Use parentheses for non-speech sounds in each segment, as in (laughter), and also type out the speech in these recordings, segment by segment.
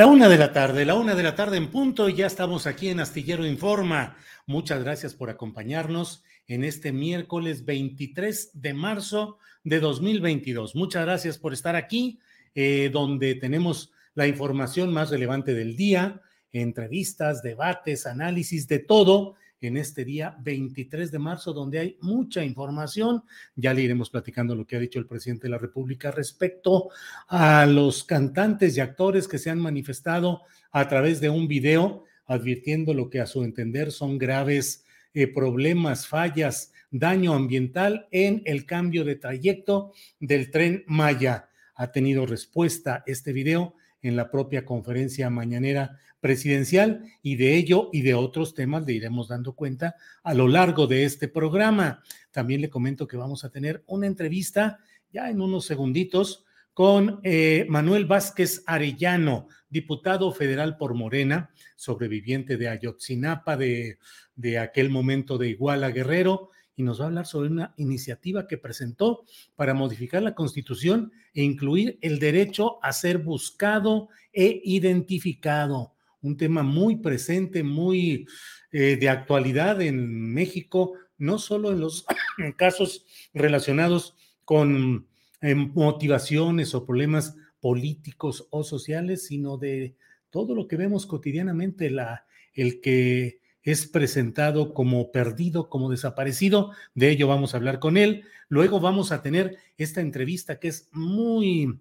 La una de la tarde, la una de la tarde en punto, y ya estamos aquí en Astillero Informa. Muchas gracias por acompañarnos en este miércoles 23 de marzo de 2022. Muchas gracias por estar aquí, eh, donde tenemos la información más relevante del día, entrevistas, debates, análisis, de todo en este día 23 de marzo, donde hay mucha información. Ya le iremos platicando lo que ha dicho el presidente de la República respecto a los cantantes y actores que se han manifestado a través de un video advirtiendo lo que a su entender son graves eh, problemas, fallas, daño ambiental en el cambio de trayecto del tren Maya. Ha tenido respuesta este video en la propia conferencia mañanera presidencial y de ello y de otros temas le iremos dando cuenta a lo largo de este programa. También le comento que vamos a tener una entrevista ya en unos segunditos con eh, Manuel Vázquez Arellano, diputado federal por Morena, sobreviviente de Ayotzinapa, de, de aquel momento de Iguala Guerrero, y nos va a hablar sobre una iniciativa que presentó para modificar la constitución e incluir el derecho a ser buscado e identificado un tema muy presente, muy eh, de actualidad en México, no solo en los (clears throat) casos relacionados con eh, motivaciones o problemas políticos o sociales, sino de todo lo que vemos cotidianamente, la, el que es presentado como perdido, como desaparecido. De ello vamos a hablar con él. Luego vamos a tener esta entrevista que es muy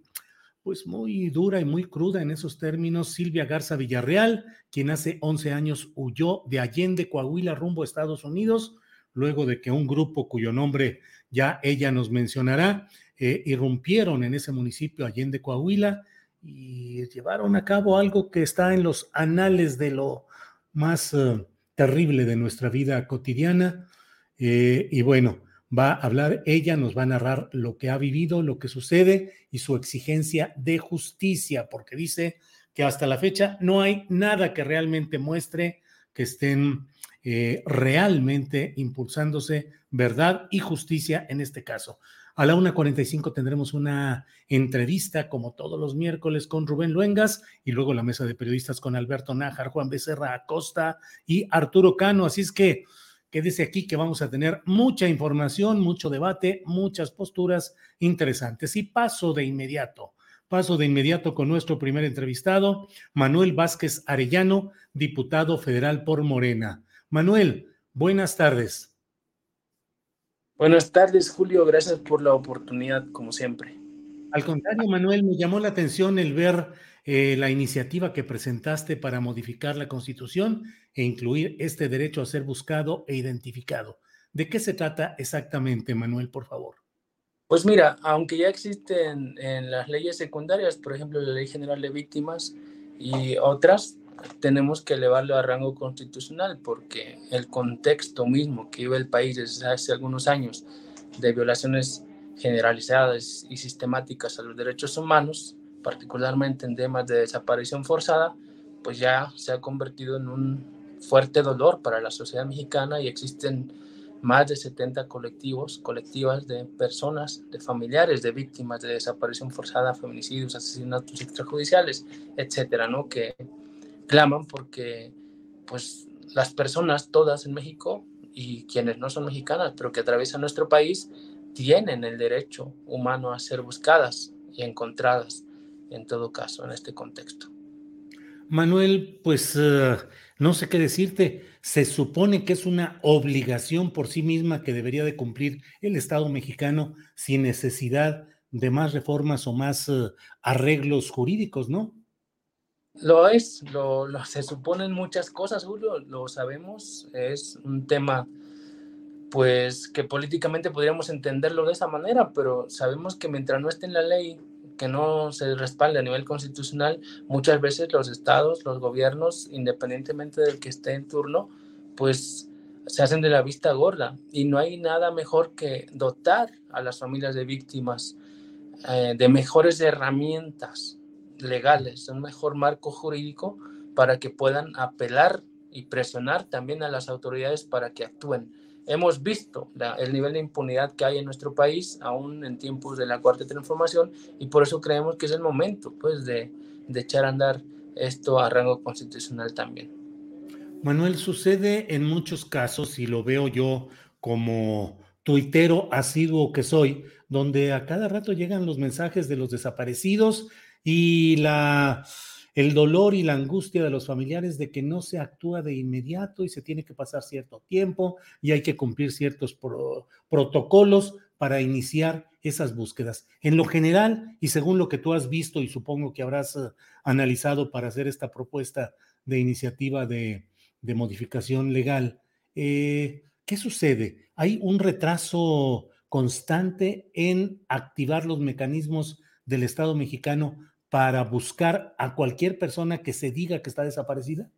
pues muy dura y muy cruda en esos términos, Silvia Garza Villarreal, quien hace 11 años huyó de Allende, Coahuila, rumbo a Estados Unidos, luego de que un grupo cuyo nombre ya ella nos mencionará, eh, irrumpieron en ese municipio Allende, Coahuila, y llevaron a cabo algo que está en los anales de lo más eh, terrible de nuestra vida cotidiana. Eh, y bueno, va a hablar ella, nos va a narrar lo que ha vivido, lo que sucede y su exigencia de justicia, porque dice que hasta la fecha no hay nada que realmente muestre que estén eh, realmente impulsándose verdad y justicia en este caso. A la 1.45 tendremos una entrevista, como todos los miércoles, con Rubén Luengas y luego la mesa de periodistas con Alberto Nájar, Juan Becerra Acosta y Arturo Cano. Así es que Quédese aquí que vamos a tener mucha información, mucho debate, muchas posturas interesantes. Y paso de inmediato, paso de inmediato con nuestro primer entrevistado, Manuel Vázquez Arellano, diputado federal por Morena. Manuel, buenas tardes. Buenas tardes, Julio. Gracias por la oportunidad, como siempre. Al contrario, Manuel, me llamó la atención el ver eh, la iniciativa que presentaste para modificar la Constitución e incluir este derecho a ser buscado e identificado. ¿De qué se trata exactamente, Manuel, por favor? Pues mira, aunque ya existen en las leyes secundarias, por ejemplo, la Ley General de Víctimas y otras, tenemos que elevarlo a rango constitucional porque el contexto mismo que vive el país desde hace algunos años de violaciones generalizadas y sistemáticas a los derechos humanos, particularmente en temas de desaparición forzada, pues ya se ha convertido en un fuerte dolor para la sociedad mexicana y existen más de 70 colectivos, colectivas de personas, de familiares de víctimas de desaparición forzada, feminicidios, asesinatos extrajudiciales, etcétera, ¿no? Que claman porque, pues, las personas todas en México y quienes no son mexicanas, pero que atraviesan nuestro país, tienen el derecho humano a ser buscadas y encontradas, en todo caso, en este contexto. Manuel, pues uh, no sé qué decirte. Se supone que es una obligación por sí misma que debería de cumplir el Estado mexicano sin necesidad de más reformas o más uh, arreglos jurídicos, ¿no? Lo es, lo, lo, se suponen muchas cosas, Julio, lo sabemos, es un tema pues que políticamente podríamos entenderlo de esa manera, pero sabemos que mientras no esté en la ley que no se respalde a nivel constitucional, muchas veces los estados, los gobiernos, independientemente del que esté en turno, pues se hacen de la vista gorda. Y no hay nada mejor que dotar a las familias de víctimas eh, de mejores herramientas legales, un mejor marco jurídico para que puedan apelar y presionar también a las autoridades para que actúen hemos visto el nivel de impunidad que hay en nuestro país, aún en tiempos de la cuarta transformación, y por eso creemos que es el momento pues, de, de echar a andar esto a rango constitucional también. Manuel, sucede en muchos casos, y lo veo yo como tuitero asiduo que soy, donde a cada rato llegan los mensajes de los desaparecidos y la el dolor y la angustia de los familiares de que no se actúa de inmediato y se tiene que pasar cierto tiempo y hay que cumplir ciertos protocolos para iniciar esas búsquedas. En lo general, y según lo que tú has visto y supongo que habrás uh, analizado para hacer esta propuesta de iniciativa de, de modificación legal, eh, ¿qué sucede? ¿Hay un retraso constante en activar los mecanismos del Estado mexicano para buscar a cualquier persona que se diga que está desaparecida?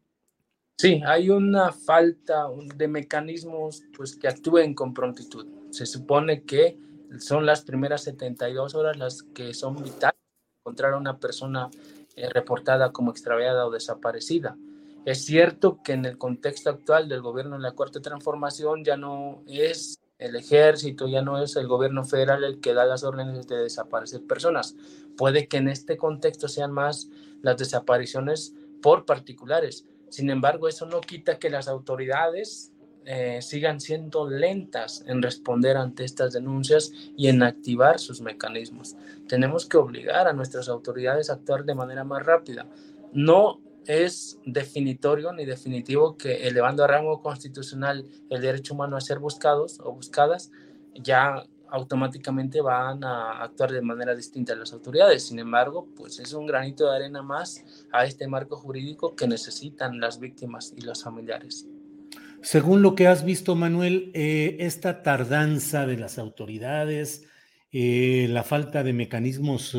Sí, hay una falta de mecanismos pues, que actúen con prontitud. Se supone que son las primeras 72 horas las que son vitales para encontrar a una persona eh, reportada como extraviada o desaparecida. Es cierto que en el contexto actual del gobierno en la Cuarta Transformación ya no es el ejército, ya no es el gobierno federal el que da las órdenes de desaparecer personas. Puede que en este contexto sean más las desapariciones por particulares. Sin embargo, eso no quita que las autoridades eh, sigan siendo lentas en responder ante estas denuncias y en activar sus mecanismos. Tenemos que obligar a nuestras autoridades a actuar de manera más rápida. No es definitorio ni definitivo que elevando a rango constitucional el derecho humano a ser buscados o buscadas, ya automáticamente van a actuar de manera distinta las autoridades. Sin embargo, pues es un granito de arena más a este marco jurídico que necesitan las víctimas y los familiares. Según lo que has visto, Manuel, eh, esta tardanza de las autoridades, eh, la falta de mecanismos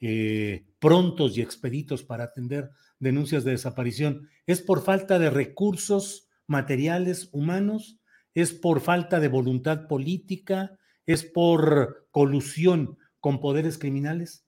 eh, prontos y expeditos para atender denuncias de desaparición? ¿Es por falta de recursos materiales humanos? ¿Es por falta de voluntad política? ¿Es por colusión con poderes criminales?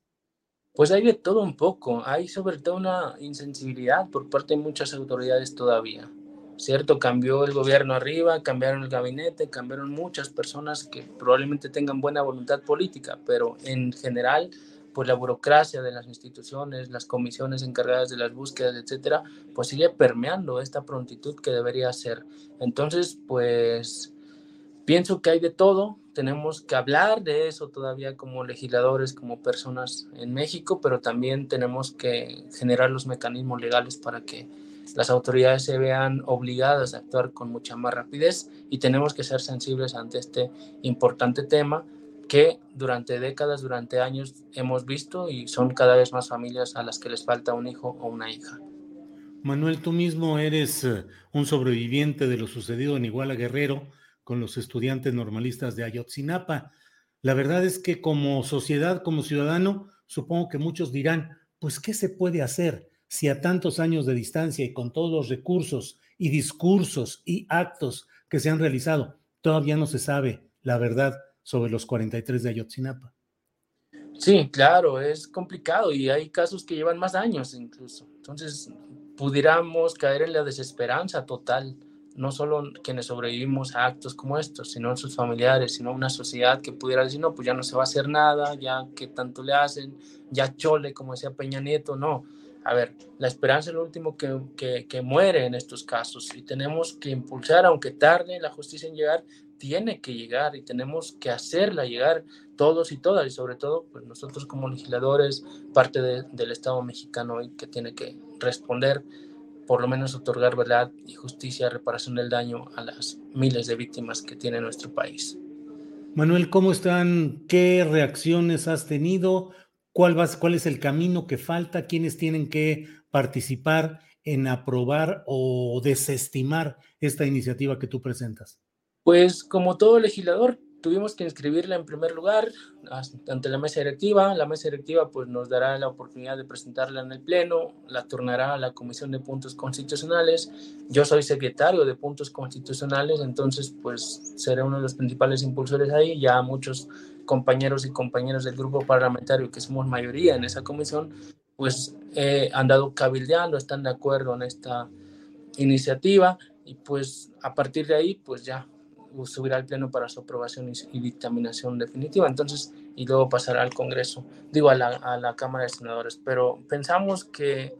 Pues hay de todo un poco. Hay sobre todo una insensibilidad por parte de muchas autoridades todavía. ¿Cierto? Cambió el gobierno arriba, cambiaron el gabinete, cambiaron muchas personas que probablemente tengan buena voluntad política, pero en general pues la burocracia de las instituciones, las comisiones encargadas de las búsquedas, etcétera, pues sigue permeando esta prontitud que debería ser. Entonces, pues pienso que hay de todo, tenemos que hablar de eso todavía como legisladores, como personas en México, pero también tenemos que generar los mecanismos legales para que las autoridades se vean obligadas a actuar con mucha más rapidez y tenemos que ser sensibles ante este importante tema que durante décadas, durante años hemos visto y son cada vez más familias a las que les falta un hijo o una hija. Manuel, tú mismo eres eh, un sobreviviente de lo sucedido en Iguala Guerrero con los estudiantes normalistas de Ayotzinapa. La verdad es que como sociedad, como ciudadano, supongo que muchos dirán, pues, ¿qué se puede hacer? si a tantos años de distancia y con todos los recursos y discursos y actos que se han realizado, todavía no se sabe la verdad sobre los 43 de Ayotzinapa. Sí, claro, es complicado y hay casos que llevan más años incluso. Entonces, pudiéramos caer en la desesperanza total, no solo quienes sobrevivimos a actos como estos, sino sus familiares, sino una sociedad que pudiera decir, no, pues ya no se va a hacer nada, ya que tanto le hacen, ya chole, como decía Peña Nieto, no. A ver, la esperanza es lo último que, que muere en estos casos y tenemos que impulsar, aunque tarde la justicia en llegar, tiene que llegar y tenemos que hacerla llegar todos y todas y sobre todo pues nosotros como legisladores, parte del Estado mexicano y que tiene que responder, por lo menos otorgar verdad y justicia, reparación del daño a las miles de víctimas que tiene nuestro país. Manuel, ¿cómo están? ¿Qué reacciones has tenido? ¿Cuál, vas, ¿Cuál es el camino que falta? ¿Quiénes tienen que participar en aprobar o desestimar esta iniciativa que tú presentas? Pues como todo legislador, tuvimos que inscribirla en primer lugar ante la mesa directiva. La mesa directiva pues nos dará la oportunidad de presentarla en el pleno, la turnará a la Comisión de Puntos Constitucionales. Yo soy secretario de Puntos Constitucionales, entonces pues seré uno de los principales impulsores ahí. Ya muchos compañeros y compañeras del grupo parlamentario que somos mayoría en esa comisión pues eh, han dado cabildeando, están de acuerdo en esta iniciativa y pues a partir de ahí pues ya subirá al Pleno para su aprobación y, dictaminación definitiva, entonces, y luego pasará al Congreso, digo, a la, a la Cámara de Senadores. Pero pensamos que,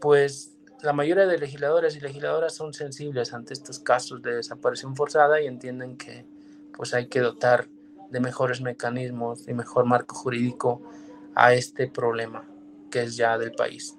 pues, la mayoría de legisladores y legisladoras son sensibles ante estos casos de desaparición forzada y entienden que, pues, hay que dotar de mejores mecanismos y mejor marco jurídico a este problema que es ya del país.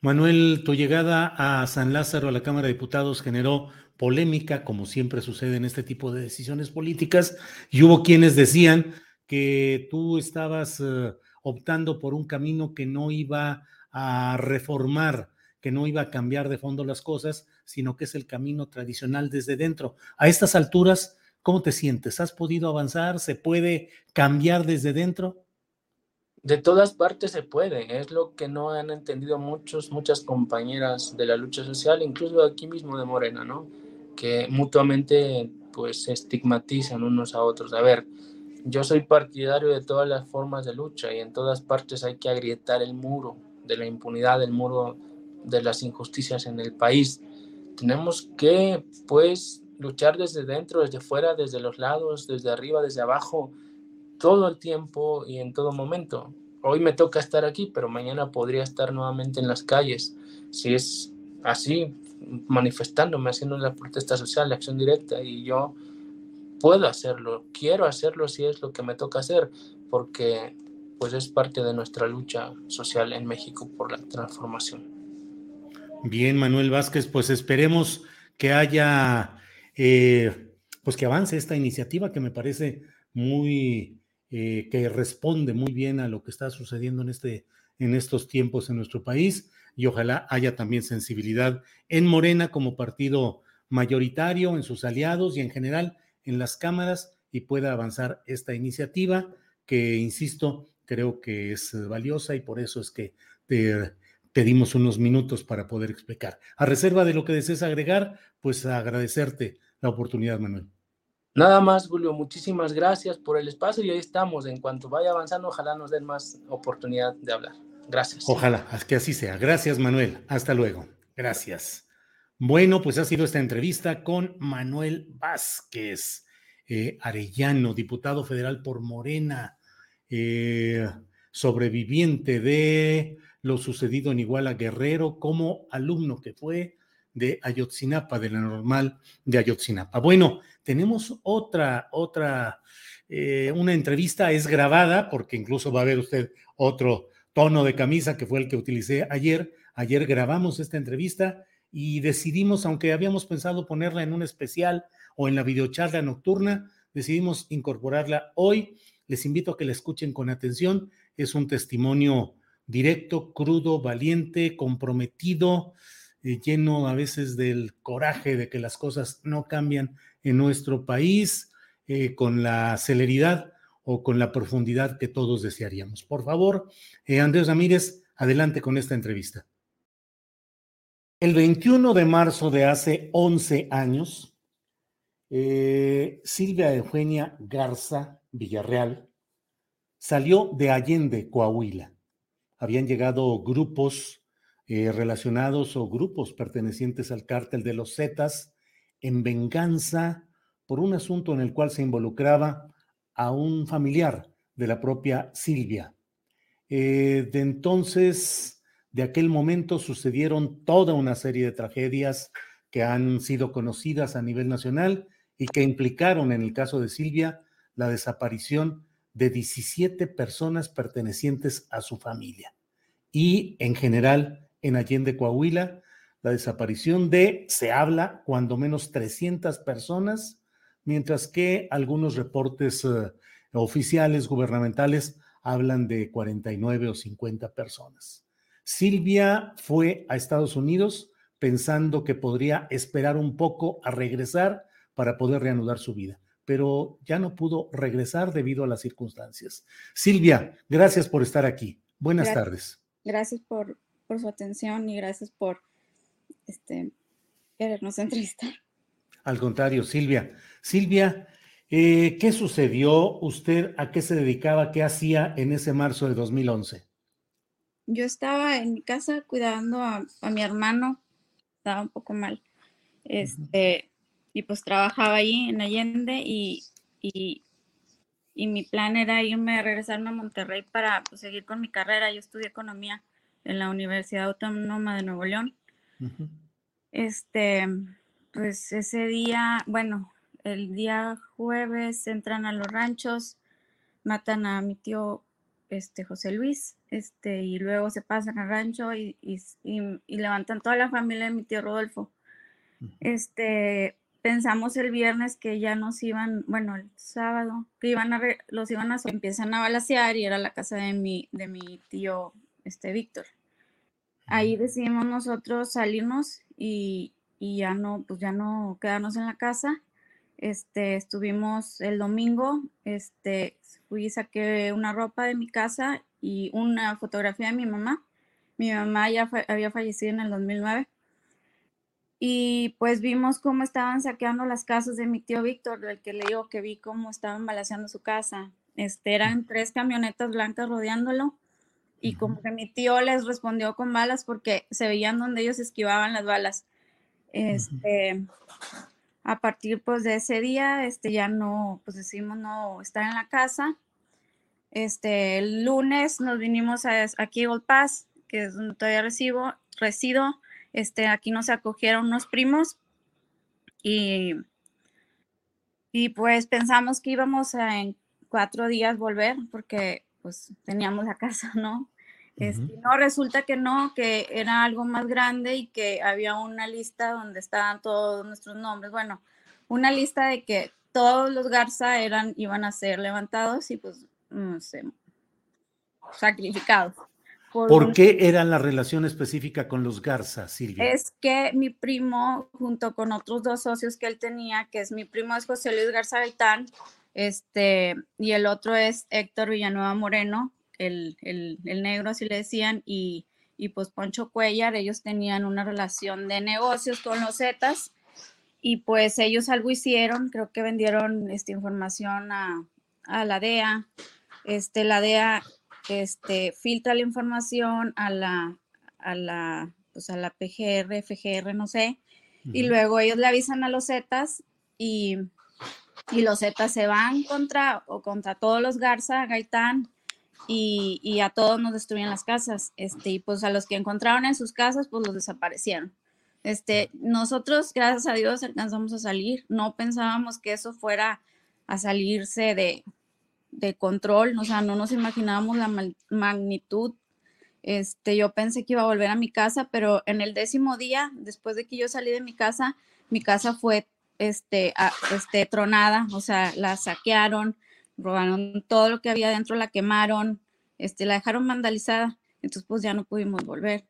Manuel, tu llegada a San Lázaro, a la Cámara de Diputados, generó polémica, como siempre sucede en este tipo de decisiones políticas, y hubo quienes decían que tú estabas eh, optando por un camino que no iba a reformar, que no iba a cambiar de fondo las cosas, sino que es el camino tradicional desde dentro. A estas alturas, ¿cómo te sientes? ¿Has podido avanzar? ¿Se puede cambiar desde dentro? De todas partes se puede, es lo que no han entendido muchos, muchas compañeras de la lucha social, incluso aquí mismo de Morena, ¿no? Que mutuamente pues se estigmatizan unos a otros. A ver, yo soy partidario de todas las formas de lucha y en todas partes hay que agrietar el muro de la impunidad, el muro de las injusticias en el país. Tenemos que pues luchar desde dentro, desde fuera, desde los lados, desde arriba, desde abajo, todo el tiempo y en todo momento. Hoy me toca estar aquí, pero mañana podría estar nuevamente en las calles. Si es así, manifestándome, haciendo la protesta social, la acción directa, y yo puedo hacerlo, quiero hacerlo si es lo que me toca hacer, porque pues es parte de nuestra lucha social en México por la transformación. Bien, Manuel Vázquez, pues esperemos que haya, eh, pues que avance esta iniciativa que me parece muy, eh, que responde muy bien a lo que está sucediendo en, este, en estos tiempos en nuestro país y ojalá haya también sensibilidad en Morena como partido mayoritario, en sus aliados y en general en las cámaras y pueda avanzar esta iniciativa que, insisto, creo que es valiosa y por eso es que te pedimos unos minutos para poder explicar. A reserva de lo que desees agregar, pues agradecerte la oportunidad, Manuel. Nada más, Julio, muchísimas gracias por el espacio y ahí estamos. En cuanto vaya avanzando, ojalá nos den más oportunidad de hablar. Gracias. Ojalá, que así sea. Gracias, Manuel. Hasta luego. Gracias. Bueno, pues ha sido esta entrevista con Manuel Vázquez, eh, Arellano, diputado federal por Morena, eh, sobreviviente de lo sucedido en Iguala Guerrero, como alumno que fue de Ayotzinapa, de la normal de Ayotzinapa. Bueno, tenemos otra, otra, eh, una entrevista, es grabada, porque incluso va a ver usted otro tono de camisa que fue el que utilicé ayer. Ayer grabamos esta entrevista y decidimos, aunque habíamos pensado ponerla en un especial o en la videocharla nocturna, decidimos incorporarla hoy. Les invito a que la escuchen con atención. Es un testimonio directo, crudo, valiente, comprometido, eh, lleno a veces del coraje de que las cosas no cambian en nuestro país, eh, con la celeridad o con la profundidad que todos desearíamos. Por favor, eh, Andrés Ramírez, Adelante con esta entrevista. El 21 de marzo de hace 11 años, eh, Silvia Eugenia Garza Villarreal salió de Allende, Coahuila. Habían llegado grupos eh, relacionados o grupos pertenecientes al cártel de los Zetas en venganza por un asunto en el cual se involucraba a un familiar de la propia Silvia. Eh, de entonces, de aquel momento, sucedieron toda una serie de tragedias que han sido conocidas a nivel nacional y que implicaron, en el caso de Silvia, la desaparición de 17 personas pertenecientes a su familia. Y en general, en Allende, Coahuila, la desaparición de, se habla, cuando menos 300 personas, mientras que algunos reportes eh, oficiales gubernamentales hablan de 49 o 50 personas. Silvia fue a Estados Unidos pensando que podría esperar un poco a regresar para poder reanudar su vida, pero ya no pudo regresar debido a las circunstancias. Silvia, gracias por estar aquí. Buenas tardes. Gracias por, por, su atención y gracias por este, querernos entrevistar. Al contrario, Silvia. Silvia, eh, ¿qué sucedió? ¿Usted a qué se dedicaba? ¿Qué hacía en ese marzo de 2011? Yo estaba en mi casa cuidando a, mi hermano, estaba un poco mal. Este, y pues trabajaba ahí en Allende y, y, mi plan era irme a regresarme a Monterrey para pues, seguir con mi carrera. Yo estudié economía en la Universidad Autónoma de Nuevo León. Este, pues ese día, bueno, el día jueves entran a los ranchos, matan a mi tío este, José Luis, este, y luego se pasan al rancho y, y, y, levantan toda la familia de mi tío Rodolfo. Este, pensamos el viernes que ya nos iban, bueno, el sábado, que iban a, los iban a, empiezan a balasear y era la casa de mi, de mi tío, este, Víctor. Ahí decidimos nosotros salirnos y, y, ya no, pues ya no quedarnos en la casa. Este, estuvimos el domingo, este, fui y saqué una ropa de mi casa y una fotografía de mi mamá. Mi mamá ya había fallecido en el 2009 y pues vimos cómo estaban saqueando las casas de mi tío Víctor, del que le digo que vi cómo estaban balaseando su casa. Este, eran tres camionetas blancas rodeándolo y como que mi tío les respondió con balas porque se veían donde ellos esquivaban las balas. Este, a partir pues de ese día, este, ya no, pues decimos no estar en la casa. Este, el lunes nos vinimos a, aquí a Pass, que es donde todavía recibo, resido este, aquí nos acogieron unos primos y, y pues pensamos que íbamos a en cuatro días volver porque pues teníamos la (laughs) casa, ¿no? Este, no, resulta que no, que era algo más grande y que había una lista donde estaban todos nuestros nombres. Bueno, una lista de que todos los Garza eran, iban a ser levantados y pues, no sé, sacrificados. Por, qué era la relación específica con los Garza, Silvia? Es que mi primo, junto con otros dos socios que él tenía, que es mi primo es José Luis Garza Gaitán, este, y el otro es Héctor Villanueva Moreno, el, el, el negro, así le decían, y, y, pues Poncho Cuellar, ellos tenían una relación de negocios con los Zetas, y pues ellos algo hicieron, creo que vendieron esta información a, a la DEA, este, la DEA este, filtra la información a la, a la, pues a la PGR, FGR, no sé, y luego ellos le avisan a los Zetas y, y, los Zetas se van contra, o contra todos los Garza, Gaitán, y, a todos nos destruyen las casas, este, y pues a los que encontraron en sus casas, pues los desaparecieron. Este, nosotros, gracias a Dios, alcanzamos a salir, no pensábamos que eso fuera a salirse de, de control, o sea, no nos imaginábamos la magnitud. Este, yo pensé que iba a volver a mi casa, pero en el décimo día, después de que yo salí de mi casa, mi casa fue este, este, tronada, o sea, la saquearon, robaron todo lo que había dentro, la quemaron, este, la dejaron vandalizada, entonces pues ya no pudimos volver.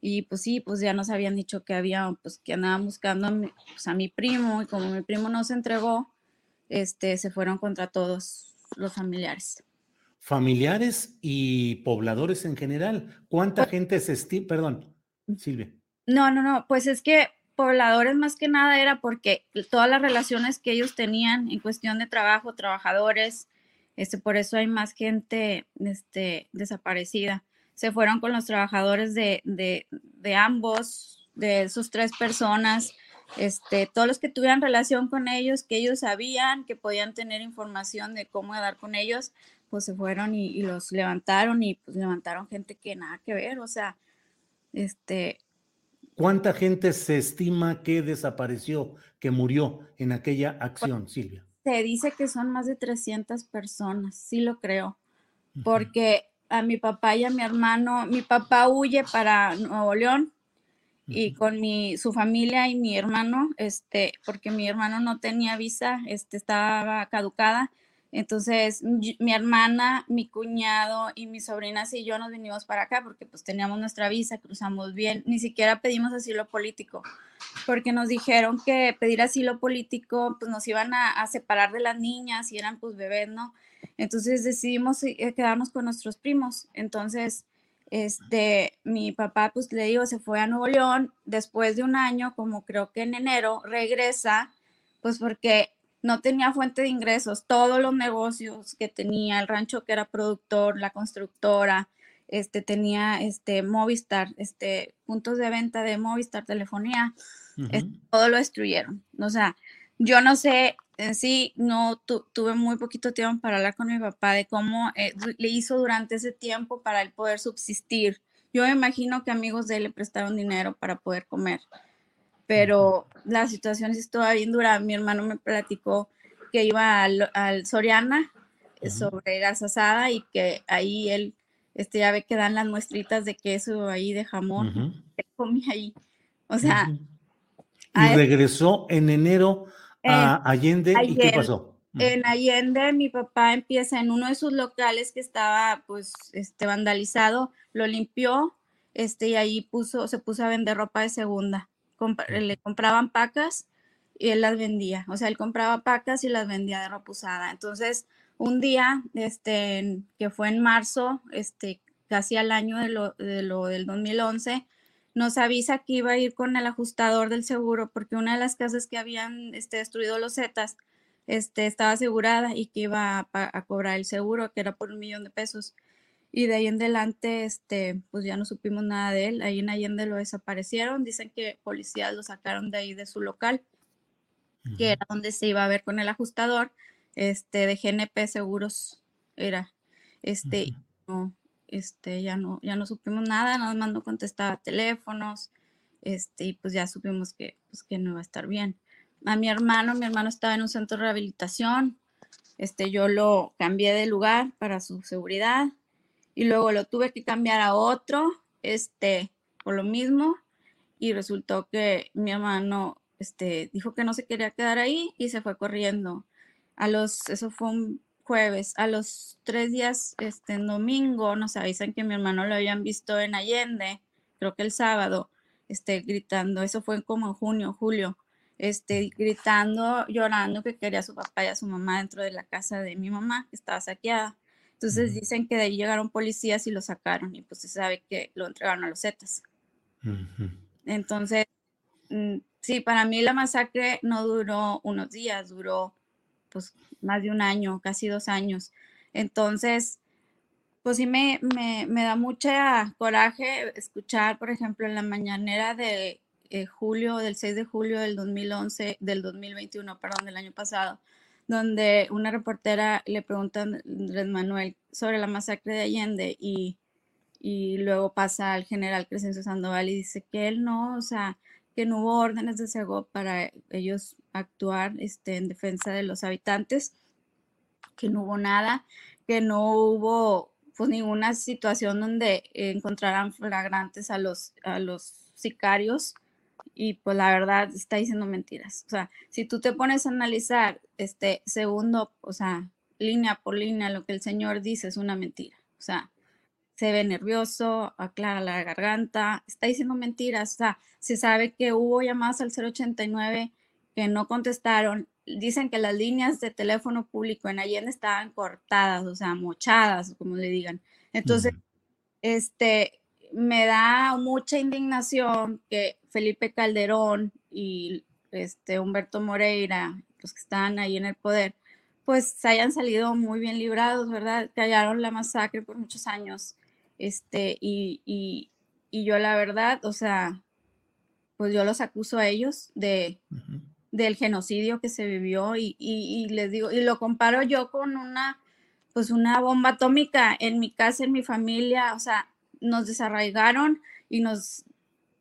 Y pues sí, pues ya nos habían dicho que había, pues que andaban buscando a mi, pues, a mi primo y como mi primo no se entregó, este, se fueron contra todos los familiares. familiares y pobladores en general. ¿Cuánta Pues gente se estima? Perdón, Silvia. No, no, no, pues es que pobladores más que nada era porque todas las relaciones que ellos tenían en cuestión de trabajo, trabajadores, este, por eso hay más gente este, desaparecida. Se fueron con los trabajadores de, de, de ambos, de sus tres personas, este, todos los que tuvieran relación con ellos, que ellos sabían que podían tener información de cómo dar con ellos, pues se fueron y, y, los levantaron y pues levantaron gente que nada que ver, o sea, este... ¿Cuánta gente se estima que desapareció, que murió en aquella acción, pues, Silvia? Se dice que son más de 300 personas, sí lo creo, porque a mi papá y a mi hermano, mi papá huye para Nuevo León y con mi, su familia y mi hermano, este, porque mi hermano no tenía visa, este, estaba caducada, entonces, mi hermana, mi cuñado y mis sobrinas y yo nos vinimos para acá porque pues teníamos nuestra visa, cruzamos bien, ni siquiera pedimos asilo político, porque nos dijeron que pedir asilo político pues nos iban a, a separar de las niñas y eran pues bebés, ¿no? Entonces decidimos eh, quedarnos con nuestros primos. Entonces, este, mi papá pues le digo, se fue a Nuevo León, después de un año, como creo que en enero, regresa, pues porque no tenía fuente de ingresos, todos los negocios que tenía, el rancho que era productor, la constructora, este tenía este Movistar, este puntos de venta de Movistar, telefonía, uh -huh. este, todo lo destruyeron. O sea, yo no sé, en sí, no tu, tuve muy poquito tiempo para hablar con mi papá de cómo eh, le hizo durante ese tiempo para él poder subsistir. Yo me imagino que amigos de él le prestaron dinero para poder comer pero la situación sí estaba bien dura. Mi hermano me platicó que iba al, al Soriana uh -huh. sobre gas asada y que ahí él, este, ya ve que dan las muestritas de queso ahí, de jamón, uh -huh. comía ahí. O sea. Uh -huh. Y regresó en enero a Allende, ayer, ¿y qué pasó? En Allende, mi papá empieza en uno de sus locales que estaba, pues, este, vandalizado, lo limpió, este, y ahí puso, se puso a vender ropa de segunda comp le compraban pacas y él las vendía. O sea, él compraba pacas y las vendía de ropa usada. Entonces, un día, este, que fue en marzo, este, casi al año de lo, de lo del 2011, nos avisa que iba a ir con el ajustador del seguro porque una de las casas que habían este, destruido los Zetas este, estaba asegurada y que iba a, a, cobrar el seguro, que era por un millón de pesos. Y de ahí en adelante, este, pues ya no supimos nada de él. Ahí en Allende lo desaparecieron. Dicen que policías lo sacaron de ahí de su local, uh -huh. que era donde se iba a ver con el ajustador, este, de GNP Seguros era. Este, uh -huh. no, este, ya no, ya no supimos nada, nada más no contestaba teléfonos, este, y pues ya supimos que, pues que no iba a estar bien. A mi hermano, mi hermano estaba en un centro de rehabilitación, este, yo lo cambié de lugar para su seguridad, y luego lo tuve que cambiar a otro, este, por lo mismo, y resultó que mi hermano, este, dijo que no se quería quedar ahí y se fue corriendo. A los, eso fue un jueves, a los tres días, este, en domingo, nos avisan que mi hermano lo habían visto en Allende, creo que el sábado, este, gritando, eso fue como en junio, julio, este, gritando, llorando que quería a su papá y a su mamá dentro de la casa de mi mamá, que estaba saqueada. Entonces dicen que de ahí llegaron policías y lo sacaron y pues se sabe que lo entregaron a los Zetas. Uh -huh. Entonces, mm, sí, para mí la masacre no duró unos días, duró pues más de un año, casi dos años. Entonces, pues sí me, me, me da mucha coraje escuchar, por ejemplo, en la mañanera de eh, julio, del 6 de julio del 2011, del 2021, perdón, del año pasado, donde una reportera le pregunta a Andrés Manuel sobre la masacre de Allende y, y luego pasa al general Crescencio Sandoval y dice que él no, o sea, que no hubo órdenes de Sego para ellos actuar este, en defensa de los habitantes, que no hubo nada, que no hubo pues ninguna situación donde encontraran flagrantes a los, a los sicarios y pues la verdad está diciendo mentiras. O sea, si tú te pones a analizar este segundo, o sea, línea por línea, lo que el Señor dice es una mentira. O sea, se ve nervioso, aclara la garganta, está diciendo mentiras. O sea, se sabe que hubo llamadas al 089 que no contestaron, dicen que las líneas de teléfono público en Allende estaban cortadas, o sea, mochadas, como le digan. Entonces, este, me da mucha indignación que Felipe Calderón y este Humberto Moreira, los que están ahí en el poder, pues hayan salido muy bien librados, ¿verdad? Callaron la masacre por muchos años. Este, y, y, y yo la verdad, o sea, pues yo los acuso a ellos de, del genocidio que se vivió y, y, y, les digo, y lo comparo yo con una, pues una bomba atómica en mi casa, en mi familia, o sea, nos desarraigaron y nos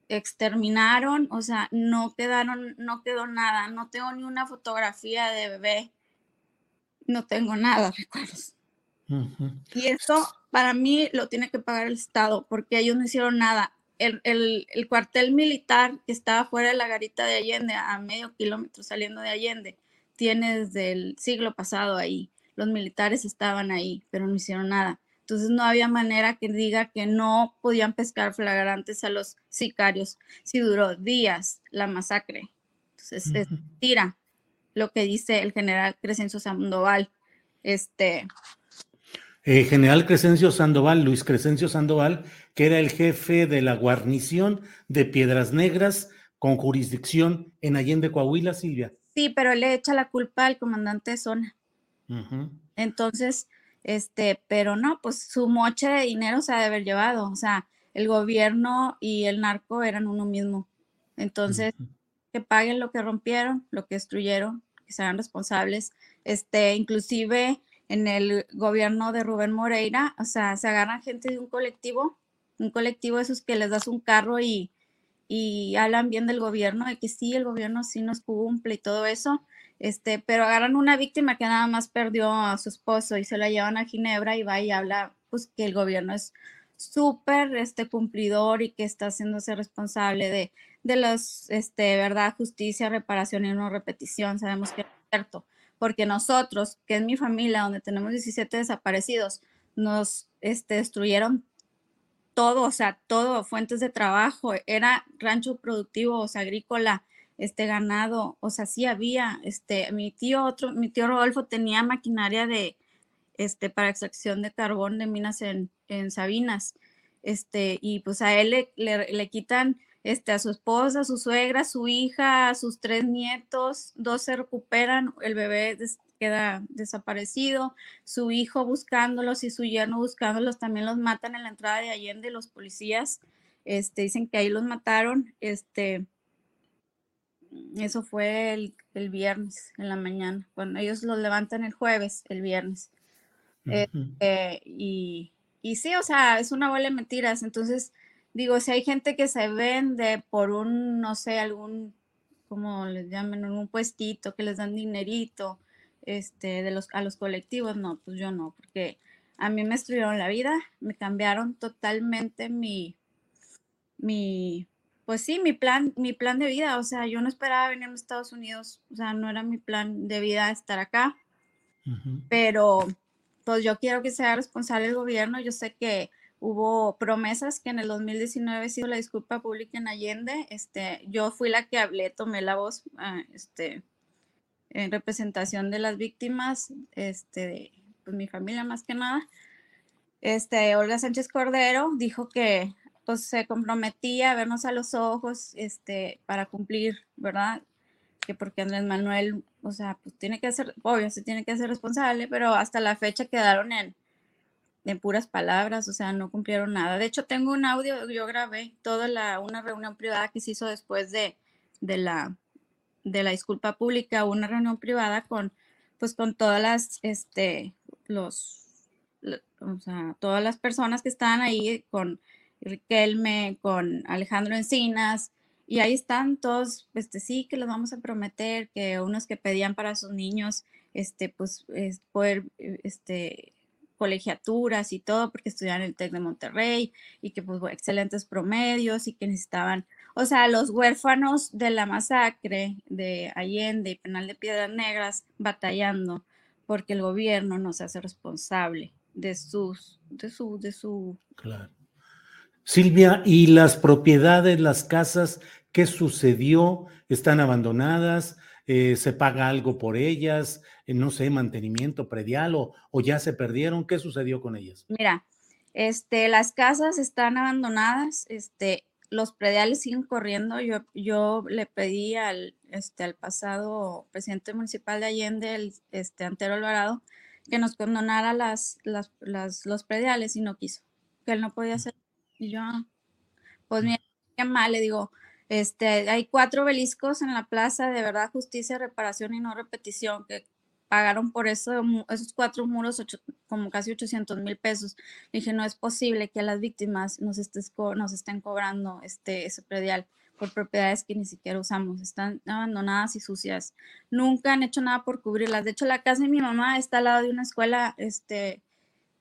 exterminaron, o sea, no quedaron, no quedó nada, no tengo ni una fotografía de bebé, no tengo nada, (laughs) recuerdos. Y eso para mí lo tiene que pagar el Estado, porque ellos no hicieron nada. El, el, el, cuartel militar que estaba fuera de la garita de Allende, a medio kilómetro saliendo de Allende, tiene desde el siglo pasado ahí. Los militares estaban ahí, pero no hicieron nada. Entonces no había manera que diga que no podían pescar flagrantes a los sicarios si duró días la masacre. Entonces es tira lo que dice el general Crescencio Sandoval. Este. Eh, general Crescencio Sandoval, Luis Crescencio Sandoval, que era el jefe de la guarnición de Piedras Negras con jurisdicción en Allende, Coahuila, Silvia. Sí, pero le echa la culpa al comandante de zona. Entonces, este, pero no, pues su moche de dinero se ha de haber llevado, o sea, el gobierno y el narco eran uno mismo. Entonces, que paguen lo que rompieron, lo que destruyeron, que sean responsables. Este, inclusive en el gobierno de Rubén Moreira, o sea, se agarran gente de un colectivo, un colectivo de esos que les das un carro y, y hablan bien del gobierno, de que sí, el gobierno sí nos cumple y todo eso, este, pero agarran una víctima que nada más perdió a su esposo y se la llevan a Ginebra y va y habla, pues que el gobierno es súper este, cumplidor y que está haciéndose responsable de, de los, este, verdad, justicia, reparación y no repetición. Sabemos que es cierto, porque nosotros, que es mi familia, donde tenemos 17 desaparecidos, nos este, destruyeron todo, o sea, todo, fuentes de trabajo, era rancho productivo, o sea, agrícola, este ganado, o sea, sí había, este, mi tío, otro, mi tío Rodolfo tenía maquinaria de, este, para extracción de carbón de minas en, en Sabinas, este, y pues a él le, le, quitan, este, a su esposa, su suegra, su hija, sus tres nietos, dos se recuperan, el bebé queda desaparecido, su hijo buscándolos y su yerno buscándolos, también los matan en la entrada de Allende, los policías, este, dicen que ahí los mataron, este, eso fue el, el, viernes en la mañana. Bueno, ellos lo levantan el jueves, el viernes. eh, y, y, sí, o sea, es una bola de mentiras. Entonces, digo, si hay gente que se vende por un, no sé, algún, como les llaman, un puestito, que les dan dinerito este, de los, a los colectivos, no, pues yo no, porque a mí me destruyeron la vida, me cambiaron totalmente mi, mi, pues sí, mi plan, mi plan de vida, o sea, yo no esperaba venir a Estados Unidos, o sea, no era mi plan de vida estar acá, pero pues yo quiero que sea responsable el gobierno, yo sé que hubo promesas que en el 2019 se hizo la disculpa pública en Allende, este, yo fui la que hablé, tomé la voz, ah, este, en representación de las víctimas, este, de pues, mi familia más que nada, este, Olga Sánchez Cordero dijo que pues se comprometía a vernos a los ojos este, para cumplir, ¿verdad? Que porque Andrés Manuel, o sea, pues tiene que ser, obvio, se tiene que ser responsable, pero hasta la fecha quedaron en, en puras palabras, o sea, no cumplieron nada. De hecho, tengo un audio, yo grabé toda la, una reunión privada que se hizo después de, de, la, de la disculpa pública, una reunión privada con, pues con todas las, este, los, o sea, todas las personas que estaban ahí con Riquelme, con Alejandro Encinas, y ahí están todos, este sí, que les vamos a prometer que unos que pedían para sus niños, este, pues, poder, este, colegiaturas y todo, porque estudiaban en el TEC de Monterrey y que pues excelentes promedios y que necesitaban, o sea, los huérfanos de la masacre de Allende y Penal de Piedras Negras batallando porque el gobierno no se hace responsable de sus, de su, de su claro. Silvia, ¿y las propiedades, las casas, qué sucedió? ¿Están abandonadas? eh, se paga algo por ellas, eh, no sé, mantenimiento predial o, o, ya se perdieron. ¿Qué sucedió con ellas? Mira, este, las casas están abandonadas, este, los prediales siguen corriendo. Yo, yo le pedí al, este, al pasado presidente municipal de Allende, el, este, Antero Alvarado, que nos condonara las, las, las, los prediales y no quiso, que él no podía hacer. Y yo, ah, pues mira, qué mal, le digo, este, hay cuatro obeliscos en la plaza de verdad, justicia, reparación y no repetición, que pagaron por eso, esos cuatro muros como casi 800 mil pesos. dije, no es posible que a las víctimas nos, estés nos estén cobrando este, ese predial por propiedades que ni siquiera usamos, están abandonadas y sucias. Nunca han hecho nada por cubrirlas. De hecho, la casa de mi mamá está al lado de una escuela este,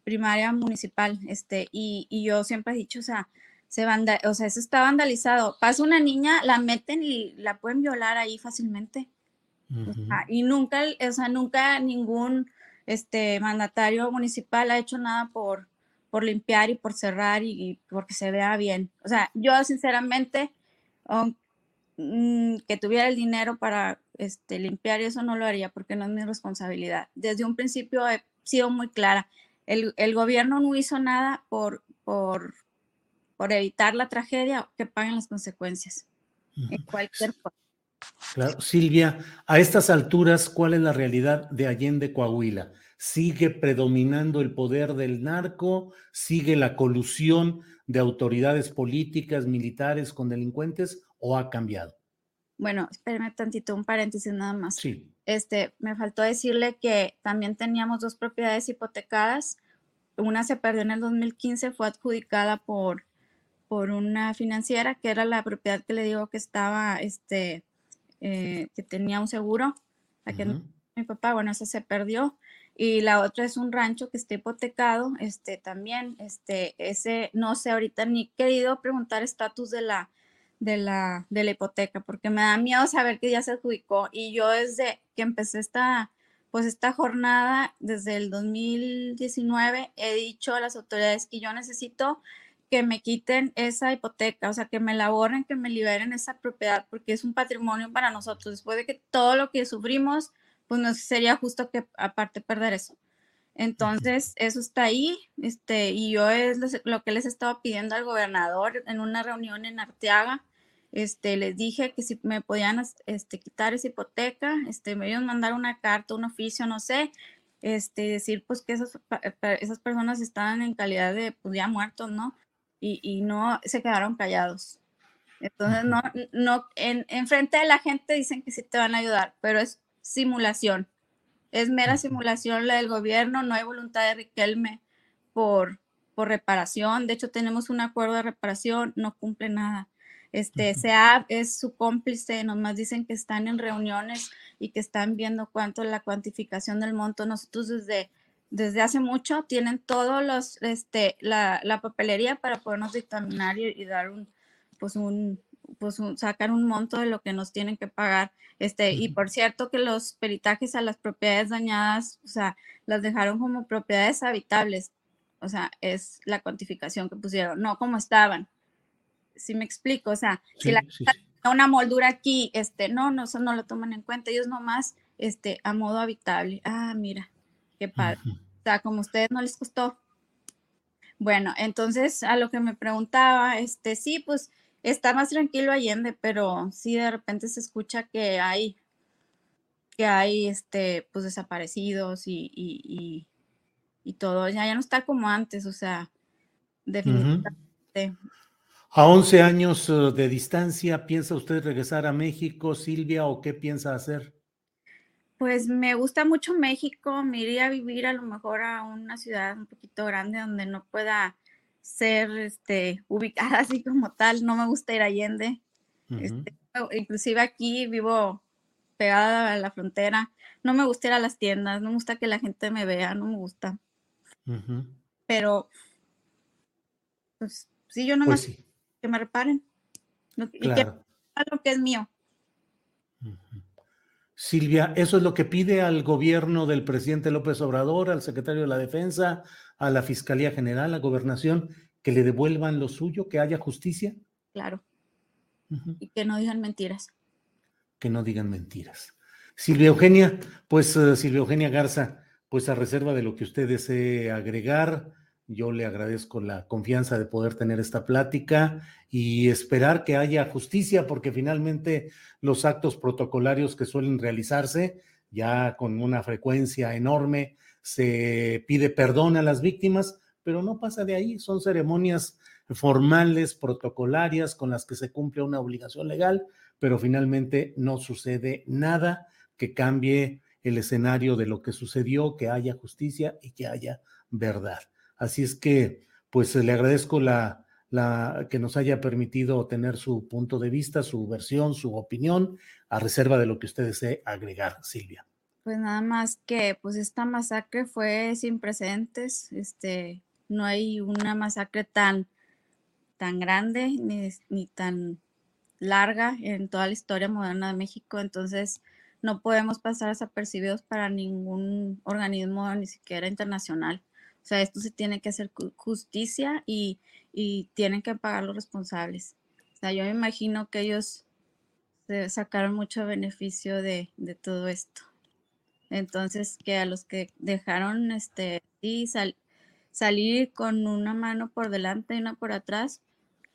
primaria municipal, este, y, y yo siempre he dicho, o sea, se o sea, eso está vandalizado. Pasa una niña, la meten y la pueden violar ahí fácilmente. Y nunca, o sea, nunca ningún este mandatario municipal ha hecho nada por, por limpiar y por cerrar y, porque se vea bien. O sea, yo sinceramente, mm, que tuviera el dinero para este, limpiar eso no lo haría porque no es mi responsabilidad. Desde un principio he sido muy clara. El, el gobierno no hizo nada por, por por evitar la tragedia, que paguen las consecuencias en cualquier forma. Claro, Silvia, a estas alturas, ¿cuál es la realidad de Allende Coahuila? ¿Sigue predominando el poder del narco? ¿Sigue la colusión de autoridades políticas, militares con delincuentes o ha cambiado? Bueno, espérame tantito, un paréntesis nada más. Sí. Este, me faltó decirle que también teníamos dos propiedades hipotecadas. Una se perdió en el 2015, fue adjudicada por por una financiera que era la propiedad que le digo que estaba, este, eh, que tenía un seguro. La que mi papá, bueno, esa se perdió. Y la otra es un rancho que está hipotecado, este, también, este, ese, no sé, ahorita ni he querido preguntar estatus de la, de la, de la hipoteca, porque me da miedo saber que ya se adjudicó. Y yo desde que empecé esta, pues esta jornada, desde el 2019, he dicho a las autoridades que yo necesito que me quiten esa hipoteca, o sea, que me la borren, que me liberen esa propiedad, porque es un patrimonio para nosotros. Después de que todo lo que sufrimos, pues no sería justo que aparte perder eso. Entonces, eso está ahí, este, y yo es lo que les estaba pidiendo al gobernador en una reunión en Arteaga, este, les dije que si me podían este, quitar esa hipoteca, este, me iban a mandar una carta, un oficio, no sé, este, decir pues que esas, esas personas estaban en calidad de pues, ya muertos, ¿no? Y, no se quedaron callados. Entonces, no, no, en, en, frente de la gente dicen que sí te van a ayudar, pero es simulación. Es mera simulación la del gobierno, no hay voluntad de Riquelme por, por reparación. De hecho, tenemos un acuerdo de reparación, no cumple nada. Este, SEA es su cómplice, nomás dicen que están en reuniones y que están viendo cuánto la cuantificación del monto. Nosotros desde desde hace mucho tienen todos los, este, la, la papelería para podernos dictaminar y, dar un, pues un, pues un, sacar un monto de lo que nos tienen que pagar. Este, y por cierto que los peritajes a las propiedades dañadas, o sea, las dejaron como propiedades habitables. O sea, es la cuantificación que pusieron, no como estaban. Si me explico, o sea, si la una moldura aquí, este, no, no, eso no lo toman en cuenta, ellos nomás, este, a modo habitable. Ah, mira, qué padre. O sea, como a ustedes no les costó. Bueno, entonces a lo que me preguntaba, este, sí, pues está más tranquilo Allende, pero sí de repente se escucha que hay, que hay, este, pues desaparecidos y, y, y, todo, ya, ya no está como antes, o sea, definitivamente. A 11 años eh, de distancia, ¿piensa usted regresar a México, Silvia, o qué piensa hacer? Pues me gusta mucho México, me iría a vivir a lo mejor a una ciudad un poquito grande donde no pueda ser este, ubicada (laughs) así como tal, no me gusta ir a Allende. Este, inclusive aquí vivo pegada a la frontera, no me gusta ir a las tiendas, no me gusta que la gente me vea, no me gusta. Pero, pues sí, yo no pues que me reparen. Y que lo que es mío. Silvia, ¿eso es lo que pide al gobierno del presidente López Obrador, al secretario de la Defensa, a la Fiscalía General, a Gobernación, que le devuelvan lo suyo, que haya justicia? Claro. Y que no digan mentiras. Que no digan mentiras. Silvia Eugenia, pues uh, Silvia Eugenia Garza, pues a reserva de lo que usted desee agregar, yo le agradezco la confianza de poder tener esta plática y esperar que haya justicia, porque finalmente los actos protocolarios que suelen realizarse, ya con una frecuencia enorme, se pide perdón a las víctimas, pero no pasa de ahí, son ceremonias formales, protocolarias, con las que se cumple una obligación legal, pero finalmente no sucede nada que cambie el escenario de lo que sucedió, que haya justicia y que haya verdad. Así es que, pues le agradezco la, que nos haya permitido tener su punto de vista, su versión, su opinión, a reserva de lo que usted desee agregar, Silvia. Pues nada más que, pues esta masacre fue sin precedentes, este, no hay una masacre tan, tan grande ni, ni tan larga en toda la historia moderna de México, entonces no podemos pasar desapercibidos para ningún organismo, ni siquiera internacional. O sea, esto se tiene que hacer justicia y, tienen que pagar los responsables. O sea, yo me imagino que ellos sacaron mucho beneficio de, todo esto. Entonces, que a los que dejaron este, y salir con una mano por delante y una por atrás,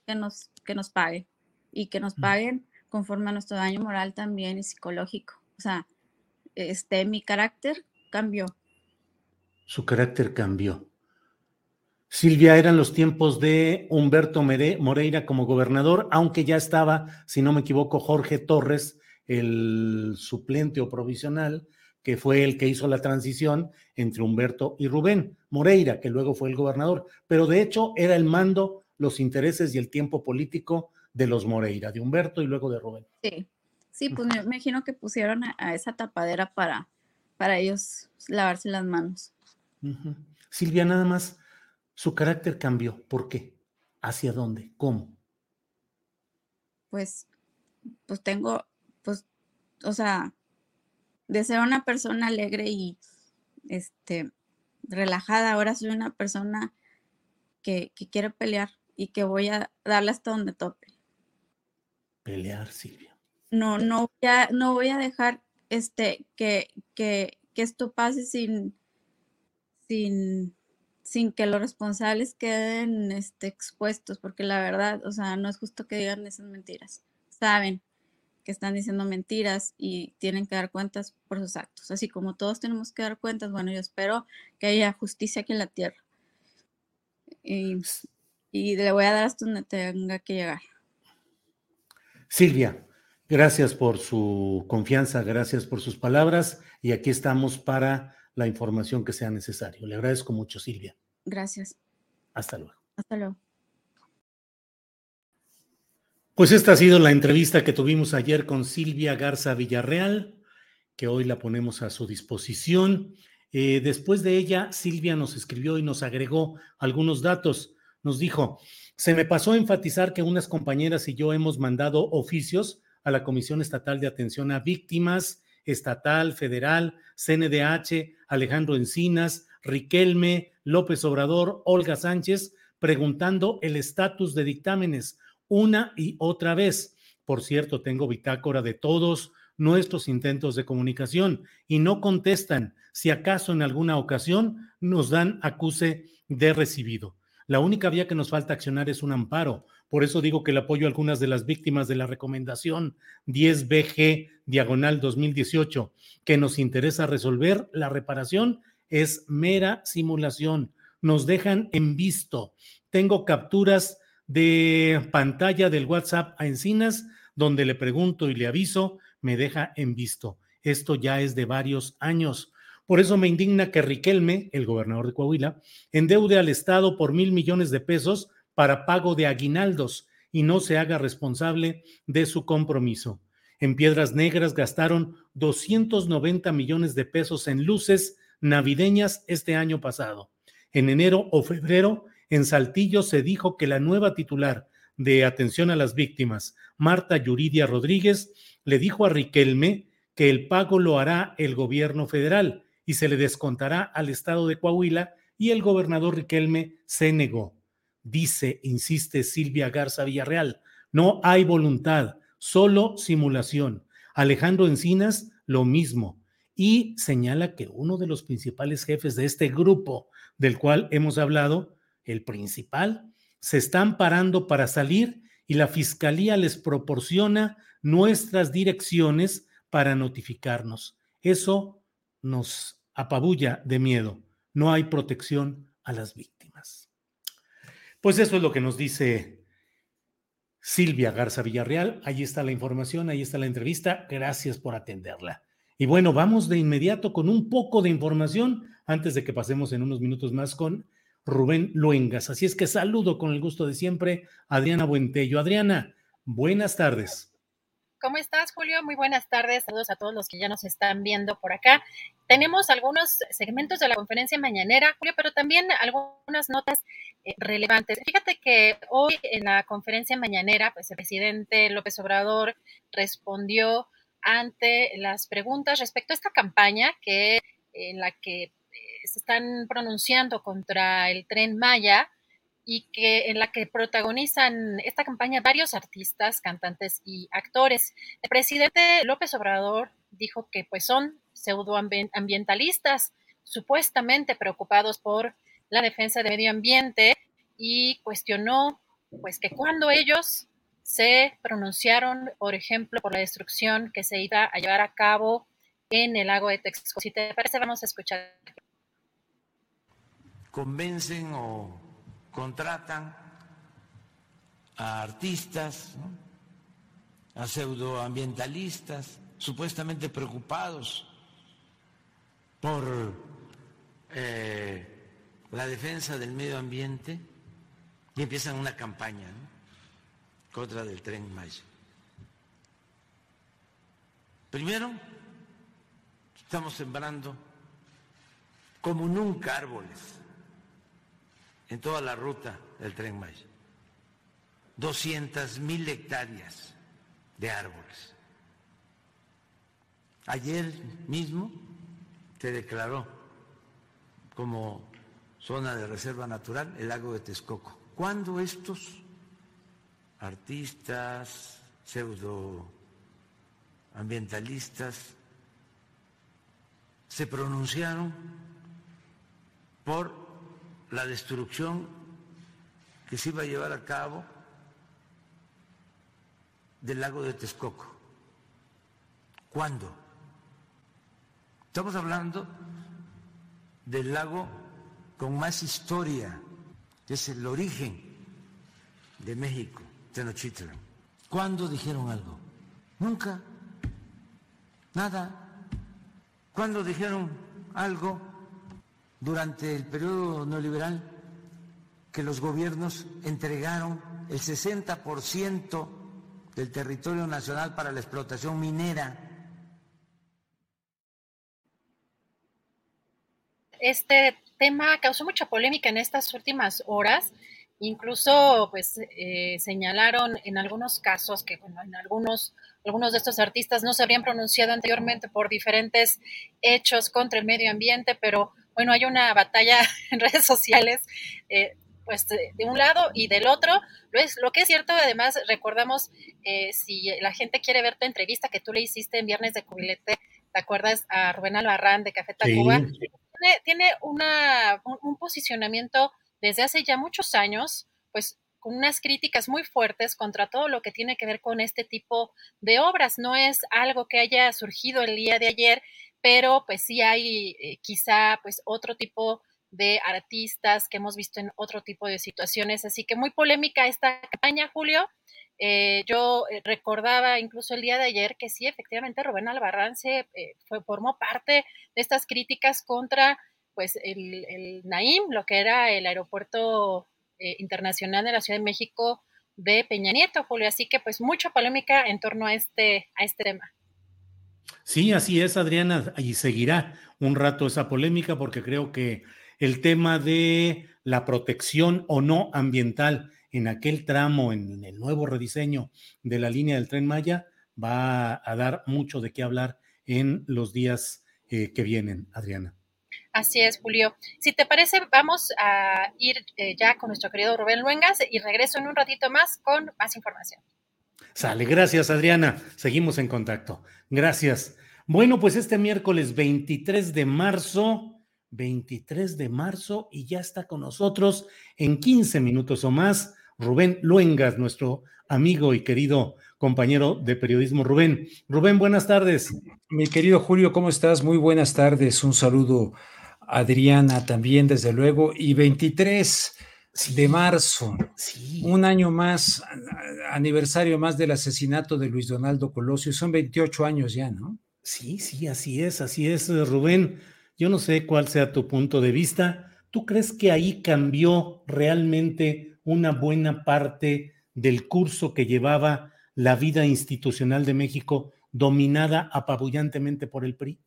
que nos, que nos paguen y que nos mm. paguen conforme a nuestro daño moral también y psicológico. O sea, este, mi carácter cambió su carácter cambió. Silvia, eran los tiempos de Humberto Moreira como gobernador, aunque ya estaba, si no me equivoco, Jorge Torres, el suplente o provisional, que fue el que hizo la transición entre Humberto y Rubén Moreira, que luego fue el gobernador. Pero de hecho era el mando, los intereses y el tiempo político de los Moreira, de Humberto y luego de Rubén. Sí, sí, pues me imagino que pusieron a, esa tapadera para, para ellos lavarse las manos. Silvia, nada más, su carácter cambió. ¿Por qué? ¿Hacia dónde? ¿Cómo? Pues, pues tengo, pues, o sea, de ser una persona alegre y, este, relajada, ahora soy una persona que, quiere pelear y que voy a darle hasta donde tope. Pelear, Silvia. No, no voy a, no voy a dejar este, que, que, que esto pase sin, sin, que los responsables queden este, expuestos, porque la verdad, o sea, no es justo que digan esas mentiras. Saben que están diciendo mentiras y tienen que dar cuentas por sus actos. Así como todos tenemos que dar cuentas, bueno, yo espero que haya justicia aquí en la tierra. Y, y le voy a dar hasta donde tenga que llegar. Silvia, gracias por su confianza, gracias por sus palabras y aquí estamos para la información que sea necesario. Le agradezco mucho, Silvia. Gracias. Hasta luego. Hasta luego. Pues esta ha sido la entrevista que tuvimos ayer con Silvia Garza Villarreal, que hoy la ponemos a su disposición. Eh, después de ella, Silvia nos escribió y nos agregó algunos datos. Nos dijo, se me pasó a enfatizar que unas compañeras y yo hemos mandado oficios a la Comisión Estatal de Atención a Víctimas estatal, federal, CNDH, Alejandro Encinas, Riquelme, López Obrador, Olga Sánchez, preguntando el estatus de dictámenes una y otra vez. Por cierto, tengo bitácora de todos nuestros intentos de comunicación y no contestan si acaso en alguna ocasión nos dan acuse de recibido. La única vía que nos falta accionar es un amparo, por eso digo que el apoyo a algunas de las víctimas de la recomendación 10BG diagonal 2018 que nos interesa resolver, la reparación es mera simulación. Nos dejan en visto. Tengo capturas de pantalla del WhatsApp a Encinas donde le pregunto y le aviso, me deja en visto. Esto ya es de varios años. Por eso me indigna que Riquelme, el gobernador de Coahuila, endeude al Estado por mil millones de pesos para pago de aguinaldos y no se haga responsable de su compromiso. En Piedras Negras gastaron 290 millones de pesos en luces navideñas este año pasado. En enero o febrero, en Saltillo se dijo que la nueva titular de atención a las víctimas, Marta Yuridia Rodríguez, le dijo a Riquelme que el pago lo hará el gobierno federal y se le descontará al estado de Coahuila y el gobernador Riquelme se negó. Dice, insiste Silvia Garza Villarreal, no hay voluntad, solo simulación. Alejandro Encinas lo mismo y señala que uno de los principales jefes de este grupo del cual hemos hablado, el principal, se están parando para salir y la fiscalía les proporciona nuestras direcciones para notificarnos. Eso nos apabulla de miedo. No hay protección a las víctimas. Pues eso es lo que nos dice Silvia Garza Villarreal. Ahí está la información, ahí está la entrevista. Gracias por atenderla. Y bueno, vamos de inmediato con un poco de información antes de que pasemos en unos minutos más con Rubén Luengas. Así es que saludo con el gusto de siempre a Adriana Buentello. Adriana, buenas tardes. ¿Cómo estás, Julio? Muy buenas tardes. Saludos a todos los que ya nos están viendo por acá. Tenemos algunos segmentos de la conferencia mañanera, Julio, pero también algunas notas eh, relevantes. Fíjate que hoy en la conferencia mañanera, pues el presidente López Obrador respondió ante las preguntas respecto a esta campaña que en la que eh, se están pronunciando contra el tren Maya y que en la que protagonizan esta campaña varios artistas, cantantes y actores. El presidente López Obrador dijo que pues son pseudoambientalistas, supuestamente preocupados por la defensa del medio ambiente y cuestionó pues que cuando ellos se pronunciaron, por ejemplo, por la destrucción que se iba a llevar a cabo en el lago de Texcoco. Si te parece, vamos a escuchar. Convencen o contratan a artistas, a pseudoambientalistas, supuestamente preocupados por eh, la defensa del medio ambiente y empiezan una campaña contra del tren Maya. Primero, estamos sembrando como nunca árboles en toda la ruta del tren Maya. 200 mil hectáreas de árboles. Ayer mismo se declaró como zona de reserva natural el lago de Texcoco. ¿Cuándo estos artistas, pseudoambientalistas, se pronunciaron por la destrucción que se iba a llevar a cabo del lago de Texcoco. ¿Cuándo? Estamos hablando del lago con más historia, que es el origen de México, Tenochtitlan. ¿Cuándo dijeron algo? Nunca. Nada. ¿Cuándo dijeron algo durante el periodo neoliberal que los gobiernos entregaron el 60% del territorio nacional para la explotación minera. Este tema causó mucha polémica en estas últimas horas. Incluso, pues, eh, señalaron en algunos casos que, bueno, en algunos, algunos de estos artistas no se habían pronunciado anteriormente por diferentes hechos contra el medio ambiente, pero bueno, hay una batalla (laughs) en redes sociales, eh, pues de, un lado y del otro. Lo, es, lo que es cierto, además, recordamos, eh, si la gente quiere ver tu entrevista que tú le hiciste en Viernes de Cubilete, ¿te acuerdas? A Rubén Albarrán de Café Tacuba. Tiene, tiene una, un, posicionamiento desde hace ya muchos años, pues con unas críticas muy fuertes contra todo lo que tiene que ver con este tipo de obras. No es algo que haya surgido el día de ayer, pero pues sí hay eh, quizá pues otro tipo de artistas que hemos visto en otro tipo de situaciones. Así que muy polémica esta campaña, Julio. Eh, yo eh, recordaba incluso el día de ayer que sí, efectivamente, Rubén Albarrán se fue, formó parte de estas críticas contra pues el, el Naim, lo que era el aeropuerto internacional de la Ciudad de México de Peña Nieto, Julio. Así que pues mucha polémica en torno a este, a este tema. Sí, así es, Adriana, y seguirá un rato esa polémica porque creo que el tema de la protección o no ambiental en aquel tramo, en el nuevo rediseño de la línea del tren Maya, va a dar mucho de qué hablar en los días eh, que vienen, Adriana. Así es, Julio. Si te parece, vamos a ir eh, ya con nuestro querido Rubén Luengas y regreso en un ratito más con más información. Sale, gracias Adriana. Seguimos en contacto. Gracias. Bueno, pues este miércoles 23 de marzo, 23 de marzo, y ya está con nosotros en 15 minutos o más Rubén Luengas, nuestro amigo y querido compañero de periodismo. Rubén, Rubén, buenas tardes. Mi querido Julio, ¿cómo estás? Muy buenas tardes. Un saludo Adriana también, desde luego. Y 23 de marzo, un año más, aniversario más del asesinato de Luis Donaldo Colosio. Son 28 años ya, ¿no? Sí, sí, así es, así es, Rubén. Yo no sé cuál sea tu punto de vista. ¿Tú crees que ahí cambió realmente una buena parte del curso que llevaba la vida institucional de México dominada apabullantemente por el PRI?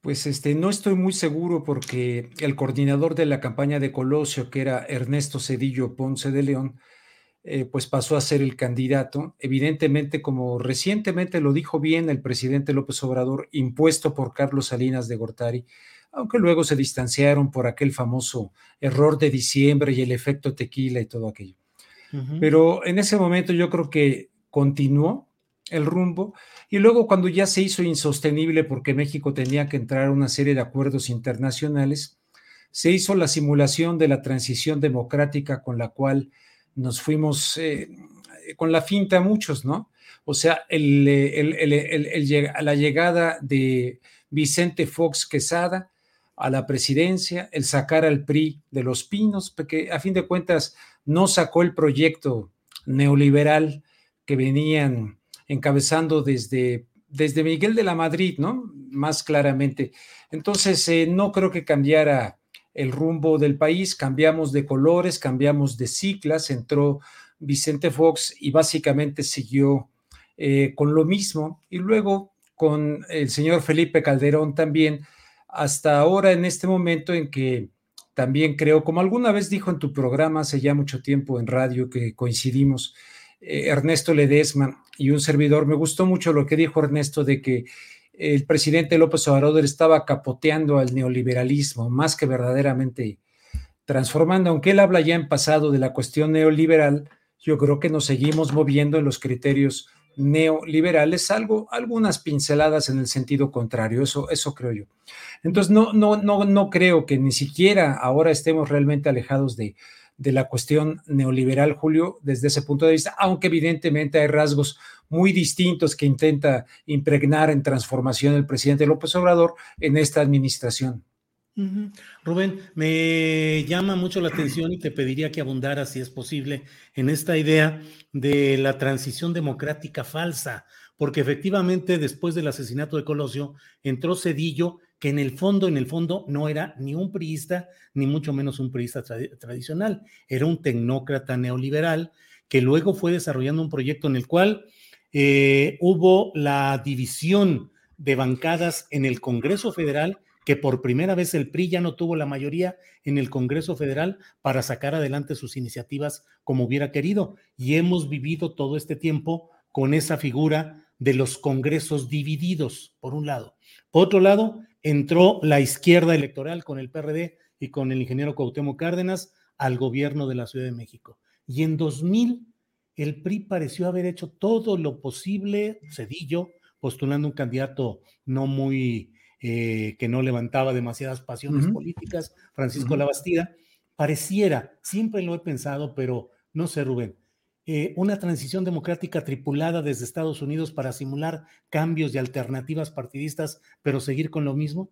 Pues este, no estoy muy seguro porque el coordinador de la campaña de Colosio, que era Ernesto Cedillo Ponce de León, eh, pues pasó a ser el candidato. Evidentemente, como recientemente lo dijo bien el presidente López Obrador, impuesto por Carlos Salinas de Gortari, aunque luego se distanciaron por aquel famoso error de diciembre y el efecto tequila y todo aquello. Pero en ese momento yo creo que continuó el rumbo y luego cuando ya se hizo insostenible porque México tenía que entrar a una serie de acuerdos internacionales, se hizo la simulación de la transición democrática con la cual nos fuimos eh, con la finta muchos, ¿no? O sea, la llegada de Vicente Fox Quesada a la presidencia, el sacar al PRI de los pinos, porque a fin de cuentas no sacó el proyecto neoliberal que venían encabezando desde, desde Miguel de la Madrid, ¿no? Más claramente. Entonces, eh, no creo que cambiara el rumbo del país, cambiamos de colores, cambiamos de ciclas, entró Vicente Fox y básicamente siguió eh, con lo mismo. Y luego con el señor Felipe Calderón también, hasta ahora en este momento en que también creo, como alguna vez dijo en tu programa hace ya mucho tiempo en radio que coincidimos, Ernesto Ledesma y un servidor, me gustó mucho lo que dijo Ernesto de que el presidente López Obrador estaba capoteando al neoliberalismo, más que verdaderamente transformando, aunque él habla ya en pasado de la cuestión neoliberal, yo creo que nos seguimos moviendo en los criterios neoliberales, algo, algunas pinceladas en el sentido contrario, eso, eso creo yo. Entonces, no, no, no, no creo que ni siquiera ahora estemos realmente alejados de, de la cuestión neoliberal, Julio, desde ese punto de vista, aunque evidentemente hay rasgos muy distintos que intenta impregnar en transformación el presidente López Obrador en esta administración. Rubén, me llama mucho la atención y te pediría que abundara, si es posible, en esta idea de la transición democrática falsa, porque efectivamente después del asesinato de Colosio entró Cedillo, que en el fondo, en el fondo no era ni un priista, ni mucho menos un priista tradicional, era un tecnócrata neoliberal que luego fue desarrollando un proyecto en el cual eh, hubo la división de bancadas en el Congreso Federal, que por primera vez el PRI ya no tuvo la mayoría en el Congreso Federal para sacar adelante sus iniciativas como hubiera querido. Y hemos vivido todo este tiempo con esa figura de los congresos divididos, por un lado. Por otro lado, entró la izquierda electoral con el PRD y con el ingeniero Cuauhtémoc Cárdenas al gobierno de la Ciudad de México. Y en 2000 el PRI pareció haber hecho todo lo posible, Cedillo, postulando un candidato no muy, eh, que no levantaba demasiadas pasiones políticas, Francisco Labastida, pareciera, siempre lo he pensado, pero no sé, Rubén, eh, una transición democrática tripulada desde Estados Unidos para simular cambios y alternativas partidistas, pero seguir con lo mismo?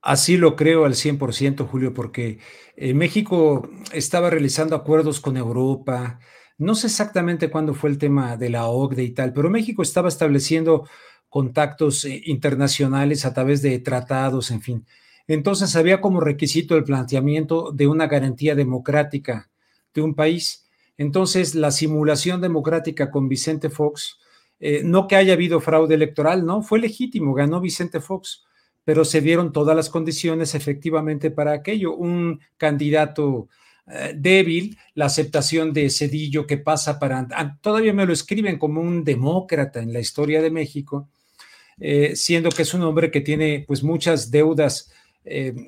Así lo creo al 100%, Julio, porque eh, México estaba realizando acuerdos con Europa, no sé exactamente cuándo fue el tema de la OCDE y tal, pero México estaba estableciendo contactos eh, internacionales a través de tratados, en fin. Entonces había como requisito el planteamiento de una garantía democrática de un país. Entonces la simulación democrática con Vicente Fox, eh, no que haya habido fraude electoral, no, fue legítimo, ganó Vicente Fox, pero se dieron todas las condiciones efectivamente para aquello. Un candidato eh, débil, la aceptación de Cedillo que pasa para, todavía me lo escriben como un demócrata en la historia de México, eh, siendo que es un hombre que tiene pues muchas deudas,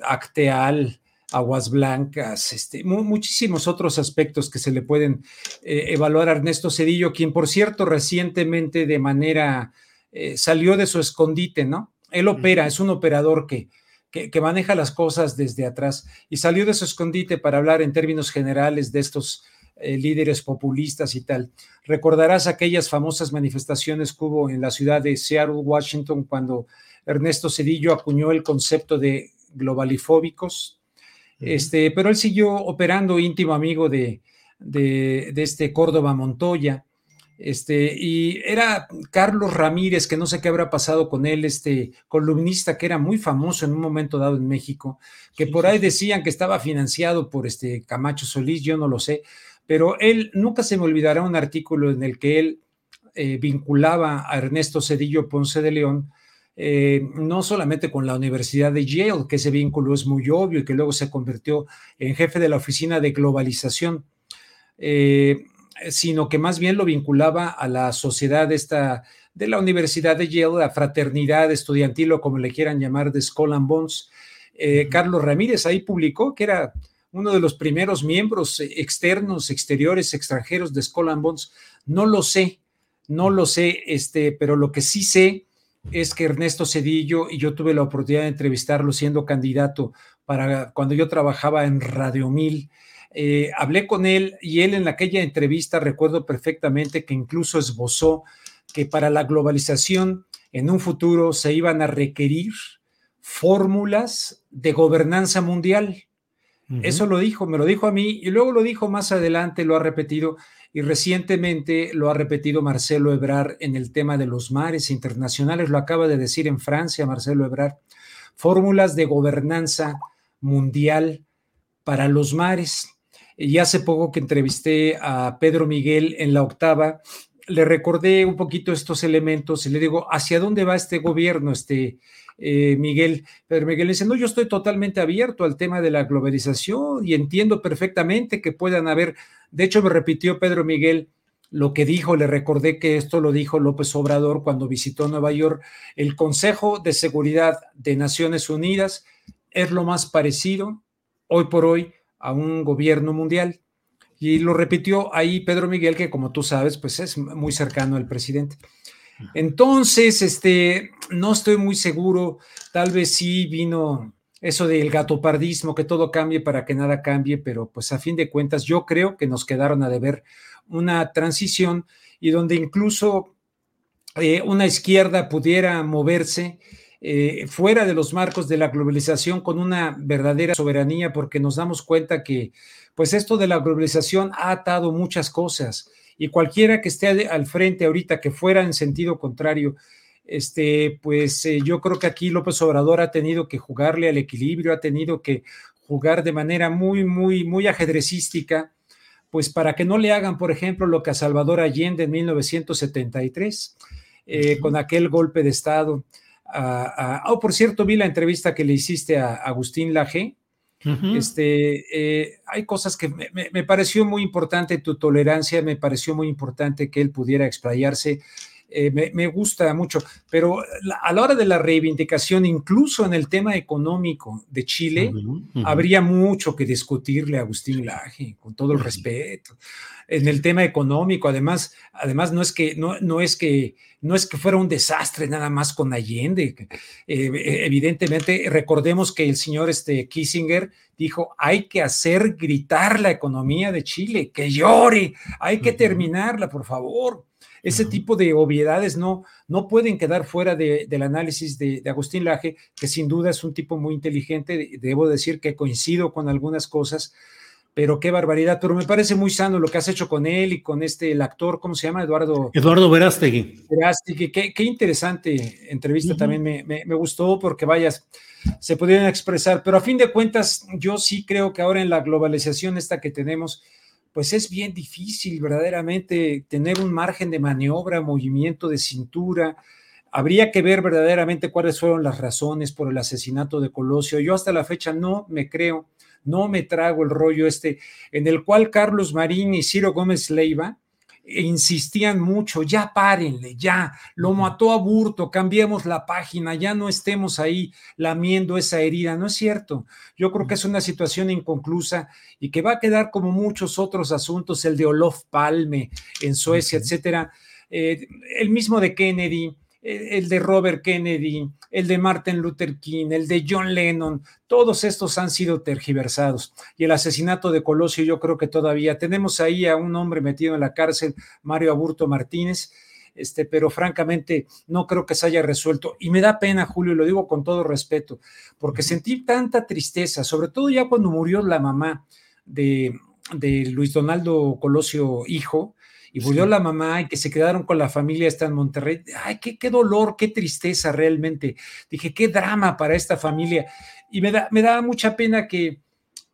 acteal, aguas blancas, este, muchísimos otros aspectos que se le pueden evaluar a Ernesto Cedillo, quien por cierto recientemente de manera eh, salió de su escondite, ¿no? Él opera, es un operador que, que, maneja las cosas desde atrás y salió de su escondite para hablar en términos generales de estos eh, líderes populistas y tal. Recordarás aquellas famosas manifestaciones que hubo en la ciudad de Seattle, Washington, cuando Ernesto Cedillo acuñó el concepto de globalifóbicos, este, pero él siguió operando íntimo amigo de, de, de este Córdoba Montoya. Este, y era Carlos Ramírez, que no sé qué habrá pasado con él, este columnista que era muy famoso en un momento dado en México, que por ahí decían que estaba financiado por este Camacho Solís, yo no lo sé, pero él nunca se me olvidará un artículo en el que él eh, vinculaba a Ernesto Cedillo Ponce de León, eh, no solamente con la Universidad de Yale, que ese vínculo es muy obvio y que luego se convirtió en jefe de la oficina de globalización. Eh, sino que más bien lo vinculaba a la sociedad esta de la Universidad de Yale, la fraternidad estudiantil o como le quieran llamar de Skull and Bones. Eh, Carlos Ramírez ahí publicó que era uno de los primeros miembros externos, exteriores, extranjeros de Skull and Bones. No lo sé, no lo sé, este, pero lo que sí sé es que Ernesto Cedillo, y yo tuve la oportunidad de entrevistarlo siendo candidato para cuando yo trabajaba en Radio Mil, eh, hablé con él y él en aquella entrevista recuerdo perfectamente que incluso esbozó que para la globalización en un futuro se iban a requerir fórmulas de gobernanza mundial. Eso lo dijo, me lo dijo a mí y luego lo dijo más adelante, lo ha repetido y recientemente lo ha repetido Marcelo Ebrar en el tema de los mares internacionales, lo acaba de decir en Francia Marcelo Ebrar, fórmulas de gobernanza mundial para los mares. Y hace poco que entrevisté a Pedro Miguel en la octava, le recordé un poquito estos elementos y le digo, ¿hacia dónde va este gobierno, este eh, Miguel? Pedro Miguel dice, no, yo estoy totalmente abierto al tema de la globalización y entiendo perfectamente que puedan haber, de hecho me repitió Pedro Miguel lo que dijo, le recordé que esto lo dijo López Obrador cuando visitó Nueva York, el Consejo de Seguridad de Naciones Unidas es lo más parecido hoy por hoy a un gobierno mundial. Y lo repitió ahí Pedro Miguel, que como tú sabes, pues es muy cercano al presidente. Entonces, este, no estoy muy seguro, tal vez sí vino eso del gatopardismo, que todo cambie para que nada cambie, pero pues a fin de cuentas yo creo que nos quedaron a deber una transición y donde incluso eh, una izquierda pudiera moverse eh, fuera de los marcos de la globalización con una verdadera soberanía, porque nos damos cuenta que, pues esto de la globalización ha atado muchas cosas y cualquiera que esté al frente ahorita que fuera en sentido contrario, este, pues eh, yo creo que aquí López Obrador ha tenido que jugarle al equilibrio, ha tenido que jugar de manera muy, muy, muy ajedrecística, pues para que no le hagan, por ejemplo, lo que a Salvador Allende en 1973, eh, con aquel golpe de Estado oh, por cierto, vi la entrevista que le hiciste a Agustín Laje. Este, eh, hay cosas que me, pareció muy importante tu tolerancia, me pareció muy importante que él pudiera explayarse. Eh, me, gusta mucho, pero a la hora de la reivindicación, incluso en el tema económico de Chile, habría mucho que discutirle a Agustín Laje, con todo el respeto. En el tema económico, además, además no es que, no, no es que no es que fuera un desastre nada más con Allende. Eh, evidentemente, recordemos que el señor este, Kissinger dijo, hay que hacer gritar la economía de Chile, que llore, hay que terminarla, por favor. Ese tipo de obviedades no, no pueden quedar fuera del análisis de, de, Agustín Laje, que sin duda es un tipo muy inteligente. Debo decir que coincido con algunas cosas, pero qué barbaridad. Pero me parece muy sano lo que has hecho con él y con este, el actor, ¿cómo se llama? Eduardo. Eduardo Verástegui. Verástegui, qué, qué interesante entrevista también me, me, me, gustó porque vayas, se pudieron expresar, pero a fin de cuentas, yo sí creo que ahora en la globalización esta que tenemos, pues es bien difícil verdaderamente tener un margen de maniobra, movimiento de cintura. Habría que ver verdaderamente cuáles fueron las razones por el asesinato de Colosio. Yo hasta la fecha no me creo no me trago el rollo este, en el cual Carlos Marín y Ciro Gómez Leiva insistían mucho, ya párenle, ya, lo mató a Burto, cambiemos la página, ya no estemos ahí lamiendo esa herida, no es cierto. Yo creo que es una situación inconclusa y que va a quedar como muchos otros asuntos, el de Olof Palme en Suecia, etcétera, eh, el mismo de Kennedy, el de Robert Kennedy, el de Martin Luther King, el de John Lennon, todos estos han sido tergiversados. Y el asesinato de Colosio, yo creo que todavía tenemos ahí a un hombre metido en la cárcel, Mario Aburto Martínez, este, pero francamente no creo que se haya resuelto. Y me da pena, Julio, y lo digo con todo respeto, porque sentí tanta tristeza, sobre todo ya cuando murió la mamá de, de Luis Donaldo Colosio, hijo, y murió la mamá y que se quedaron con la familia está en Monterrey. Ay, qué, qué dolor, qué tristeza realmente. Dije, qué drama para esta familia. Y me da, me da mucha pena que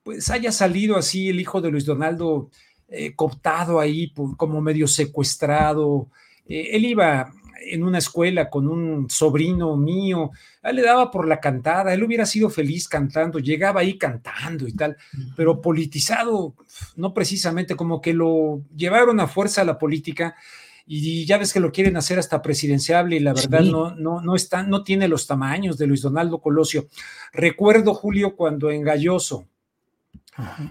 pues haya salido así el hijo de Luis Donaldo eh, cooptado ahí, como medio secuestrado. Eh, él iba en una escuela con un sobrino mío, a él le daba por la cantada, él hubiera sido feliz cantando, llegaba ahí cantando y tal, pero politizado, no precisamente, como que lo llevaron a fuerza a la política y ya ves que lo quieren hacer hasta presidenciable y la verdad no, no, no, está, no tiene los tamaños de Luis Donaldo Colosio. Recuerdo, Julio, cuando en Galloso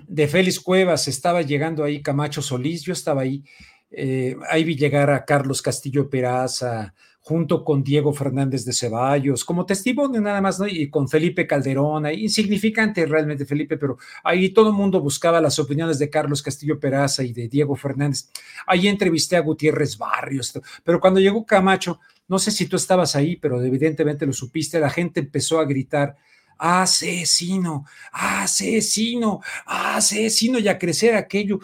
de Félix Cuevas estaba llegando ahí Camacho Solís, yo estaba ahí eh, ahí vi llegar a Carlos Castillo Peraza, junto con Diego Fernández de Ceballos, como testimonio nada más, y con Felipe Calderón, insignificante realmente Felipe, pero ahí todo el mundo buscaba las opiniones de Carlos Castillo Peraza y de Diego Fernández. Ahí entrevisté a Gutiérrez Barrios, pero cuando llegó Camacho, no sé si tú estabas ahí, pero evidentemente lo supiste, la gente empezó a gritar, asesino, asesino, asesino, y a crecer aquello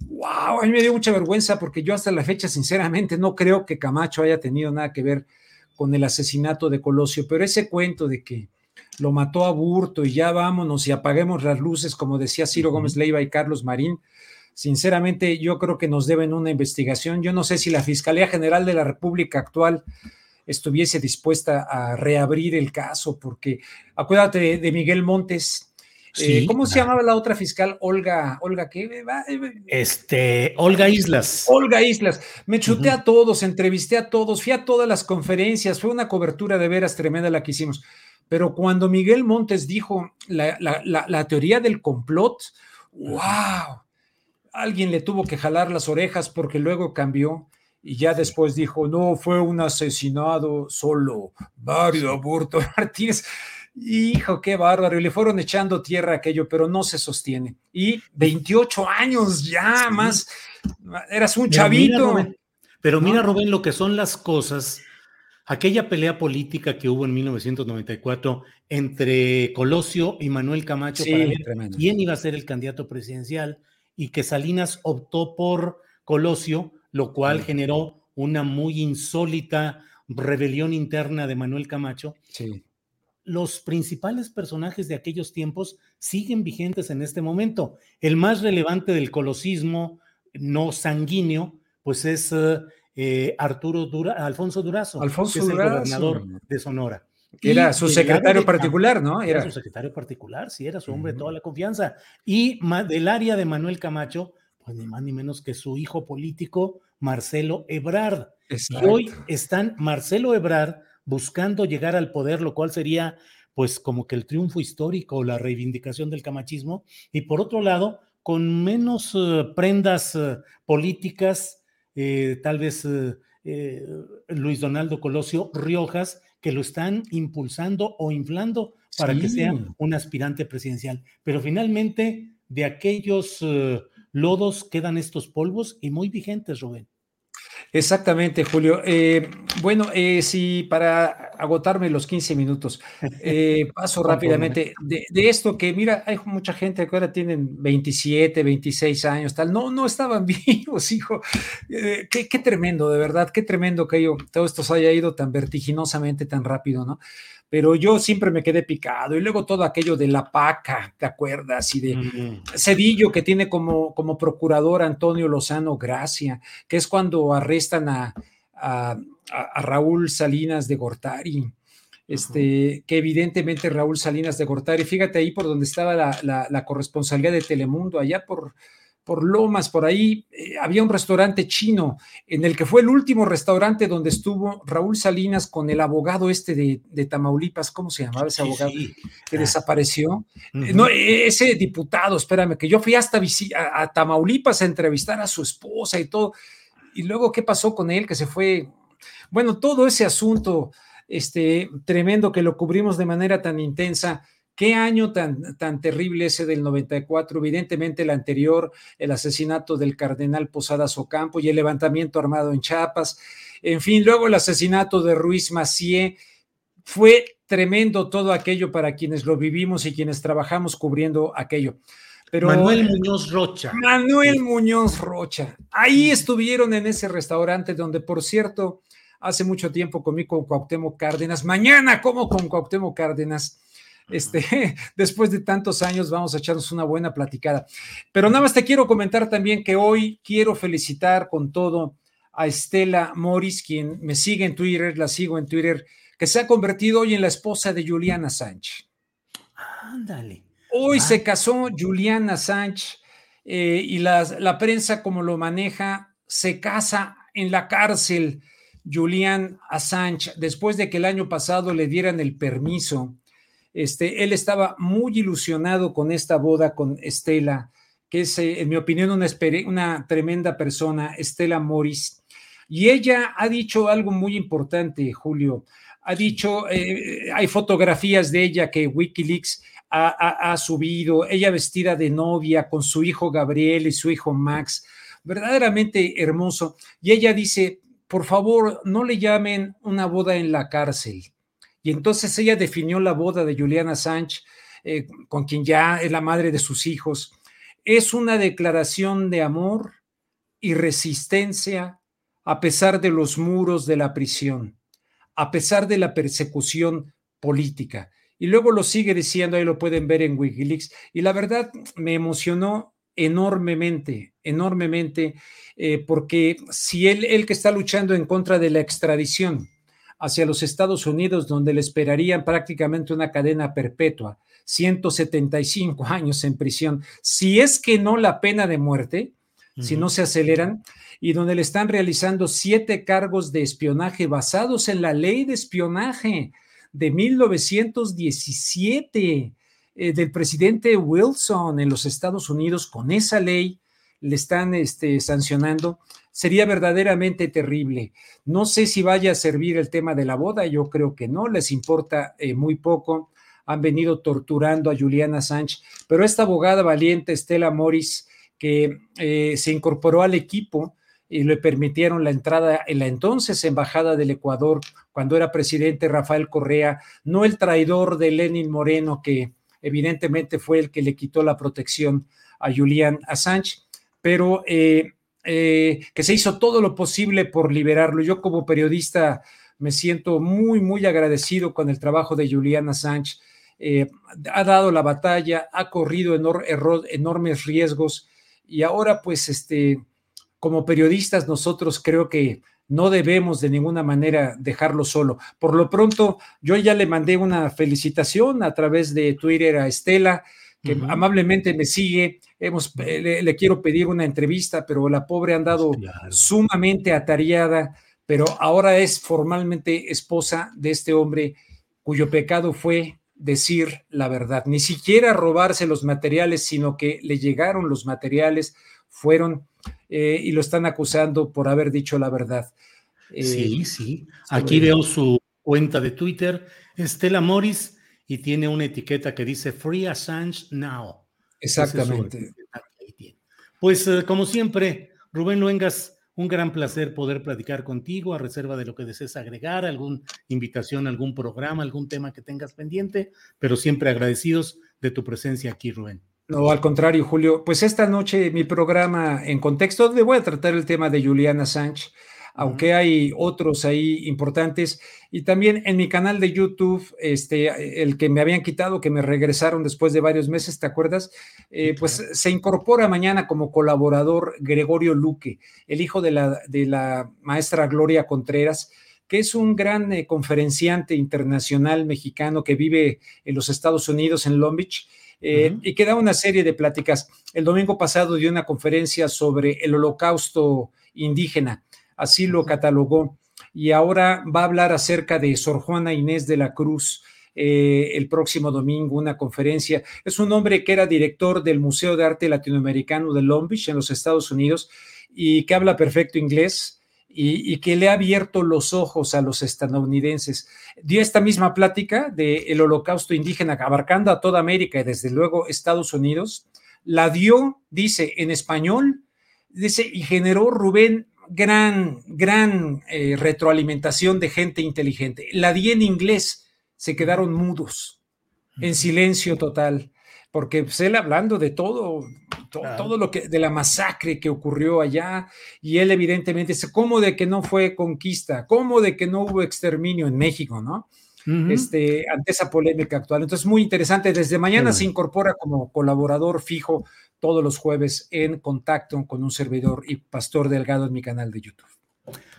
wow, a mí me dio mucha vergüenza porque yo hasta la fecha, sinceramente, no creo que Camacho haya tenido nada que ver con el asesinato de Colosio, pero ese cuento de que lo mató a Burto y ya vámonos y apaguemos las luces, como decía Ciro Gómez Leiva y Carlos Marín, sinceramente yo creo que nos deben una investigación. Yo no sé si la Fiscalía General de la República actual estuviese dispuesta a reabrir el caso, porque acuérdate de Miguel Montes, eh, ¿Cómo se llamaba la otra fiscal? Olga, Olga, ¿qué? Eh, eh, este, Olga Islas. Olga Islas. Me chuté a todos, entrevisté a todos, fui a todas las conferencias, fue una cobertura de veras tremenda la que hicimos. Pero cuando Miguel Montes dijo la, teoría del complot, wow, alguien le tuvo que jalar las orejas porque luego cambió y ya después dijo, no, fue un asesinado solo, Mario Aburto (laughs) Martínez. Hijo, qué bárbaro. Y le fueron echando tierra aquello, pero no se sostiene. Y 28 años ya más. Eras un chavito. pero mira, Rubén, lo que son las cosas. Aquella pelea política que hubo en 1994 entre Colosio y Manuel Camacho para ver quién iba a ser el candidato presidencial y que Salinas optó por Colosio, lo cual generó una muy insólita rebelión interna de Manuel Camacho. Sí los principales personajes de aquellos tiempos siguen vigentes en este momento. El más relevante del colosismo no sanguíneo, pues es eh, Arturo Dura, Alfonso Durazo, Alfonso que es el gobernador de Sonora. Era su secretario particular, ¿no? Era. su secretario particular, sí, era su hombre de toda la confianza. Y del área de Manuel Camacho, pues ni más ni menos que su hijo político, Marcelo Ebrard. Y hoy están Marcelo Ebrard buscando llegar al poder, lo cual sería pues como que el triunfo histórico o la reivindicación del camachismo, y por otro lado, con menos eh, prendas eh, políticas, eh, tal vez Luis Donaldo Colosio Riojas, que lo están impulsando o inflando para que sea un aspirante presidencial. Pero finalmente, de aquellos lodos quedan estos polvos y muy vigentes, Rubén. Exactamente, Julio. Eh, bueno, eh, sí, para agotarme los 15 minutos, eh, (laughs) paso rápidamente de, esto que, mira, hay mucha gente que ahora tienen 27, 26 años, tal, no, no estaban (laughs) vivos, hijo. Qué, qué, tremendo, de verdad, qué tremendo que yo, todo esto se haya ido tan vertiginosamente, tan rápido, ¿no? Pero yo siempre me quedé picado. Y luego todo aquello de la paca, ¿te acuerdas? Y de Cedillo, que tiene como, como procurador Antonio Lozano Gracia, que es cuando arrestan a, a, Raúl Salinas de Gortari. Este, que evidentemente Raúl Salinas de Gortari, fíjate ahí por donde estaba la, la, la corresponsalía de Telemundo, allá por, por Lomas, por ahí, eh, había un restaurante chino, en el que fue el último restaurante donde estuvo Raúl Salinas con el abogado este de, Tamaulipas, ¿cómo se llamaba ese abogado? Que ah. desapareció. Eh, no, e, ese diputado, espérame, que yo fui hasta a, a, Tamaulipas a entrevistar a su esposa y todo. Y luego, ¿qué pasó con él? Que se fue bueno, todo ese asunto este, tremendo que lo cubrimos de manera tan intensa. Qué año tan, tan terrible ese del 94, evidentemente el anterior, el asesinato del cardenal Posadas Ocampo y el levantamiento armado en Chiapas, en fin, luego el asesinato de Ruiz Macié, fue tremendo todo aquello para quienes lo vivimos y quienes trabajamos cubriendo aquello. Pero, Manuel Muñoz Rocha. Manuel Muñoz Rocha. Ahí estuvieron en ese restaurante donde, por cierto, hace mucho tiempo comí con Cuauhtémoc Cárdenas. Mañana como con Cuauhtémoc Cárdenas. Este, (laughs) después de tantos años vamos a echarnos una buena platicada. Pero nada más te quiero comentar también que hoy quiero felicitar con todo a Estela Morris, quien me sigue en Twitter, la sigo en Twitter que se ha convertido hoy en la esposa de Juliana Sánchez. Ándale. Hoy se casó Juliana Sánchez eh, y la, la, prensa, como lo maneja, se casa en la cárcel Julian Assange después de que el año pasado le dieran el permiso. Este, él estaba muy ilusionado con esta boda con Estela, que es, eh, en mi opinión, una, una tremenda persona, Estela Morris. Y ella ha dicho algo muy importante, Julio ha dicho, eh, hay fotografías de ella que Wikileaks ha, subido, ella vestida de novia con su hijo Gabriel y su hijo Max, verdaderamente hermoso. Y ella dice, por favor, no le llamen una boda en la cárcel. Y entonces ella definió la boda de Juliana Sánchez, eh, con quien ya es la madre de sus hijos. Es una declaración de amor y resistencia a pesar de los muros de la prisión a pesar de la persecución política. Y luego lo sigue diciendo, ahí lo pueden ver en Wikileaks, y la verdad me emocionó enormemente, enormemente, eh, porque si él, él que está luchando en contra de la extradición hacia los Estados Unidos, donde le esperarían prácticamente una cadena perpetua, 175 (laughs) años en prisión, si es que no la pena de muerte, si no se aceleran, y donde le están realizando siete cargos de espionaje basados en la ley de espionaje de 1917 eh, del presidente Wilson en los Estados Unidos. Con esa ley le están este, sancionando. Sería verdaderamente terrible. No sé si vaya a servir el tema de la boda, yo creo que no, les importa eh, muy poco. Han venido torturando a Juliana Sánchez, pero esta abogada valiente, Estela Morris, que eh, se incorporó al equipo, y le permitieron la entrada en la entonces Embajada del Ecuador, cuando era presidente Rafael Correa, no el traidor de Lenin Moreno, que evidentemente fue el que le quitó la protección a Julian Assange, pero eh, eh, que se hizo todo lo posible por liberarlo. Yo como periodista me siento muy, muy agradecido con el trabajo de Julian Assange. Eh, ha dado la batalla, ha corrido enormes riesgos y ahora pues este como periodistas nosotros creo que no debemos de ninguna manera dejarlo solo. Por lo pronto, yo ya le mandé una felicitación a través de Twitter a Estela, que amablemente me sigue. Hemos, eh, le, quiero pedir una entrevista, pero la pobre ha andado sumamente atareada, pero ahora es formalmente esposa de este hombre cuyo pecado fue decir la verdad, ni siquiera robarse los materiales, sino que le llegaron los materiales, fueron eh, y lo están acusando por haber dicho la verdad. Eh, sí, sí. Aquí veo su cuenta de Twitter, Estela Morris, y tiene una etiqueta que dice Free Assange Now. Exactamente. Pues eh, como siempre, Rubén Luengas, un gran placer poder platicar contigo a reserva de lo que desees agregar, alguna invitación, algún programa, algún tema que tengas pendiente, pero siempre agradecidos de tu presencia aquí, Rubén. No, al contrario, Julio. Pues esta noche mi programa en contexto, donde voy a tratar el tema de Juliana Sánchez, aunque hay otros ahí importantes. Y también en mi canal de YouTube, este, el que me habían quitado, que me regresaron después de varios meses, ¿te acuerdas? Eh, pues se incorpora mañana como colaborador Gregorio Luque, el hijo de la, de la maestra Gloria Contreras que es un gran eh, conferenciante internacional mexicano que vive en los Estados Unidos, en Long Beach, eh, y que da una serie de pláticas. El domingo pasado dio una conferencia sobre el holocausto indígena, así lo catalogó, y ahora va a hablar acerca de Sor Juana Inés de la Cruz. Eh, el próximo domingo una conferencia. Es un hombre que era director del Museo de Arte Latinoamericano de Long Beach en los Estados Unidos y que habla perfecto inglés y, que le ha abierto los ojos a los estadounidenses. Dio esta misma plática del holocausto indígena abarcando a toda América y desde luego Estados Unidos. La dio, dice, en español, dice, y generó Rubén gran, gran eh, retroalimentación de gente inteligente. La di en inglés, se quedaron mudos, en silencio total porque pues, él hablando de todo, todo lo que, de la masacre que ocurrió allá, y él evidentemente dice, ¿cómo de que no fue conquista? ¿Cómo de que no hubo exterminio en México, no? este, ante esa polémica actual. Entonces, muy interesante. Desde mañana se incorpora como colaborador fijo todos los jueves en contacto con un servidor y Pastor Delgado en mi canal de YouTube.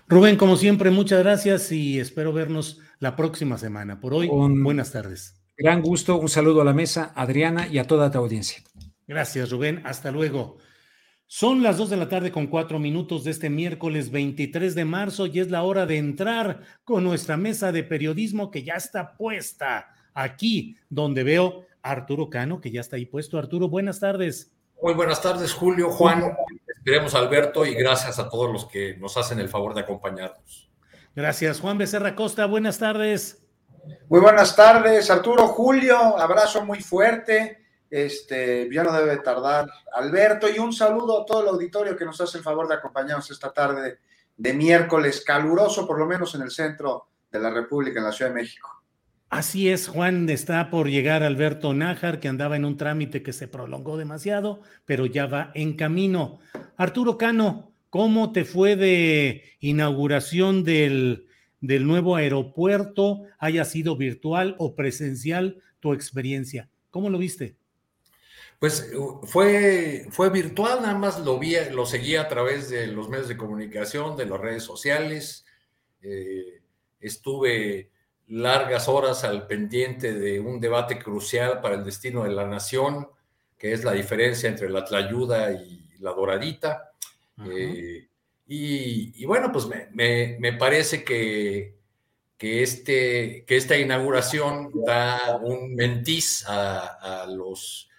Rubén, como siempre, muchas gracias y espero vernos la próxima semana. Por hoy, buenas tardes. Gran gusto, un saludo a la mesa, Adriana y a toda tu audiencia. Gracias, Rubén. Hasta luego. Son las dos de la tarde con cuatro minutos de este miércoles 23 de marzo y es la hora de entrar con nuestra mesa de periodismo que ya está puesta aquí, donde veo a Arturo Cano, que ya está ahí puesto. Arturo, buenas tardes. Muy buenas tardes, Julio, Juan. Esperemos Alberto y gracias a todos los que nos hacen el favor de acompañarnos. Gracias, Juan Becerra Costa. Buenas tardes. Muy buenas tardes, Arturo, Julio, abrazo muy fuerte. Este, ya no debe tardar Alberto y un saludo a todo el auditorio que nos hace el favor de acompañarnos esta tarde de miércoles caluroso, por lo menos en el centro de la República, en la Ciudad de México. Así es, Juan, está por llegar Alberto Nájar, que andaba en un trámite que se prolongó demasiado, pero ya va en camino. Arturo Cano, ¿cómo te fue de inauguración del del nuevo aeropuerto, haya sido virtual o presencial tu experiencia. ¿Cómo lo viste? Pues fue, fue virtual, nada más lo vi, lo seguí a través de los medios de comunicación, de las redes sociales. Eh, estuve largas horas al pendiente de un debate crucial para el destino de la nación, que es la diferencia entre la Tlayuda y la Doradita. Y, bueno, pues me, parece que, que, este, que esta inauguración da un mentiz a, los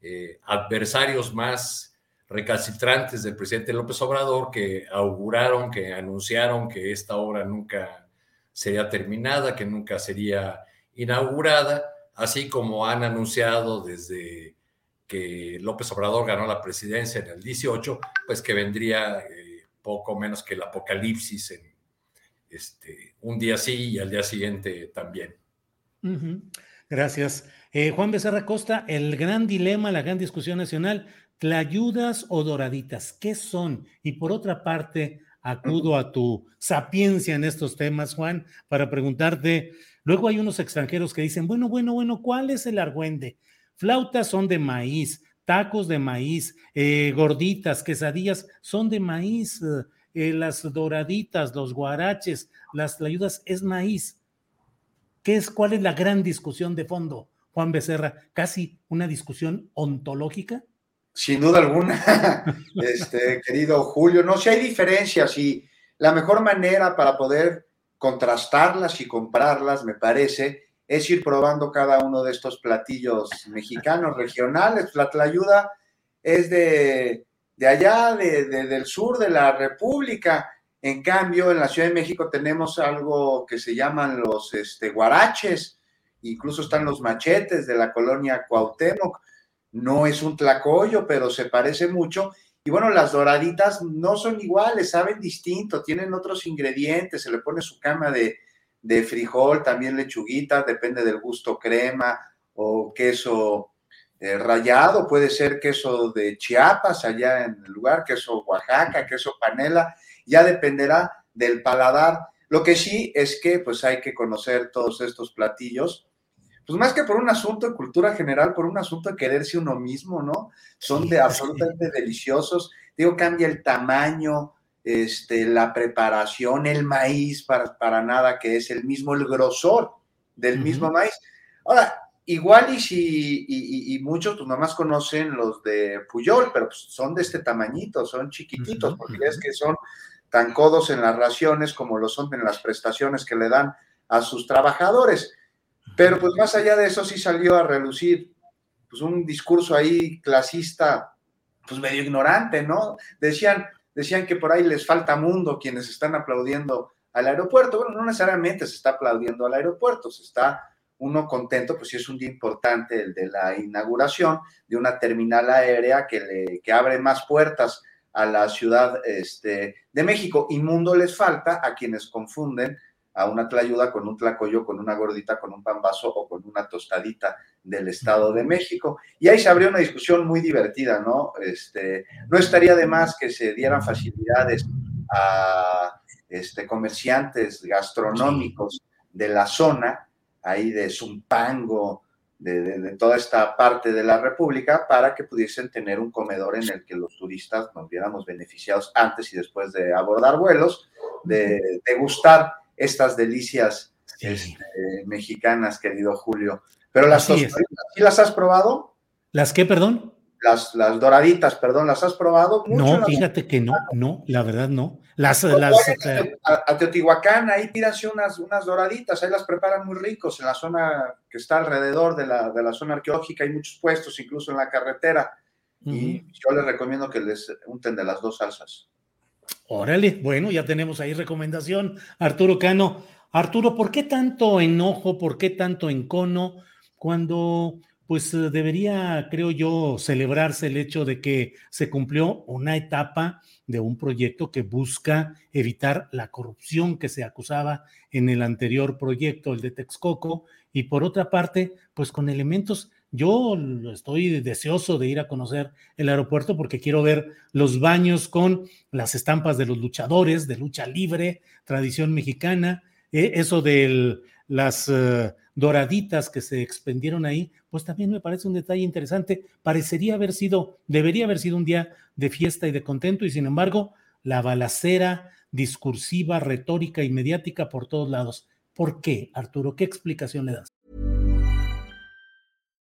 eh, adversarios más recalcitrantes del presidente López Obrador que auguraron, que anunciaron que esta obra nunca sería terminada, que nunca sería inaugurada, así como han anunciado desde que López Obrador ganó la presidencia en el 18, pues que vendría eh, poco menos que el apocalipsis en este, un día sí y al día siguiente también. Gracias. Eh, Juan Becerra Costa, el gran dilema, la gran discusión nacional, ¿tlayudas o doraditas? ¿Qué son? Y por otra parte, acudo a tu sapiencia en estos temas, Juan, para preguntarte, luego hay unos extranjeros que dicen, bueno, bueno, bueno, ¿cuál es el argüende? Flautas son de maíz, tacos de maíz, eh, gorditas, quesadillas, son de maíz, eh, las doraditas, los guaraches, las ayudas es maíz. ¿Qué es, ¿Cuál es la gran discusión de fondo, Juan Becerra? ¿Casi una discusión ontológica? Sin duda alguna, (laughs) este, querido Julio. No, si hay diferencias y la mejor manera para poder contrastarlas y comprarlas, me parece, es ir probando cada uno de estos platillos mexicanos, regionales. La tlayuda es de, allá, del sur de la República. En cambio, en la Ciudad de México tenemos algo que se llaman los este, guaraches, incluso están los machetes de la colonia Cuauhtémoc. No es un tlacoyo, pero se parece mucho. Y bueno, las doraditas no son iguales, saben distinto, tienen otros ingredientes, se le pone su cama de, de frijol, también lechuguita, depende del gusto crema o queso eh, rallado, puede ser queso de Chiapas allá en el lugar, queso Oaxaca, queso panela, ya dependerá del paladar. Lo que sí es que pues hay que conocer todos estos platillos, pues más que por un asunto de cultura general, por un asunto de quererse uno mismo, ¿no? Son de absolutamente deliciosos. Digo, cambia el tamaño, este, la preparación, el maíz, para, para nada que es el mismo, el grosor del mismo maíz. Ahora, igual y si, y, muchos, pues nomás conocen los de Puyol, pero pues, son de este tamañito, son chiquititos, porque es que son tan codos en las raciones como lo son en las prestaciones que le dan a sus trabajadores. Pero pues más allá de eso sí salió a relucir pues un discurso ahí clasista, pues medio ignorante, ¿no? Decían, decían que por ahí les falta mundo quienes están aplaudiendo al aeropuerto. Bueno, no necesariamente se está aplaudiendo al aeropuerto, se está uno contento, pues sí es un día importante el de la inauguración de una terminal aérea que, le, que abre más puertas a la Ciudad este, de México. Y mundo les falta a quienes confunden a una tlayuda con un tlacoyo, con una gordita, con un pambazo o con una tostadita del Estado de México. Y ahí se abrió una discusión muy divertida, ¿no? Este, no estaría de más que se dieran facilidades a este, comerciantes gastronómicos de la zona, ahí de Zumpango, de, toda esta parte de la República para que pudiesen tener un comedor en el que los turistas nos viéramos beneficiados antes y después de abordar vuelos, de degustar estas delicias este, mexicanas, querido Julio. Pero las ¿sí las has probado? ¿Las qué, perdón? Las, las doraditas, perdón, ¿las has probado? no, fíjate que no, no, la verdad no. Las, las, eh, a, Teotihuacán, ahí pídanse unas, unas doraditas, ahí las preparan muy ricos en la zona que está alrededor de la, de la zona arqueológica, hay muchos puestos, incluso en la carretera. Y yo les recomiendo que les unten de las dos salsas. Órale, bueno, ya tenemos ahí recomendación. Arturo Cano. Arturo, ¿por qué tanto enojo, por qué tanto encono cuando pues debería, creo yo, celebrarse el hecho de que se cumplió una etapa de un proyecto que busca evitar la corrupción que se acusaba en el anterior proyecto, el de Texcoco, y por otra parte, pues con elementos, yo estoy deseoso de ir a conocer el aeropuerto porque quiero ver los baños con las estampas de los luchadores, de lucha libre, tradición mexicana, eh, eso de las eh, doraditas que se expendieron ahí, pues también me parece un detalle interesante. Parecería haber sido, debería haber sido un día de fiesta y de contento, y sin embargo, la balacera discursiva, retórica y mediática por todos lados. ¿Por qué, Arturo? ¿Qué explicación le das?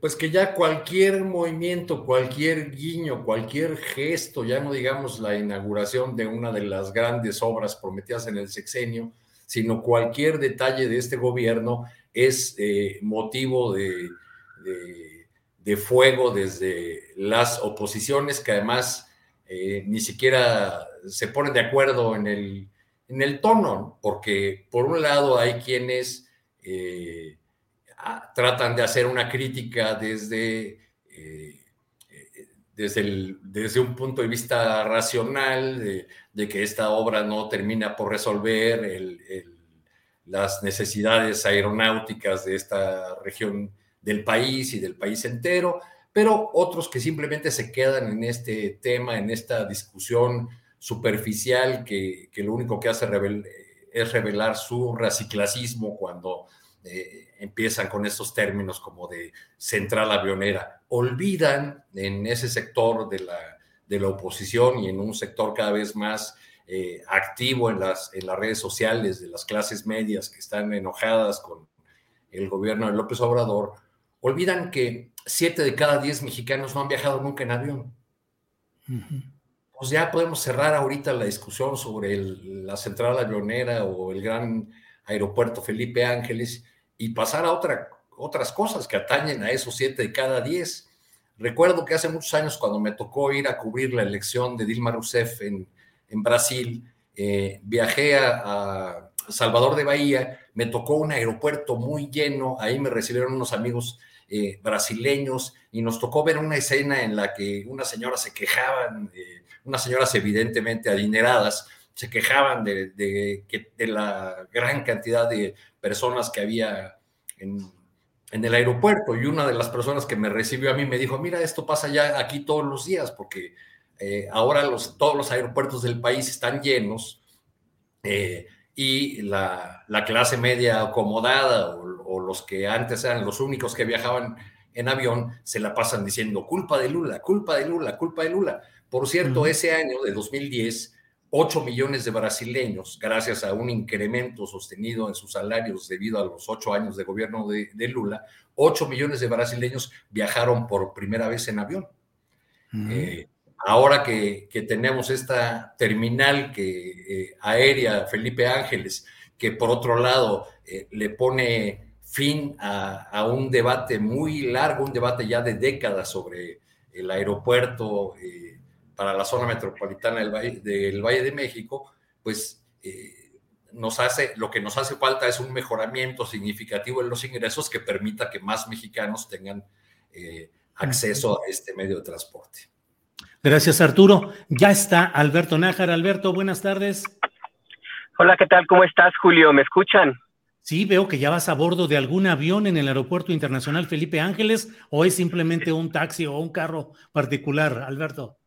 pues que ya cualquier movimiento, cualquier guiño, cualquier gesto, ya no digamos la inauguración de una de las grandes obras prometidas en el sexenio, sino cualquier detalle de este gobierno es eh, motivo de, de, fuego desde las oposiciones que además eh, ni siquiera se ponen de acuerdo en el, en el tono, porque por un lado hay quienes tratan de hacer una crítica desde, eh, desde, desde, un punto de vista racional, de, que esta obra no termina por resolver las necesidades aeronáuticas de esta región del país y del país entero, pero otros que simplemente se quedan en este tema, en esta discusión superficial que, que lo único que hace es revelar su raciclasismo cuando eh, empiezan con estos términos como de central avionera. Olvidan en ese sector de la, de la oposición y en un sector cada vez más eh, activo en las, en las redes sociales de las clases medias que están enojadas con el gobierno de López Obrador, olvidan que siete de cada diez mexicanos no han viajado nunca en avión. Pues ya podemos cerrar ahorita la discusión sobre la central avionera o el gran aeropuerto Felipe Ángeles y pasar a otra, otras cosas que atañen a esos siete de cada diez. Recuerdo que hace muchos años cuando me tocó ir a cubrir la elección de Dilma Rousseff en, en Brasil, eh, viajé a, Salvador de Bahía, me tocó un aeropuerto muy lleno, ahí me recibieron unos amigos eh, brasileños y nos tocó ver una escena en la que unas señoras se quejaban, unas señoras evidentemente adineradas, se quejaban de, de, de, la gran cantidad de personas que había en, en, el aeropuerto y una de las personas que me recibió a mí me dijo, mira, esto pasa ya aquí todos los días porque eh, ahora los, todos los aeropuertos del país están llenos eh, y la, la, clase media acomodada o, o, los que antes eran los únicos que viajaban en avión se la pasan diciendo culpa de Lula, culpa de Lula, culpa de Lula. Por cierto, uh -huh. ese año de 2010, 8 millones de brasileños, gracias a un incremento sostenido en sus salarios debido a los 8 años de gobierno de, de Lula, 8 millones de brasileños viajaron por primera vez en avión. Uh -huh. eh, ahora que, que, tenemos esta terminal que, eh, aérea Felipe Ángeles, que por otro lado eh, le pone fin a, a, un debate muy largo, un debate ya de décadas sobre el aeropuerto eh, para la zona metropolitana del Valle, del Valle de México, pues eh, nos hace, lo que nos hace falta es un mejoramiento significativo en los ingresos que permita que más mexicanos tengan eh, acceso a este medio de transporte. Gracias, Arturo. Ya está Alberto Nájar. Alberto, buenas tardes. Hola, ¿qué tal? ¿Cómo estás, Julio? ¿Me escuchan? Sí, veo que ya vas a bordo de algún avión en el Aeropuerto Internacional Felipe Ángeles o es simplemente un taxi o un carro particular, Alberto.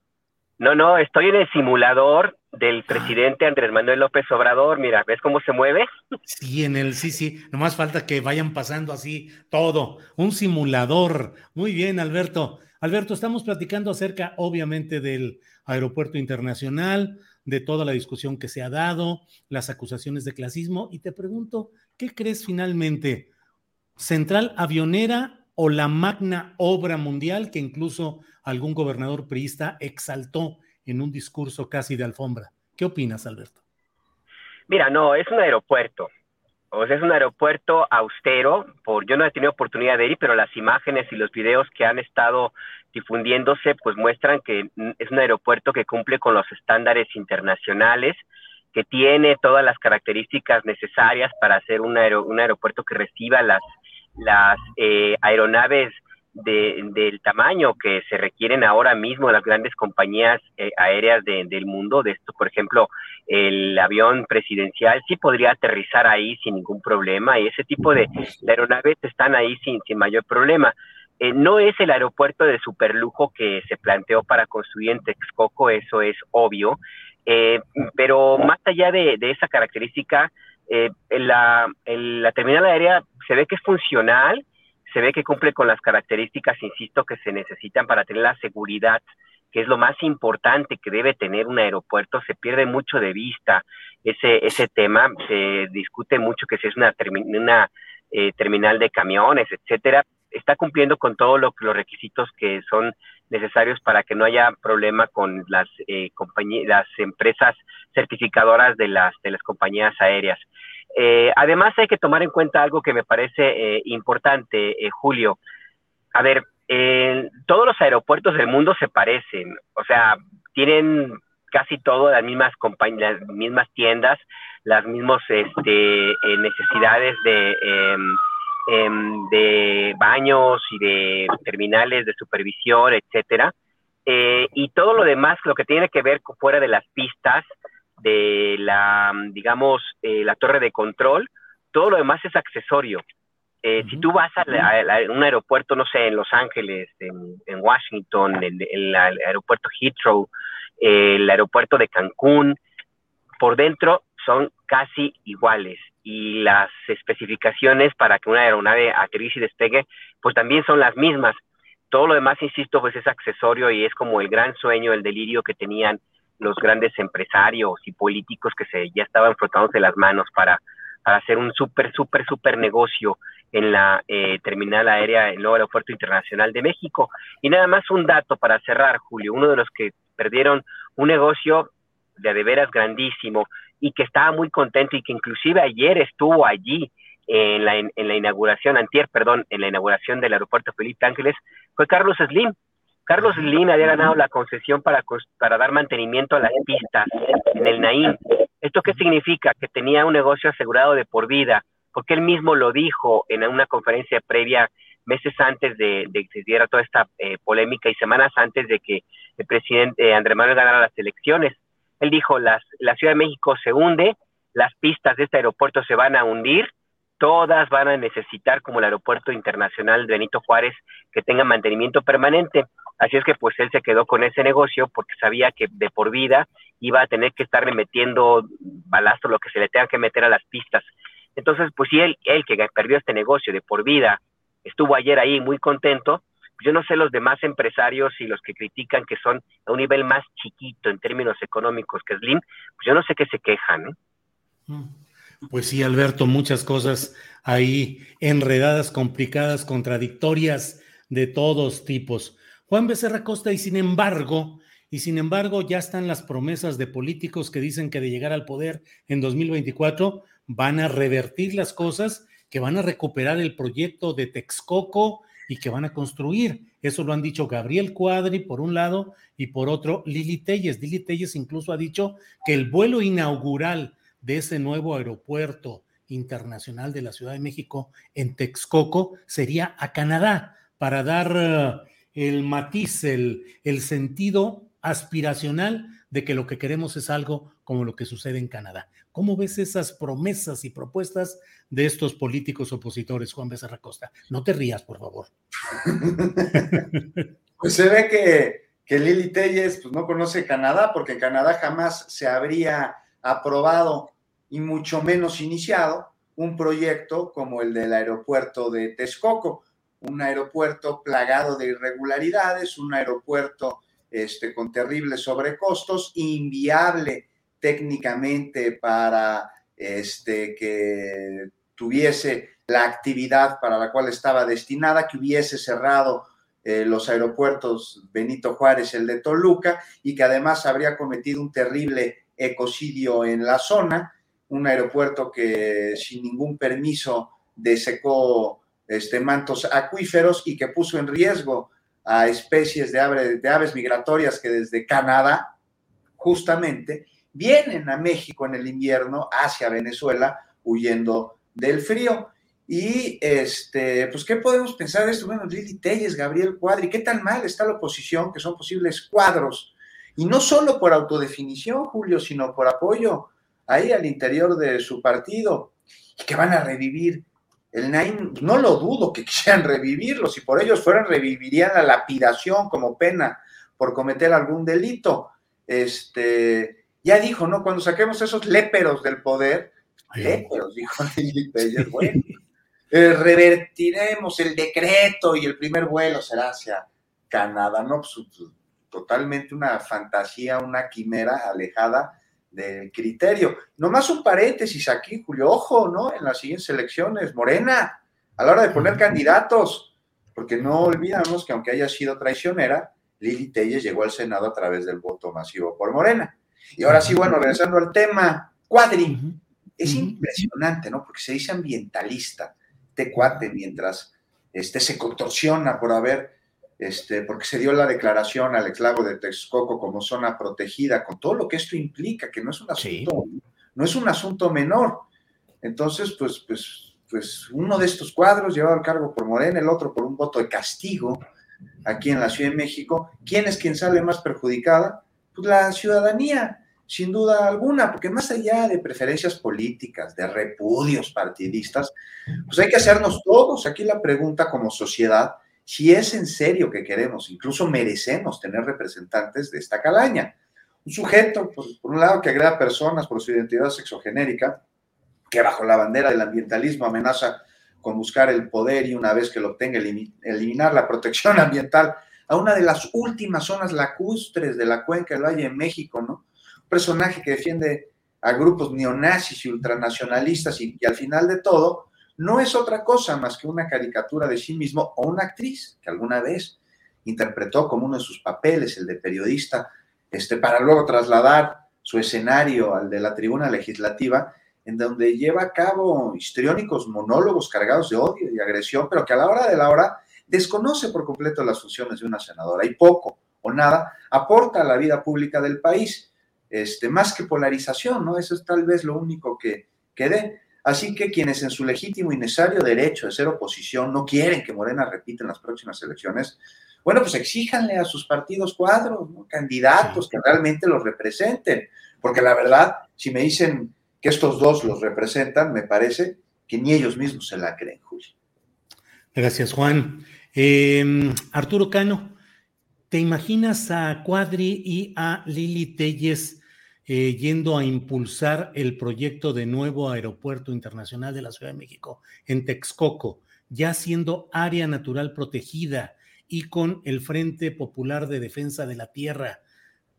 No, no, estoy en el simulador del presidente Andrés Manuel López Obrador. Mira, ¿ves cómo se mueve? Sí, en el, sí, sí. Nomás falta que vayan pasando así todo. Un simulador. Muy bien, Alberto. Alberto, estamos platicando acerca, obviamente, del aeropuerto internacional, de toda la discusión que se ha dado, las acusaciones de clasismo, y te pregunto, ¿qué crees finalmente? ¿Central avionera o la magna obra mundial que incluso algún gobernador priista exaltó en un discurso casi de alfombra? ¿Qué opinas, Alberto? Mira, no, es un aeropuerto. O sea, es un aeropuerto austero. Por, yo no he tenido oportunidad de ir, pero las imágenes y los videos que han estado difundiéndose, pues muestran que es un aeropuerto que cumple con los estándares internacionales, que tiene todas las características necesarias para ser un, un aeropuerto que reciba las, las eh, aeronaves de, del tamaño que se requieren ahora mismo las grandes compañías eh, aéreas de, del mundo. De esto, por ejemplo, el avión presidencial sí podría aterrizar ahí sin ningún problema y ese tipo de, de aeronaves están ahí sin, sin mayor problema. Eh, no es el aeropuerto de superlujo que se planteó para construir en Texcoco, eso es obvio, eh, pero más allá de, de esa característica, eh, la, el, la terminal aérea se ve que es funcional, se ve que cumple con las características, insisto, que se necesitan para tener la seguridad, que es lo más importante que debe tener un aeropuerto. Se pierde mucho de vista ese, ese tema, se discute mucho que si es una, una eh, terminal de camiones, etcétera. Está cumpliendo con todos lo, los requisitos que son necesarios para que no haya problema con las eh, las empresas certificadoras de las de las compañías aéreas. Eh, además, hay que tomar en cuenta algo que me parece eh, importante, eh, Julio. A ver, todos los aeropuertos del mundo se parecen, o sea, tienen casi todas las mismas las mismas tiendas, las mismas este, necesidades de, eh, de baños y de terminales de supervisión, etcétera. y todo lo demás, lo que tiene que ver fuera de las pistas, de la, digamos, eh, la torre de control, todo lo demás es accesorio. Eh, uh -huh. Si tú vas a, la, a, la, un aeropuerto, no sé, en Los Ángeles, en, en Washington, en, en, el aeropuerto Heathrow, eh, el aeropuerto de Cancún, por dentro son casi iguales y las especificaciones para que una aeronave aterrice y despegue, pues también son las mismas. Todo lo demás, insisto, pues es accesorio y es como el gran sueño, el delirio que tenían los grandes empresarios y políticos que se ya estaban frotándose las manos para, hacer un súper, súper, súper negocio en la eh, terminal aérea, el nuevo aeropuerto internacional de México. Y nada más un dato para cerrar, Julio, uno de los que perdieron un negocio de de veras grandísimo y que estaba muy contento y que inclusive ayer estuvo allí en la, en, en la inauguración, antier, perdón, en la inauguración del aeropuerto Felipe Ángeles, fue Carlos Slim, Carlos Slim había ganado la concesión para, dar mantenimiento a las pistas en el Naim. ¿Esto qué significa? Que tenía un negocio asegurado de por vida, porque él mismo lo dijo en una conferencia previa meses antes de, que se diera toda esta eh, polémica y semanas antes de que el presidente Andrés Manuel ganara las elecciones. Él dijo, las, la Ciudad de México se hunde, las pistas de este aeropuerto se van a hundir, todas van a necesitar, como el aeropuerto internacional Benito Juárez, que tenga mantenimiento permanente. Así es que pues él se quedó con ese negocio porque sabía que de por vida iba a tener que estarle metiendo balastro, lo que se le tenga que meter a las pistas. Entonces, pues si él, él que perdió este negocio de por vida, estuvo ayer ahí muy contento, pues, yo no sé los demás empresarios y los que critican que son a un nivel más chiquito en términos económicos que Slim, pues yo no sé qué se quejan. ¿eh? Mm. Pues sí, Alberto, muchas cosas ahí enredadas, complicadas, contradictorias de todos tipos. Juan Becerra Costa, y sin embargo, y sin embargo, ya están las promesas de políticos que dicen que de llegar al poder en 2024 van a revertir las cosas, que van a recuperar el proyecto de Texcoco y que van a construir. Eso lo han dicho Gabriel Cuadri por un lado y por otro Lili Telles. Lili Telles incluso ha dicho que el vuelo inaugural de ese nuevo aeropuerto internacional de la Ciudad de México en Texcoco sería a Canadá para dar eh, el matiz, el, el sentido aspiracional de que lo que queremos es algo como lo que sucede en Canadá. ¿Cómo ves esas promesas y propuestas de estos políticos opositores, Juan Becerra Costa? No te rías, por favor. (laughs) pues se ve que, que Lili Telles pues, no conoce Canadá, porque Canadá jamás se habría aprobado y mucho menos iniciado un proyecto como el del aeropuerto de Texcoco, un aeropuerto plagado de irregularidades, un aeropuerto este, con terribles sobrecostos, inviable técnicamente para este, que tuviese la actividad para la cual estaba destinada, que hubiese cerrado eh, los aeropuertos Benito Juárez, el de Toluca, y que además habría cometido un terrible ecocidio en la zona, un aeropuerto que sin ningún permiso desecó este, mantos acuíferos y que puso en riesgo a especies de, de aves migratorias que desde Canadá, justamente, vienen a México en el invierno hacia Venezuela huyendo del frío. Y este, pues, ¿qué podemos pensar de esto? Bueno, Lili Telles, Gabriel Cuadri, ¿qué tan mal está la oposición? Que son posibles cuadros. Y no solo por autodefinición, Julio, sino por apoyo ahí al interior de su partido. Y que van a revivir el Naim, no lo dudo que (laughs) quisieran revivirlo. Si por ellos fueran, revivirían la lapidación como pena por cometer algún delito. Este, ya dijo, ¿no? Cuando saquemos esos léperos del poder, léperos, dijo (laughs) (laughs) bueno, eh, revertiremos el decreto y el primer vuelo será hacia Canadá, ¿no? Pues, totalmente una fantasía, una quimera alejada del criterio. Nomás un paréntesis aquí, Julio, ojo, ¿no? En las siguientes elecciones, Morena, a la hora de poner candidatos, porque no olvidamos que aunque haya sido traicionera, Lili Telles llegó al Senado a través del voto masivo por Morena. Y ahora sí, bueno, regresando al tema, Cuadri, es impresionante, ¿no? Porque se dice ambientalista, este cuate, mientras este, se contorsiona por haber, este, porque se dio la declaración al esclavo de Texcoco como zona protegida, con todo lo que esto implica, que no es un asunto, no es un asunto menor. Entonces, pues, pues, pues uno de estos cuadros llevado al cargo por Morena, el otro por un voto de castigo aquí en la Ciudad de México. ¿Quién es quien sale más perjudicada? Pues, la ciudadanía, sin duda alguna, porque más allá de preferencias políticas, de repudios partidistas, pues hay que hacernos todos aquí la pregunta como sociedad, si es en serio que queremos, incluso merecemos tener representantes de esta calaña. Un sujeto, por, un lado, que agrega personas por su identidad sexogenérica, que bajo la bandera del ambientalismo amenaza con buscar el poder y una vez que lo obtenga eliminar la protección (laughs) ambiental a una de las últimas zonas lacustres de la cuenca del Valle de México, ¿no? Un personaje que defiende a grupos neonazis y ultranacionalistas y, al final de todo no es otra cosa más que una caricatura de sí mismo o una actriz que alguna vez interpretó como uno de sus papeles, el de periodista, este, para luego trasladar su escenario al de la tribuna legislativa, en donde lleva a cabo histriónicos monólogos cargados de odio y agresión, pero que a la hora de la hora desconoce por completo las funciones de una senadora y poco o nada aporta a la vida pública del país, este, más que polarización, ¿no? Eso es tal vez lo único que, que dé. Así que quienes en su legítimo y necesario derecho de ser oposición no quieren que Morena repita en las próximas elecciones, bueno, pues exíjanle a sus partidos cuadros, candidatos que realmente los representen. Porque la verdad, si me dicen que estos dos los representan, me parece que ni ellos mismos se la creen, Julio. Gracias, Juan. Em, Arturo Cano, ¿te imaginas a Cuadri y a Lili Telles eh, yendo a impulsar el proyecto de nuevo aeropuerto internacional de la Ciudad de México en Texcoco, ya siendo área natural protegida y con el Frente Popular de Defensa de la Tierra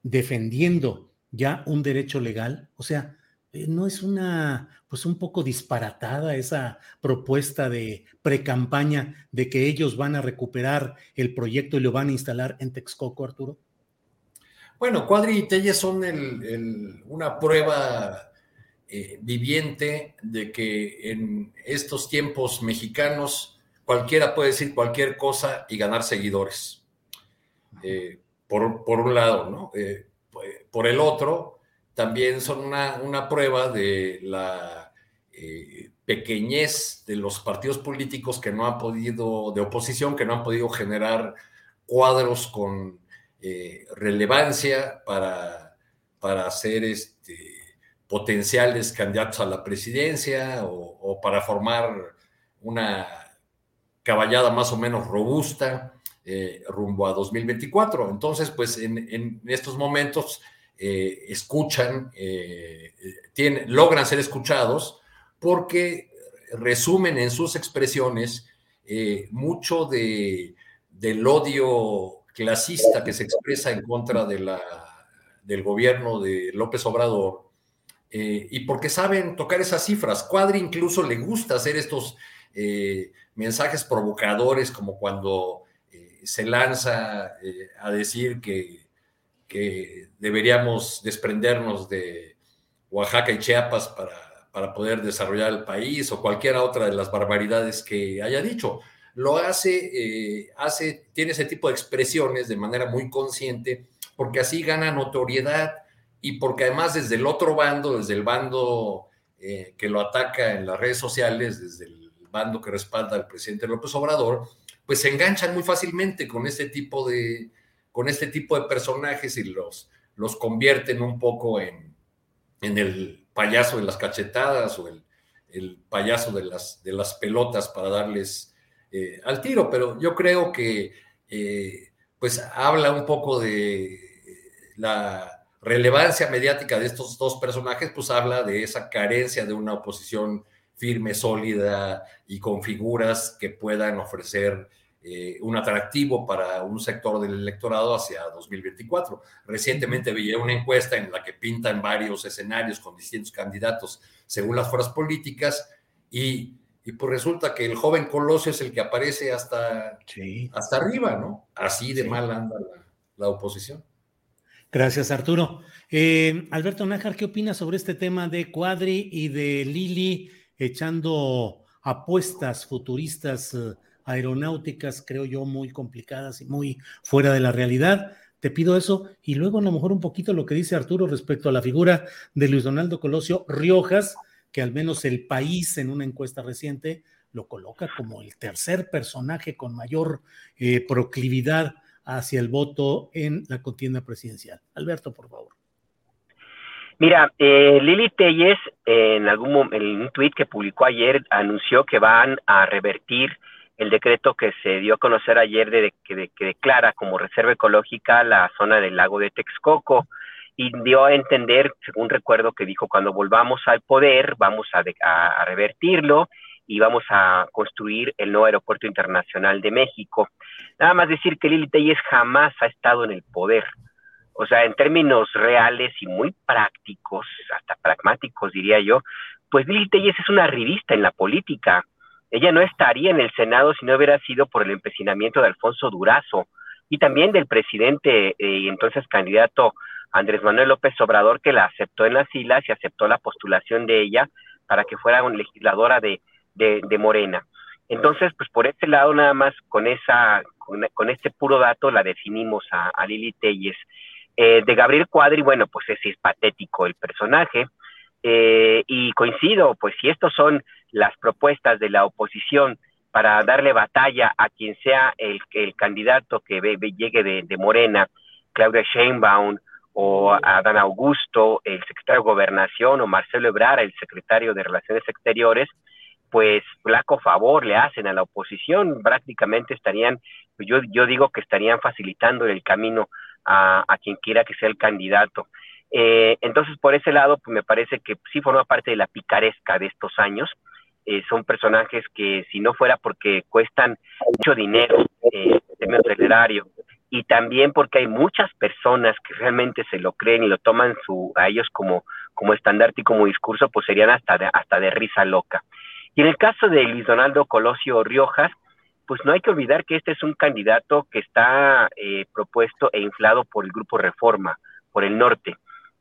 defendiendo ya un derecho legal? O sea, eh, ¿no es una, pues un poco disparatada esa propuesta de precampaña de que ellos van a recuperar el proyecto y lo van a instalar en Texcoco, Arturo? Bueno, Cuadri y Telles son una prueba eh, viviente de que en estos tiempos mexicanos cualquiera puede decir cualquier cosa y ganar seguidores. Eh, por, un lado, ¿no? por el otro, también son una, prueba de la eh, pequeñez de los partidos políticos que no han podido, de oposición, que no han podido generar cuadros con eh, relevancia para, para ser este, potenciales candidatos a la presidencia o, para formar una caballada más o menos robusta eh, rumbo a 2024. Entonces, pues en, estos momentos eh, escuchan, tienen, logran ser escuchados porque resumen en sus expresiones mucho de, del odio clasista que se expresa en contra de la, del gobierno de López Obrador y porque saben tocar esas cifras. Cuadri incluso le gusta hacer estos mensajes provocadores como cuando se lanza a decir que que deberíamos desprendernos de Oaxaca y Chiapas para, para poder desarrollar el país o cualquiera otra de las barbaridades que haya dicho. Lo hace, eh, hace, tiene ese tipo de expresiones de manera muy consciente porque así gana notoriedad y porque además desde el otro bando, desde el bando eh, que lo ataca en las redes sociales, desde el bando que respalda al presidente López Obrador, pues se enganchan muy fácilmente con este tipo de, con este tipo de personajes y los, los convierten un poco en, en el payaso de las cachetadas o el, el payaso de las, de las pelotas para darles eh, al tiro, pero yo creo que eh, pues habla un poco de la relevancia mediática de estos dos personajes, pues habla de esa carencia de una oposición firme, sólida y con figuras que puedan ofrecer eh, un atractivo para un sector del electorado hacia 2024. Recientemente vi una encuesta en la que pintan varios escenarios con distintos candidatos según las fuerzas políticas y, pues resulta que el joven Colosio es el que aparece hasta, hasta arriba, ¿no? Así de mal anda la, oposición. Gracias, Arturo. Eh, Alberto Nájar, ¿qué opinas sobre este tema de Cuadri y de Lili echando apuestas futuristas? Eh, aeronáuticas, creo yo, muy complicadas y muy fuera de la realidad. Te pido eso y luego a lo mejor un poquito lo que dice Arturo respecto a la figura de Luis Donaldo Colosio Riojas, que al menos el país en una encuesta reciente lo coloca como el tercer personaje con mayor eh, proclividad hacia el voto en la contienda presidencial. Alberto, por favor. Mira, eh, Lili Telles en algún en un tuit que publicó ayer anunció que van a revertir el decreto que se dio a conocer ayer de, que, declara como reserva ecológica la zona del lago de Texcoco y dio a entender, según recuerdo que dijo, cuando volvamos al poder vamos a, a, revertirlo y vamos a construir el nuevo aeropuerto internacional de México. Nada más decir que Lili Telles jamás ha estado en el poder. O sea, en términos reales y muy prácticos, hasta pragmáticos diría yo, pues Lili Telles es una revista en la política ella no estaría en el Senado si no hubiera sido por el empecinamiento de Alfonso Durazo y también del presidente eh, y entonces candidato Andrés Manuel López Obrador, que la aceptó en las filas y aceptó la postulación de ella para que fuera una legisladora de, de, Morena. Entonces, pues por este lado nada más con esa, con, este puro dato la definimos a, Lili Telles. Eh, de Gabriel Cuadri, bueno, pues es, es patético el personaje. Eh, y coincido, pues si estos son las propuestas de la oposición para darle batalla a quien sea el, el candidato que llegue de, de, Morena, Claudia Sheinbaum o Adán Augusto, el secretario de Gobernación, o Marcelo Ebrard, el secretario de Relaciones Exteriores, pues flaco favor le hacen a la oposición, prácticamente estarían, yo, yo digo que estarían facilitando el camino a, a quien quiera que sea el candidato. Eh, entonces, por ese lado, pues me parece que sí forma parte de la picaresca de estos años. Eh, son personajes que si no fuera porque cuestan mucho dinero eh, en el y también porque hay muchas personas que realmente se lo creen y lo toman su, a ellos como, como estandarte y como discurso, pues serían hasta de, hasta de risa loca. Y en el caso de Luis Donaldo Colosio Riojas, pues no hay que olvidar que este es un candidato que está eh, propuesto e inflado por el Grupo Reforma, por el norte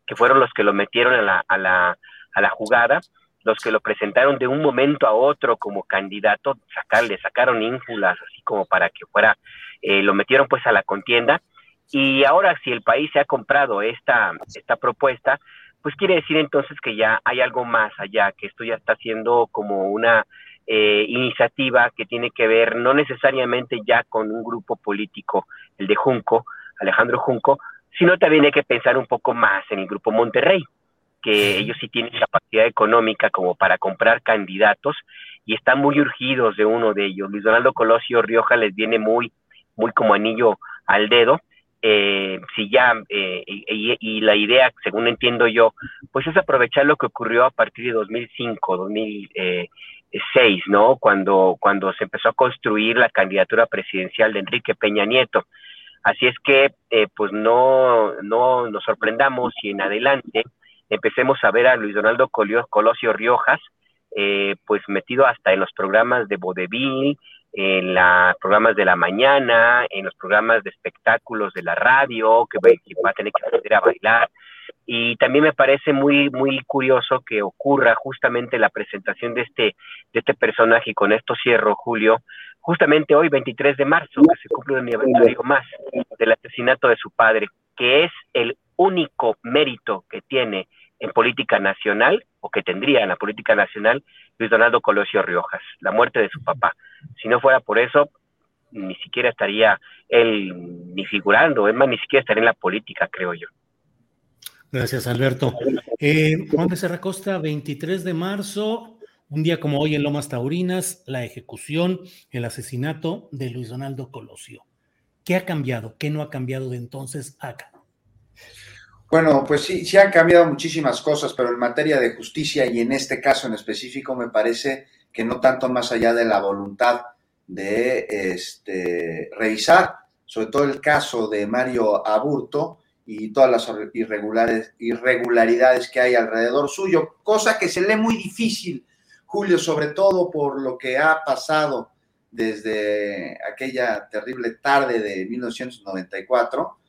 que fueron los que lo metieron a la, a la, a la jugada, los que lo presentaron de un momento a otro como candidato, sacar, le sacaron ínfulas así como para que fuera, eh, lo metieron pues a la contienda. Y ahora si el país se ha comprado esta, esta propuesta, pues quiere decir entonces que ya hay algo más allá, que esto ya está siendo como una eh, iniciativa que tiene que ver no necesariamente ya con un grupo político, el de Junco, Alejandro Junco, sino también hay que pensar un poco más en el Grupo Monterrey, que ellos sí tienen capacidad económica como para comprar candidatos y están muy urgidos de uno de ellos. Luis Donaldo Colosio Rioja les viene muy, muy como anillo al dedo. Eh, si ya, eh, y, la idea, según entiendo yo, pues es aprovechar lo que ocurrió a partir de 2005, 2006, ¿no? Cuando, cuando se empezó a construir la candidatura presidencial de Enrique Peña Nieto. Así es que, eh, pues no, no nos sorprendamos si en adelante empecemos a ver a Luis Donaldo Colosio Riojas, eh, pues metido hasta en los programas de vodevil, en los programas de la mañana, en los programas de espectáculos de la radio, que va, a tener que aprender a bailar. Y también me parece muy, muy curioso que ocurra justamente la presentación de este, de este personaje, y con esto cierro, Julio, justamente hoy, 23 de marzo, que se cumple un aniversario más del asesinato de su padre, que es el único mérito que tiene en política nacional, o que tendría en la política nacional, Luis Donaldo Colosio Riojas, la muerte de su papá. Si no fuera por eso, ni siquiera estaría él ni figurando, es más, ni siquiera estaría en la política, creo yo. Gracias, Alberto. Eh, Juan Becerra Costa, 23 de marzo, un día como hoy en Lomas Taurinas, la ejecución, el asesinato de Luis Donaldo Colosio. ¿Qué ha cambiado? ¿Qué no ha cambiado de entonces acá? Bueno, pues sí, sí han cambiado muchísimas cosas, pero en materia de justicia y en este caso en específico me parece que no tanto más allá de la voluntad de este, revisar, sobre todo el caso de Mario Aburto y todas las irregularidades que hay alrededor suyo, cosa que se lee muy difícil Julio, sobre todo por lo que ha pasado desde aquella terrible tarde de 1994,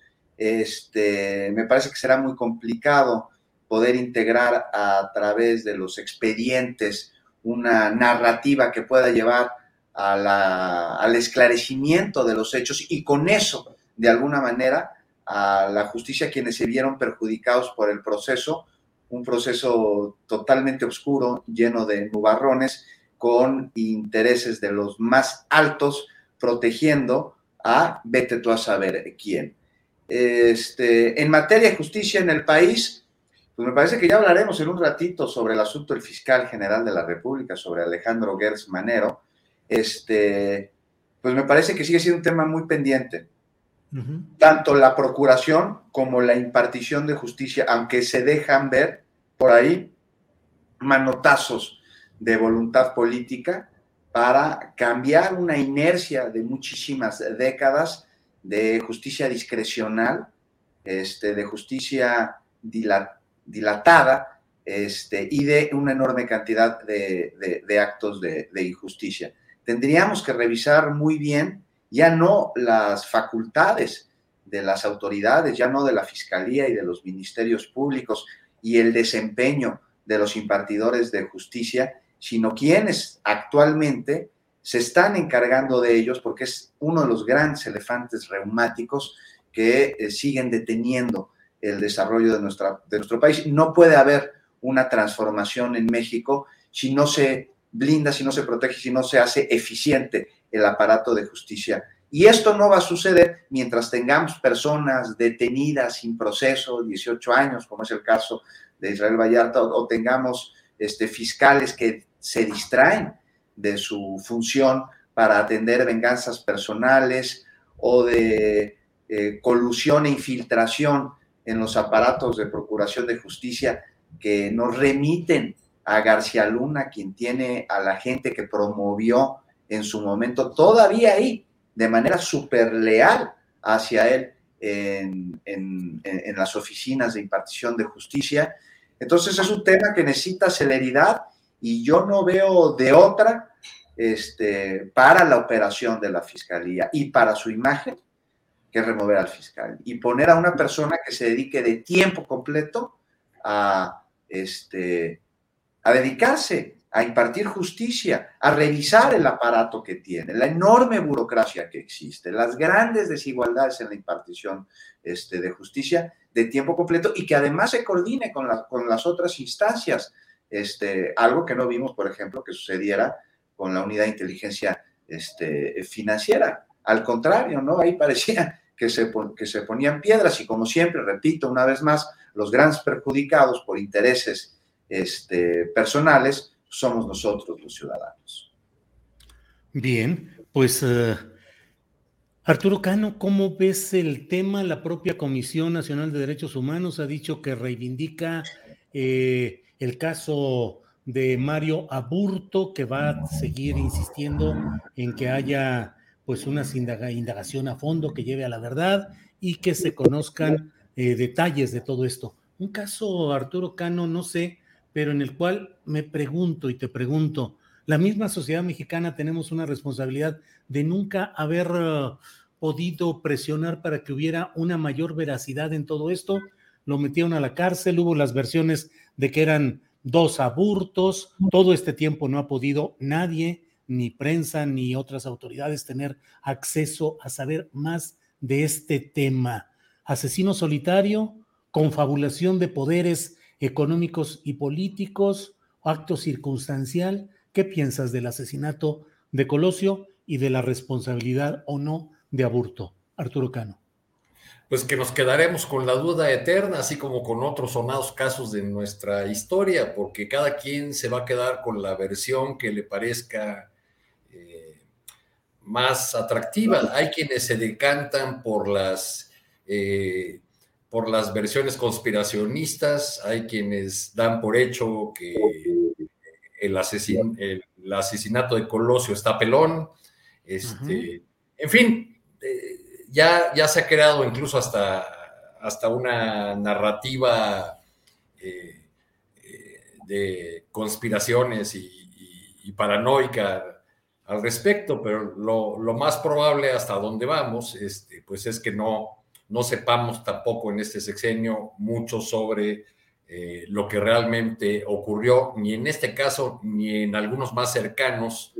este, me parece que será muy complicado poder integrar a través de los expedientes una narrativa que pueda llevar al esclarecimiento de los hechos y con eso, de alguna manera, a la justicia quienes se vieron perjudicados por el proceso un proceso totalmente oscuro, lleno de nubarrones, con intereses de los más altos, protegiendo a vete tú a saber quién. Este, en materia de justicia en el país, pues me parece que ya hablaremos en un ratito sobre el asunto del fiscal general de la República, sobre Alejandro Gertz Manero. Este, pues me parece que sigue siendo un tema muy pendiente. Tanto la procuración como la impartición de justicia, aunque se dejan ver por ahí manotazos de voluntad política para cambiar una inercia de muchísimas décadas de justicia discrecional, este, de justicia dilatada este, y de una enorme cantidad de, actos de injusticia. Tendríamos que revisar muy bien ya no las facultades de las autoridades, ya no de la Fiscalía y de los ministerios públicos y el desempeño de los impartidores de justicia, sino quienes actualmente se están encargando de ellos porque es uno de los grandes elefantes reumáticos que eh, siguen deteniendo el desarrollo de, de nuestro país. No puede haber una transformación en México si no se blinda, si no se protege, si no se hace eficiente el aparato de justicia. Y esto no va a suceder mientras tengamos personas detenidas sin proceso, 18 años, como es el caso de Israel Vallarta, o, tengamos este, fiscales que se distraen de su función para atender venganzas personales o de eh, colusión e infiltración en los aparatos de procuración de justicia que nos remiten a García Luna, quien tiene a la gente que promovió en su momento, todavía ahí, de manera súper leal hacia él en, en, las oficinas de impartición de justicia. Entonces es un tema que necesita celeridad y yo no veo de otra este, para la operación de la fiscalía y para su imagen que remover al fiscal y poner a una persona que se dedique de tiempo completo a, este, a dedicarse a impartir justicia, a revisar el aparato que tiene, la enorme burocracia que existe, las grandes desigualdades en la impartición este, de justicia de tiempo completo y que además se coordine con, con las otras instancias. Este, algo que no vimos, por ejemplo, que sucediera con la unidad de inteligencia este, financiera. Al contrario, ¿no? Ahí parecía (laughs) que se, que se ponían piedras y como siempre, repito una vez más, los grandes perjudicados por intereses este, personales somos nosotros los ciudadanos. Bien, pues eh, Arturo Cano, ¿cómo ves el tema? La propia Comisión Nacional de Derechos Humanos ha dicho que reivindica eh, el caso de Mario Aburto, que va a seguir insistiendo en que haya pues una indagación a fondo que lleve a la verdad y que se conozcan eh, detalles de todo esto. Un caso, Arturo Cano, no sé, pero en el cual me pregunto y te pregunto, la misma sociedad mexicana tenemos una responsabilidad de nunca haber uh, podido presionar para que hubiera una mayor veracidad en todo esto. Lo metieron a la cárcel, hubo las versiones de que eran dos aburtos, todo este tiempo no ha podido nadie, ni prensa, ni otras autoridades tener acceso a saber más de este tema. Asesino solitario, confabulación de poderes económicos y políticos, acto circunstancial. ¿Qué piensas del asesinato de Colosio y de la responsabilidad o no de Aburto? Arturo Cano. Pues que nos quedaremos con la duda eterna, así como con otros sonados casos de nuestra historia, porque cada quien se va a quedar con la versión que le parezca eh, más atractiva. Hay quienes se decantan por las eh, por las versiones conspiracionistas, hay quienes dan por hecho que el, el asesinato de Colosio está pelón, este, en fin, eh, ya, ya se ha creado incluso hasta, hasta una narrativa eh, eh, de conspiraciones y, paranoica al respecto, pero lo, lo, más probable hasta donde vamos, este, pues es que no, no sepamos tampoco en este sexenio mucho sobre eh, lo que realmente ocurrió, ni en este caso, ni en algunos más cercanos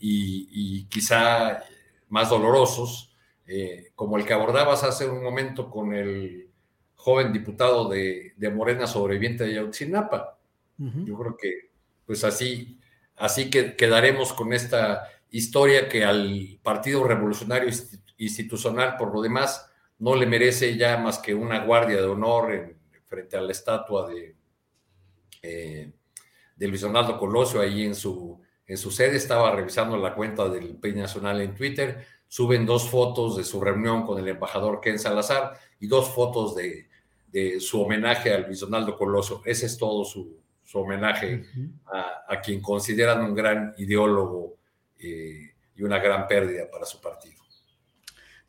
y, quizá más dolorosos, eh, como el que abordabas hace un momento con el joven diputado de, Morena sobreviviente de Yautzinapa. Yo creo que pues así, así que quedaremos con esta historia que al Partido Revolucionario institucional, por lo demás, no le merece ya más que una guardia de honor en, frente a la estatua de, eh, de Luis Donaldo Colosio ahí en su, en su sede. Estaba revisando la cuenta del Peña Nacional en Twitter. Suben dos fotos de su reunión con el embajador Ken Salazar y dos fotos de, de su homenaje a Luis Donaldo Colosio. Ese es todo su, su homenaje a, a, quien consideran un gran ideólogo eh, y una gran pérdida para su partido.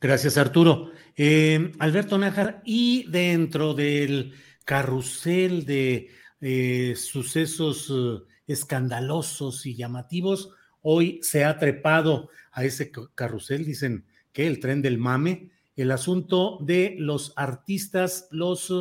Gracias, Arturo. Eh, Alberto Nájar, y dentro del carrusel de eh, sucesos eh, escandalosos y llamativos, hoy se ha trepado a ese carrusel, dicen que el tren del mame, el asunto de los artistas, los,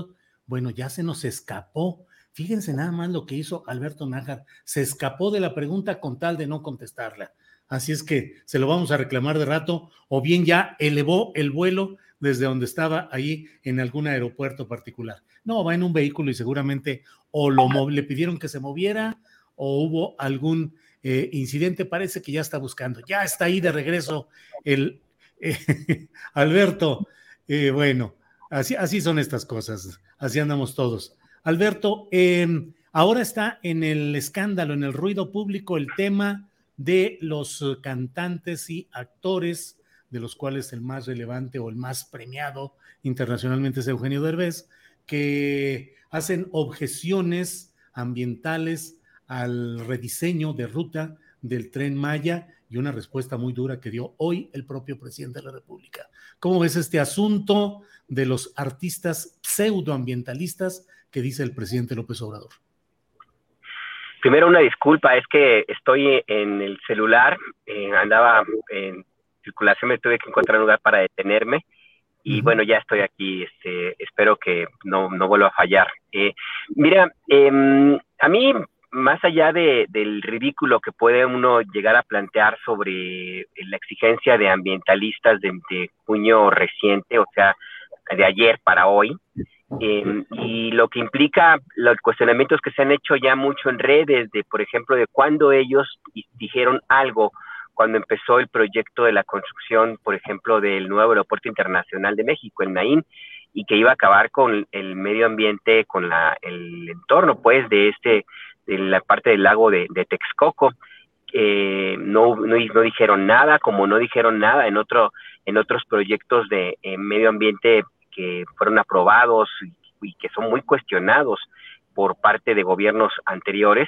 bueno, ya se nos escapó, Fíjense nada más lo que hizo Alberto Nájar. Se escapó de la pregunta con tal de no contestarla. Así es que se lo vamos a reclamar de rato, o bien ya elevó el vuelo desde donde estaba ahí en algún aeropuerto particular. No, va en un vehículo y seguramente o lo le pidieron que se moviera o hubo algún eh, incidente. Parece que ya está buscando. Ya está ahí de regreso el eh, (laughs) Alberto. Eh, bueno, así, así son estas cosas. Así andamos todos. Alberto, em, ahora está en el escándalo, en el ruido público, el tema de los cantantes y actores, de los cuales el más relevante o el más premiado internacionalmente es Eugenio Derbez, que hacen objeciones ambientales al rediseño de ruta del tren Maya y una respuesta muy dura que dio hoy el propio presidente de la República. ¿Cómo ves este asunto de los artistas pseudoambientalistas que dice el presidente López Obrador? Primero una disculpa, es que estoy en el celular, eh, andaba en circulación, me tuve que encontrar un lugar para detenerme y bueno, ya estoy aquí, este, espero que no, no vuelva a fallar. Eh, mira, eh, a mí, más allá de, del ridículo que puede uno llegar a plantear sobre la exigencia de ambientalistas de, de junio reciente, o sea, de ayer para hoy, eh, y lo que implica los cuestionamientos que se han hecho ya mucho en redes, de por ejemplo, de cuando ellos dijeron algo cuando empezó el proyecto de la construcción, por ejemplo, del nuevo aeropuerto internacional de México, el Naín, y que iba a acabar con el medio ambiente, con la, el entorno, pues, de este, de la parte del lago de, Texcoco. Eh, no, no, dijeron nada, como no dijeron nada en otro, en otros proyectos de medio ambiente que fueron aprobados y, que son muy cuestionados por parte de gobiernos anteriores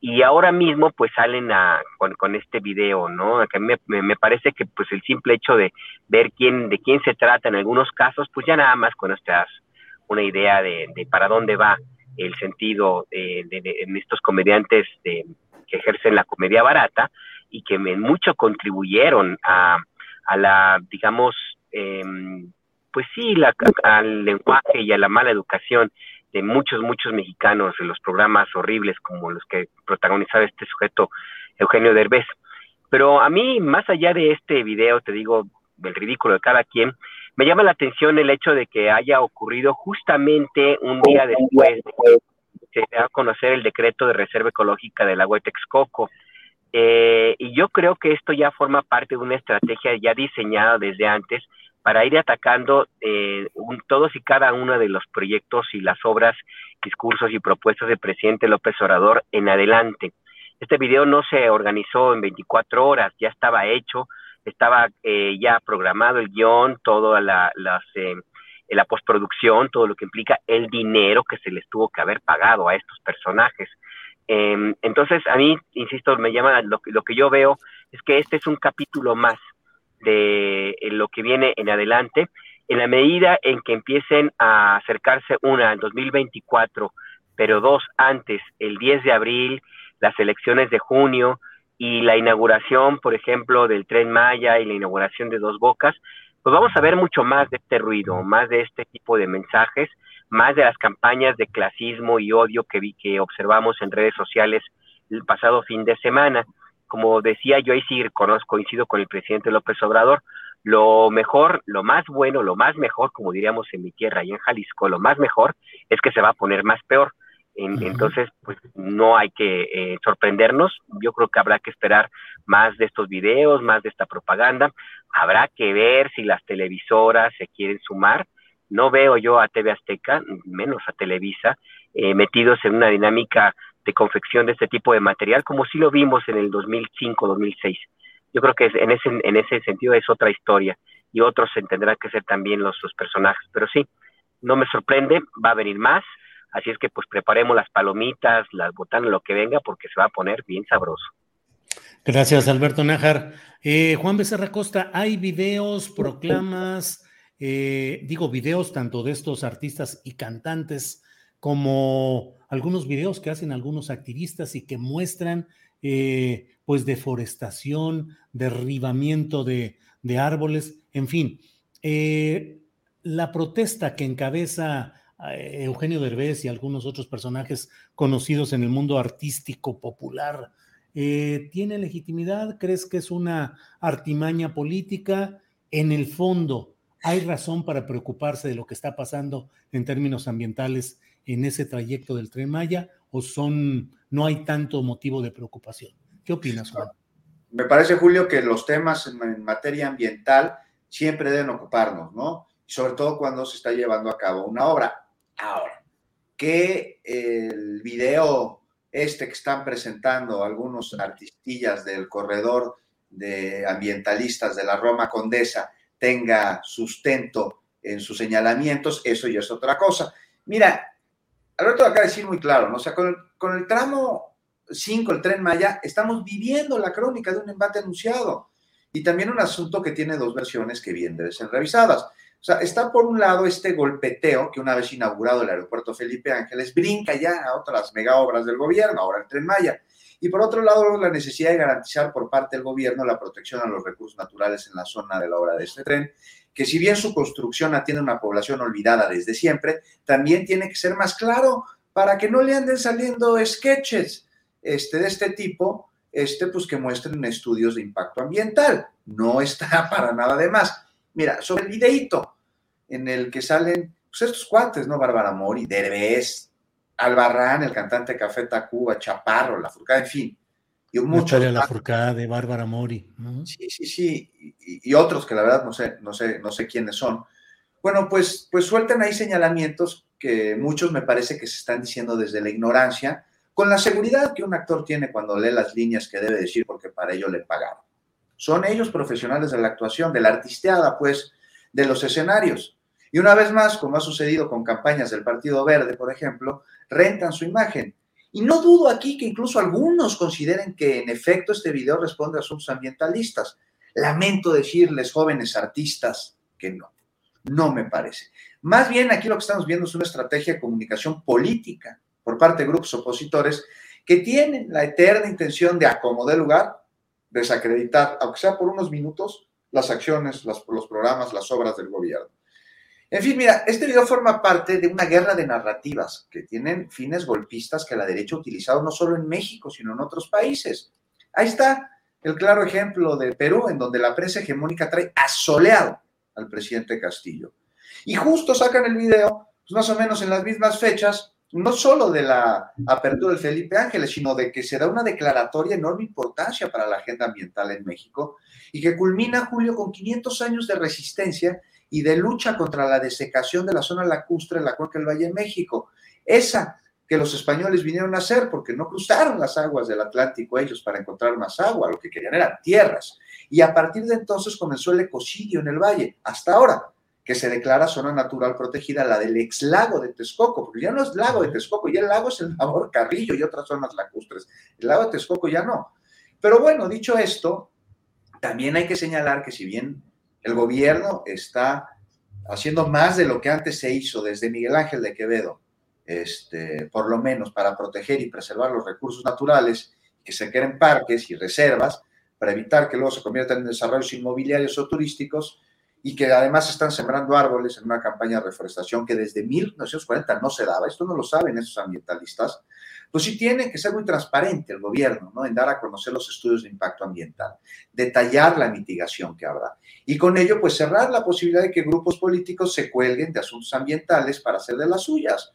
y ahora mismo pues salen a, con, este video, ¿no? Que me, me, parece que pues el simple hecho de ver quién, de quién se trata en algunos casos, pues ya nada más con estas una idea de, para dónde va el sentido de, estos comediantes de, que ejercen la comedia barata y que mucho contribuyeron a, la, digamos, em, pues sí, la, al lenguaje y a la mala educación de muchos, muchos mexicanos en los programas horribles como los que protagonizaba este sujeto Eugenio Derbez. Pero a mí, más allá de este video, te digo, del ridículo de cada quien, me llama la atención el hecho de que haya ocurrido justamente un día después de que se da a conocer el decreto de reserva ecológica del agua de Texcoco. Eh, y yo creo que esto ya forma parte de una estrategia ya diseñada desde antes para ir atacando eh, todos y cada uno de los proyectos y las obras, discursos y propuestas del presidente López Obrador en adelante. Este video no se organizó en 24 horas, ya estaba hecho, estaba eh, ya programado el guion, toda la, las, eh, la postproducción, todo lo que implica el dinero que se les tuvo que haber pagado a estos personajes. Em, entonces, a mí, insisto, me llama, lo, lo que yo veo es que este es un capítulo más de lo que viene en adelante, en la medida en que empiecen a acercarse una en 2024, pero dos antes, el 10 de abril, las elecciones de junio y la inauguración, por ejemplo, del tren Maya y la inauguración de Dos Bocas, pues vamos a ver mucho más de este ruido, más de este tipo de mensajes, más de las campañas de clasismo y odio que vi que observamos en redes sociales el pasado fin de semana como decía yo ahí sí coincido con el presidente López Obrador, lo mejor, lo más bueno, lo más mejor, como diríamos en mi tierra y en Jalisco, lo más mejor es que se va a poner más peor. Entonces, pues no hay que eh, sorprendernos. Yo creo que habrá que esperar más de estos videos, más de esta propaganda. Habrá que ver si las televisoras se quieren sumar. No veo yo a TV Azteca, menos a Televisa, eh, metidos en una dinámica de confección de este tipo de material, como si lo vimos en el 2005-2006. Yo creo que en ese, en ese sentido es otra historia y otros tendrán que ser también los, personajes. Pero sí, no me sorprende, va a venir más, así es que pues preparemos las palomitas, las botanas, lo que venga, porque se va a poner bien sabroso. Gracias, Alberto Nájar. Eh, Juan Becerra Costa, ¿hay videos, proclamas, eh, digo videos tanto de estos artistas y cantantes como algunos videos que hacen algunos activistas y que muestran eh, pues deforestación, derribamiento de, árboles, en fin. La protesta que encabeza Eugenio Derbez y algunos otros personajes conocidos en el mundo artístico popular. Eh, ¿Tiene legitimidad? ¿Crees que es una artimaña política? En el fondo, ¿hay razón para preocuparse de lo que está pasando en términos ambientales en ese trayecto del tren Maya o son, no hay tanto motivo de preocupación? ¿Qué opinas, Juan? Me parece, Julio, que los temas en materia ambiental siempre deben ocuparnos, ¿no? Sobre todo cuando se está llevando a cabo una obra. Ahora, que el video este que están presentando algunos artistillas del corredor de ambientalistas de la Roma Condesa tenga sustento en sus señalamientos, eso ya es otra cosa. Mira, Alberto acaba de decir muy claro, ¿no? O sea, con el, con el tramo 5, el tren Maya, estamos viviendo la crónica de un embate anunciado y también un asunto que tiene dos versiones que bien deben ser revisadas. O sea, está por un lado este golpeteo que una vez inaugurado el aeropuerto Felipe Ángeles brinca ya a otras mega obras del gobierno, ahora el tren Maya. Y por otro lado, la necesidad de garantizar por parte del gobierno la protección a los recursos naturales en la zona de la obra de este tren, que si bien su construcción atiende a una población olvidada desde siempre, también tiene que ser más claro para que no le anden saliendo sketches este, de este tipo, este, pues que muestren estudios de impacto ambiental. No está (laughs) para nada de más. Mira, sobre el videíto en el que salen pues, estos cuates, ¿no? Bárbara Mori, Derbez, Albarrán, el cantante Café Tacuba, Chaparro, La Furcada, en fin. Y muchos, La Furcada de Bárbara Mori. Sí, sí, sí. Y, y, otros que la verdad no sé, no sé, no sé quiénes son. Bueno, pues, pues sueltan ahí señalamientos que muchos me parece que se están diciendo desde la ignorancia, con la seguridad que un actor tiene cuando lee las líneas que debe decir porque para ello le pagaron. Son ellos profesionales de la actuación, de la artisteada, pues, de los escenarios. Y una vez más, como ha sucedido con campañas del Partido Verde, por ejemplo, rentan su imagen. Y no dudo aquí que incluso algunos consideren que en efecto este video responde a asuntos ambientalistas. Lamento decirles, jóvenes artistas, que no. No me parece. Más bien aquí lo que estamos viendo es una estrategia de comunicación política por parte de grupos opositores que tienen la eterna intención de acomodar lugar, desacreditar, aunque sea por unos minutos, las acciones, los programas, las obras del gobierno. En fin, mira, este video forma parte de una guerra de narrativas que tienen fines golpistas que la derecha ha utilizado no solo en México, sino en otros países. Ahí está el claro ejemplo de Perú, en donde la prensa hegemónica trae asoleado al presidente Castillo. Y justo sacan el video, pues más o menos en las mismas fechas, no solo de la apertura del Felipe Ángeles, sino de que se da una declaratoria de enorme importancia para la agenda ambiental en México y que culmina, Julio, con 500 años de resistencia y de lucha contra la desecación de la zona lacustre en la cuenca del Valle de México. Esa que los españoles vinieron a hacer porque no cruzaron las aguas del Atlántico ellos para encontrar más agua, lo que querían eran tierras. Y a partir de entonces comenzó el ecocidio en el valle, hasta ahora, que se declara zona natural protegida, la del ex lago de Texcoco, porque ya no es lago de Texcoco, ya el lago es el labor Carrillo y otras zonas lacustres. El lago de Texcoco ya no. Pero bueno, dicho esto, también hay que señalar que si bien el gobierno está haciendo más de lo que antes se hizo desde Miguel Ángel de Quevedo, este, por lo menos para proteger y preservar los recursos naturales, que se creen parques y reservas, para evitar que luego se conviertan en desarrollos inmobiliarios o turísticos, y que además están sembrando árboles en una campaña de reforestación que desde 1940 no se daba. Esto no lo saben esos ambientalistas pues sí tiene que ser muy transparente el gobierno, ¿no? En dar a conocer los estudios de impacto ambiental, detallar la mitigación que habrá. Y con ello, pues cerrar la posibilidad de que grupos políticos se cuelguen de asuntos ambientales para hacer de las suyas.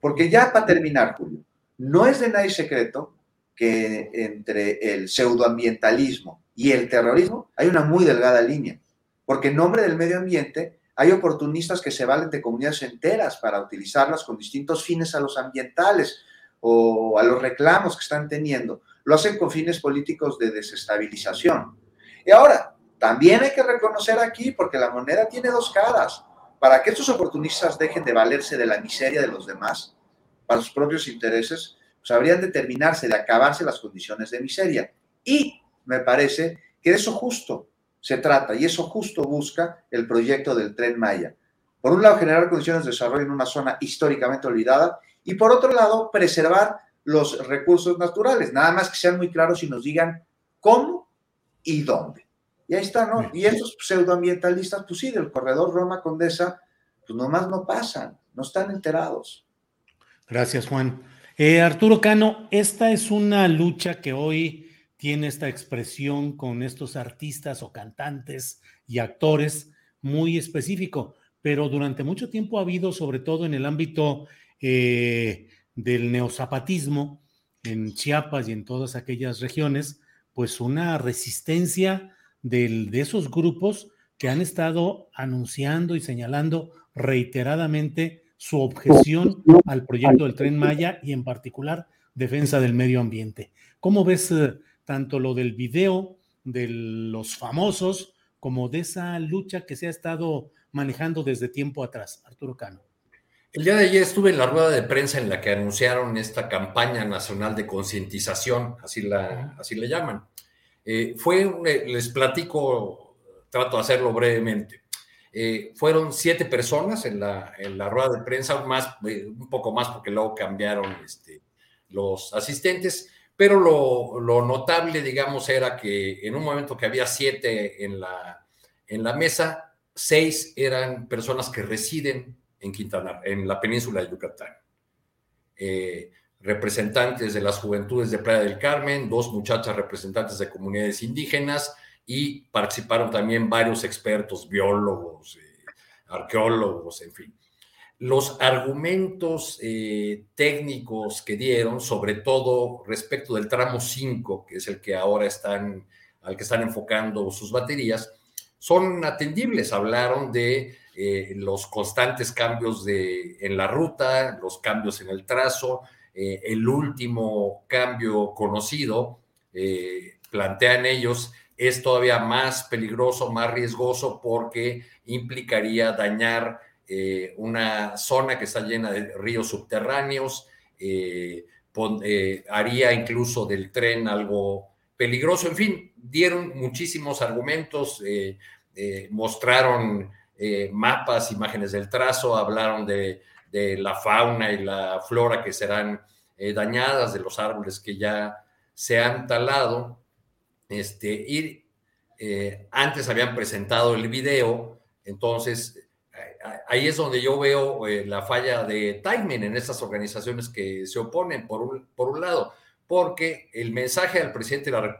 Porque ya para terminar, Julio, no es de nadie secreto que entre el pseudoambientalismo y el terrorismo hay una muy delgada línea. Porque en nombre del medio ambiente hay oportunistas que se valen de comunidades enteras para utilizarlas con distintos fines a los ambientales o a los reclamos que están teniendo, lo hacen con fines políticos de desestabilización. Y ahora, también hay que reconocer aquí, porque la moneda tiene dos caras, para que estos oportunistas dejen de valerse de la miseria de los demás para sus propios intereses, pues habrían de terminarse, de acabarse las condiciones de miseria. Y me parece que eso justo se trata, y eso justo busca el proyecto del tren Maya. Por un lado, generar condiciones de desarrollo en una zona históricamente olvidada y por otro lado, preservar los recursos naturales, nada más que sean muy claros y nos digan cómo y dónde. Y ahí está, ¿no? Y estos pseudoambientalistas, pues sí, del corredor Roma Condesa, pues nomás no pasan, no están enterados. Gracias, Juan. Eh, Arturo Cano, esta es una lucha que hoy tiene esta expresión con estos artistas o cantantes y actores muy específico, pero durante mucho tiempo ha habido, sobre todo en el ámbito eh, del neozapatismo, en Chiapas y en todas aquellas regiones, pues una resistencia de esos grupos que han estado anunciando y señalando reiteradamente su objeción al proyecto del tren Maya y en particular defensa del medio ambiente. ¿Cómo ves eh, tanto lo del video de los famosos como de esa lucha que se ha estado manejando desde tiempo atrás? Arturo Cano. El día de ayer estuve en la rueda de prensa en la que anunciaron esta campaña nacional de concientización, así, la, así le llaman. Eh, fue, eh, les platico, trato de hacerlo brevemente. Eh, fueron siete personas en la, en la rueda de prensa, más, un poco más porque luego cambiaron este, los asistentes, pero lo, lo, notable, digamos, era que en un momento que había siete en la, en la mesa, seis eran personas que residen en Quintana, en la península de Yucatán. Eh, representantes de las juventudes de Playa del Carmen, dos muchachas representantes de comunidades indígenas y participaron también varios expertos, biólogos, eh, arqueólogos, en fin los argumentos eh, técnicos que dieron, sobre todo respecto del tramo 5, que es el que ahora están, al que están enfocando sus baterías, son atendibles. Hablaron de eh, los constantes cambios de, en la ruta, los cambios en el trazo, eh, el último cambio conocido, plantean ellos, es todavía más peligroso, más riesgoso porque implicaría dañar eh, una zona que está llena de ríos subterráneos, eh, eh, haría incluso del tren algo peligroso, en fin, dieron muchísimos argumentos, mostraron mapas, imágenes del trazo, hablaron de, la fauna y la flora que serán dañadas, de los árboles que ya se han talado, este, y antes habían presentado el video, entonces ahí es donde yo veo eh, la falla de timing en estas organizaciones que se oponen, por un, por un lado, porque el mensaje al presidente de la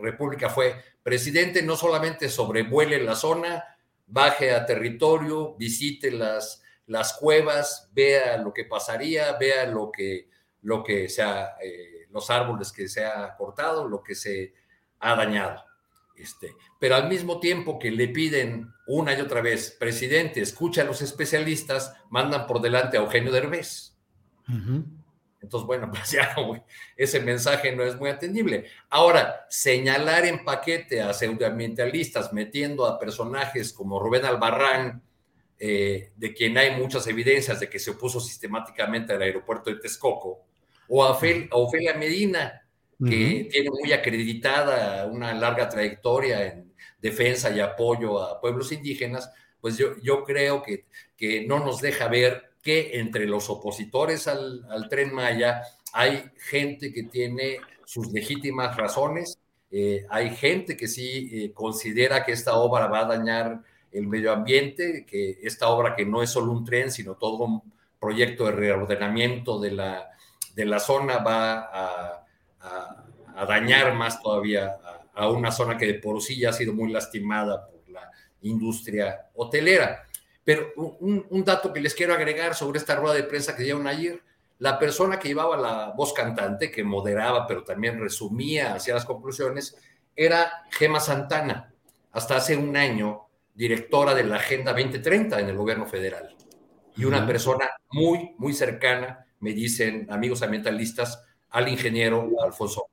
República fue, presidente, no solamente sobrevuele la zona, baje a territorio, visite las, las cuevas, vea lo que pasaría, vea lo que, lo que sea, eh, los árboles que se ha cortado, lo que se ha dañado. Este, pero al mismo tiempo que le piden una y otra vez, presidente, escucha a los especialistas, mandan por delante a Eugenio Derbez. Entonces, bueno, (laughs) pues ya ese mensaje no es muy atendible. Ahora, señalar en paquete a pseudoambientalistas metiendo a personajes como Rubén Albarrán, eh, de quien hay muchas evidencias de que se opuso sistemáticamente al aeropuerto de Texcoco, o a, Ofelia Medina, que tiene muy acreditada una larga trayectoria en defensa y apoyo a pueblos indígenas, pues yo, yo creo que, que no nos deja ver que entre los opositores al, tren Maya hay gente que tiene sus legítimas razones, eh, hay gente que sí eh, considera que esta obra va a dañar el medio ambiente, que esta obra que no es solo un tren, sino todo un proyecto de reordenamiento de la, de la zona va a a, dañar más todavía a, una zona que de por sí ya ha sido muy lastimada por la industria hotelera. Pero un, dato que les quiero agregar sobre esta rueda de prensa que dieron ayer, la persona que llevaba la voz cantante, que moderaba, pero también resumía hacia las conclusiones, era Gema Santana, hasta hace un año directora de la Agenda 2030 en el gobierno federal. Y una persona muy, muy cercana, me dicen amigos ambientalistas, al ingeniero Alfonso.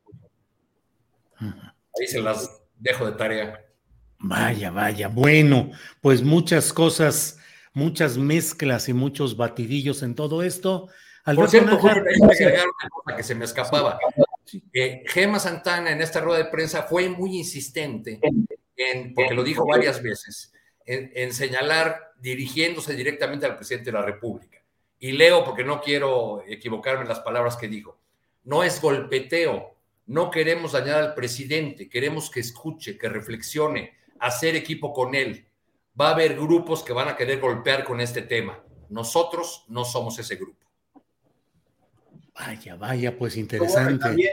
Ahí se las dejo de tarea. Vaya, vaya. Bueno, pues muchas cosas, muchas mezclas y muchos batidillos en todo esto. Por cierto, Jorge, agregar una cosa que se me escapaba. Gema Santana en esta rueda de prensa fue muy insistente, en, porque lo dijo varias veces, en señalar dirigiéndose directamente al presidente de la República. Y leo porque no quiero equivocarme en las palabras que dijo no es golpeteo. No queremos dañar al presidente, queremos que escuche, que reflexione, hacer equipo con él. Va a haber grupos que van a querer golpear con este tema. Nosotros no somos ese grupo. Vaya, vaya, pues interesante.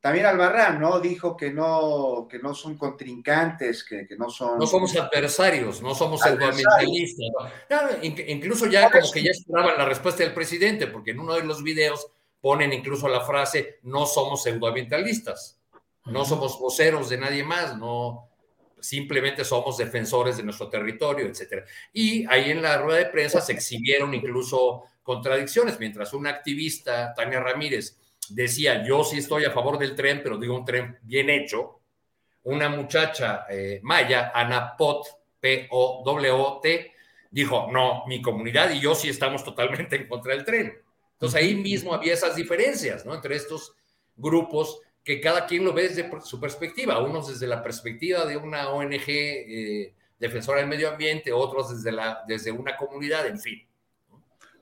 también, Albarrán, ¿no? Dijo que no, que no son contrincantes, que, no son. No somos adversarios, no somos environmentalistas. incluso ya como que ya esperaban la respuesta del presidente, porque en uno de los videos ponen incluso la frase: no somos pseudoambientalistas, no somos voceros de nadie más, no simplemente somos defensores de nuestro territorio, etcétera. Y ahí en la rueda de prensa se exhibieron incluso contradicciones, mientras un activista, Tania Ramírez, decía, yo sí estoy a favor del tren, pero digo un tren bien hecho, una muchacha eh, maya, Ana Pot, P-O-W-T, dijo, no, mi comunidad y yo sí estamos totalmente en contra del tren. Entonces ahí mismo había esas diferencias, ¿no? Entre estos grupos que cada quien lo ve desde su perspectiva, unos desde la perspectiva de una ONG eh, defensora del medio ambiente, otros desde, la, desde una comunidad, en fin.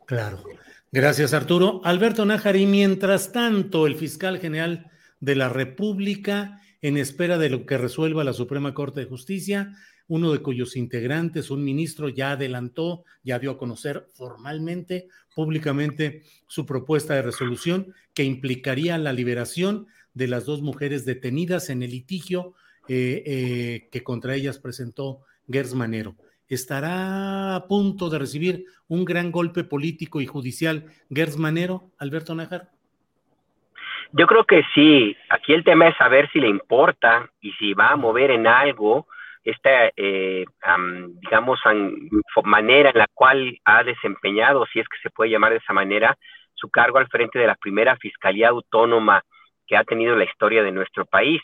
Claro. Gracias, Arturo. Alberto Nájari, mientras tanto, el fiscal general de la República, en espera de lo que resuelva la Suprema Corte de Justicia, uno de cuyos integrantes, un ministro, ya adelantó, ya dio a conocer formalmente, públicamente, su propuesta de resolución que implicaría la liberación de las dos mujeres detenidas en el litigio eh, eh, que contra ellas presentó Gers Manero. ¿Estará a punto de recibir un gran golpe político y judicial Gers Manero, Alberto Nájar? Yo creo que sí. Aquí el tema es saber si le importa y si va a mover en algo esta, eh, digamos, manera en la cual ha desempeñado, si es que se puede llamar de esa manera, su cargo al frente de la primera Fiscalía Autónoma que ha tenido la historia de nuestro país.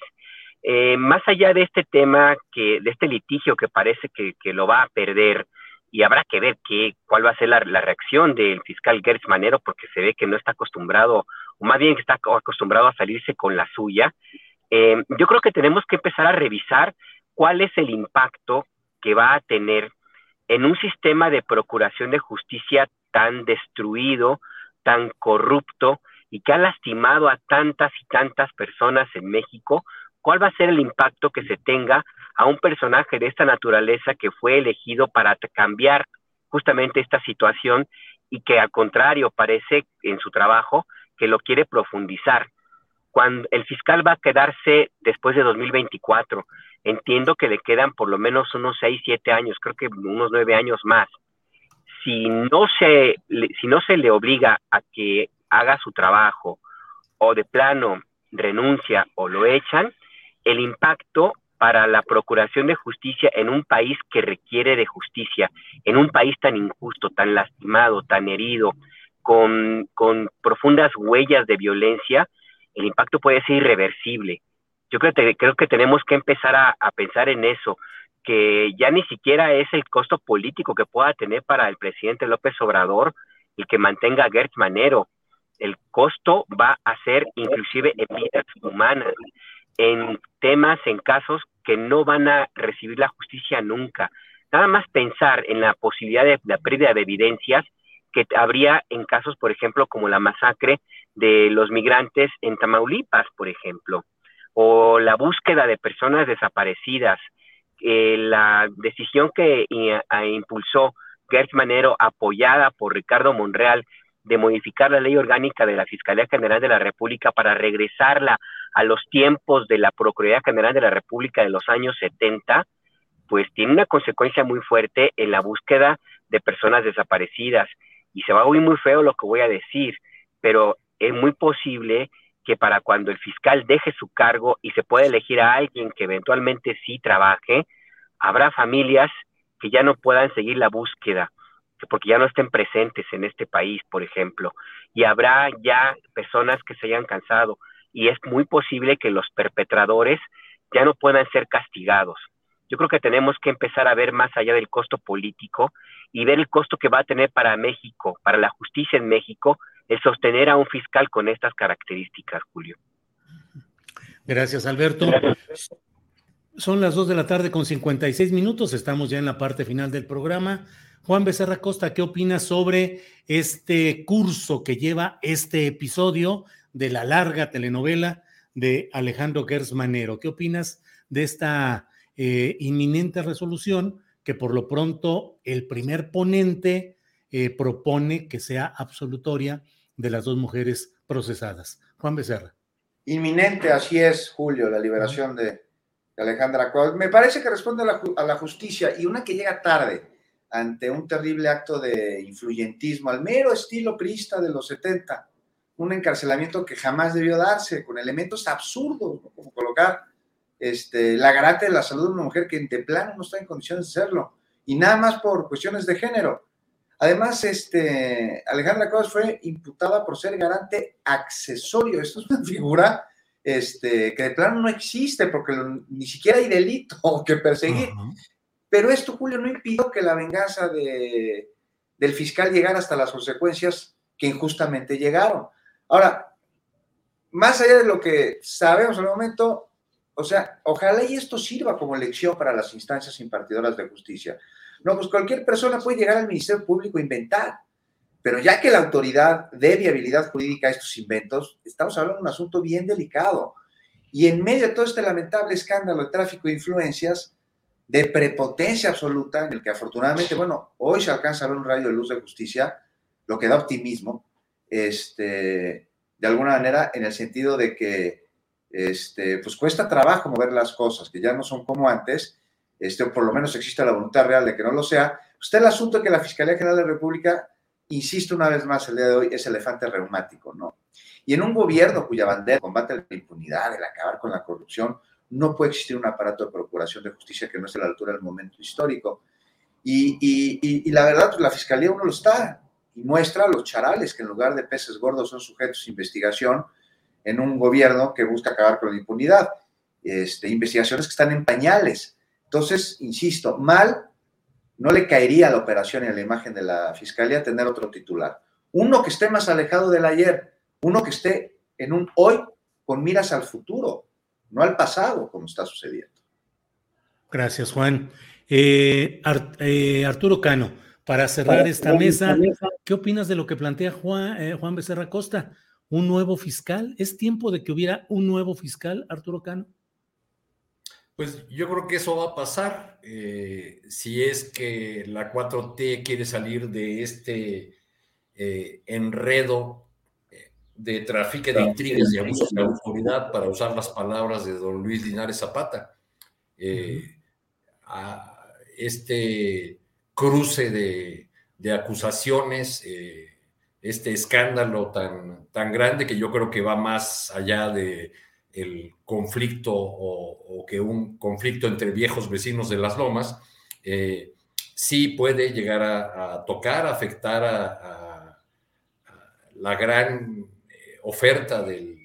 Eh, más allá de este tema, que, de este litigio que parece que, lo va a perder, y habrá que ver qué, cuál va a ser la, reacción del fiscal Gertz Manero, porque se ve que no está acostumbrado, o más bien que está acostumbrado a salirse con la suya. Eh, yo creo que tenemos que empezar a revisar cuál es el impacto que va a tener en un sistema de procuración de justicia tan destruido, tan corrupto, y que ha lastimado a tantas y tantas personas en México, ¿cuál va a ser el impacto que se tenga a un personaje de esta naturaleza que fue elegido para cambiar justamente esta situación y que al contrario parece en su trabajo que lo quiere profundizar? Cuando el fiscal va a quedarse después de 2024, entiendo que le quedan por lo menos unos 6, 7 años, creo que unos 9 años más. Si no se, si no se le obliga a que haga su trabajo o de plano renuncia o lo echan, el impacto para la procuración de justicia en un país que requiere de justicia, en un país tan injusto, tan lastimado, tan herido, con, profundas huellas de violencia, el impacto puede ser irreversible. Yo creo que, creo que tenemos que empezar a, pensar en eso, que ya ni siquiera es el costo político que pueda tener para el presidente López Obrador el que mantenga a Gertz Manero, el costo va a ser inclusive en vidas humanas, en temas, en casos que no van a recibir la justicia nunca. Nada más pensar en la posibilidad de la pérdida de evidencias que habría en casos, por ejemplo, como la masacre de los migrantes en Tamaulipas, por ejemplo, o la búsqueda de personas desaparecidas, eh, la decisión que eh, impulsó Gert Manero, apoyada por Ricardo Monreal, de modificar la ley orgánica de la Fiscalía General de la República para regresarla a los tiempos de la Procuraduría General de la República de los años 70, pues tiene una consecuencia muy fuerte en la búsqueda de personas desaparecidas. Y se va a oír muy feo lo que voy a decir, pero es muy posible que para cuando el fiscal deje su cargo y se pueda elegir a alguien que eventualmente sí trabaje, habrá familias que ya no puedan seguir la búsqueda porque ya no estén presentes en este país, por ejemplo, y habrá ya personas que se hayan cansado y es muy posible que los perpetradores ya no puedan ser castigados. Yo creo que tenemos que empezar a ver más allá del costo político y ver el costo que va a tener para México, para la justicia en México, el sostener a un fiscal con estas características, Julio. Gracias, Alberto. Son las dos de la tarde con 56 minutos, estamos ya en la parte final del programa. Juan Becerra Costa, ¿qué opinas sobre este curso que lleva este episodio de la larga telenovela de Alejandro Gersmanero? ¿Qué opinas de esta eh, inminente resolución que por lo pronto el primer ponente eh, propone que sea absolutoria de las dos mujeres procesadas. Juan Becerra. Inminente, así es, Julio, la liberación de, Alejandra Cuadros. Me parece que responde a la, a la, justicia y una que llega tarde ante un terrible acto de influyentismo, al mero estilo priista de los 70, un encarcelamiento que jamás debió darse, con elementos absurdos, como colocar este, la garante de la salud de una mujer que de plano no está en condiciones de hacerlo, y nada más por cuestiones de género. Además, este, Alejandra Cuadros fue imputada por ser garante accesorio. Esto es una (laughs) figura este, que de plano no existe porque ni siquiera hay delito (laughs) que perseguir. Pero esto, Julio, no impidió que la venganza de, del fiscal llegara hasta las consecuencias que injustamente llegaron. Ahora, más allá de lo que sabemos en el momento, o sea, ojalá y esto sirva como lección para las instancias impartidoras de justicia. No, pues cualquier persona puede llegar al Ministerio Público a inventar, pero ya que la autoridad dé viabilidad jurídica a estos inventos, estamos hablando de un asunto bien delicado. Y en medio de todo este lamentable escándalo de tráfico de influencias, de prepotencia absoluta, en el que afortunadamente, bueno, hoy se alcanza a ver un rayo de luz de justicia, lo que da optimismo, este, de alguna manera, en el sentido de que, este, pues cuesta trabajo mover las cosas, que ya no son como antes, este, o por lo menos existe la voluntad real de que no lo sea. Usted el asunto que la Fiscalía General de la República, insiste una vez más el día de hoy, es elefante reumático, ¿no? Y en un gobierno cuya bandera combate la impunidad, el acabar con la corrupción, no puede existir un aparato de procuración de justicia que no esté a la altura del momento histórico. Y, la verdad, pues la fiscalía uno lo está y muestra los charales que en lugar de peces gordos son sujetos de investigación en un gobierno que busca acabar con la impunidad. Este, investigaciones que están en pañales. Entonces, insisto, mal no le caería a la operación y a la imagen de la fiscalía tener otro titular. Uno que esté más alejado del ayer, uno que esté en un hoy con miras al futuro no al pasado, como está sucediendo. Gracias, Juan. Eh, eh, Arturo Cano, para cerrar esta mesa, ¿qué opinas de lo que plantea Juan, eh, Juan Becerra Costa? ¿Un nuevo fiscal? ¿Es tiempo de que hubiera un nuevo fiscal, Arturo Cano? Pues yo creo que eso va a pasar si es que la 4T quiere salir de este enredo de tráfico de intrigas y abusos de autoridad, para usar las palabras de don Luis Linares Zapata. Eh, este cruce de, acusaciones, eh, este escándalo tan, tan grande que yo creo que va más allá de el conflicto o, que un conflicto entre viejos vecinos de las lomas, eh, sí puede llegar a, tocar, afectar a la gran oferta del,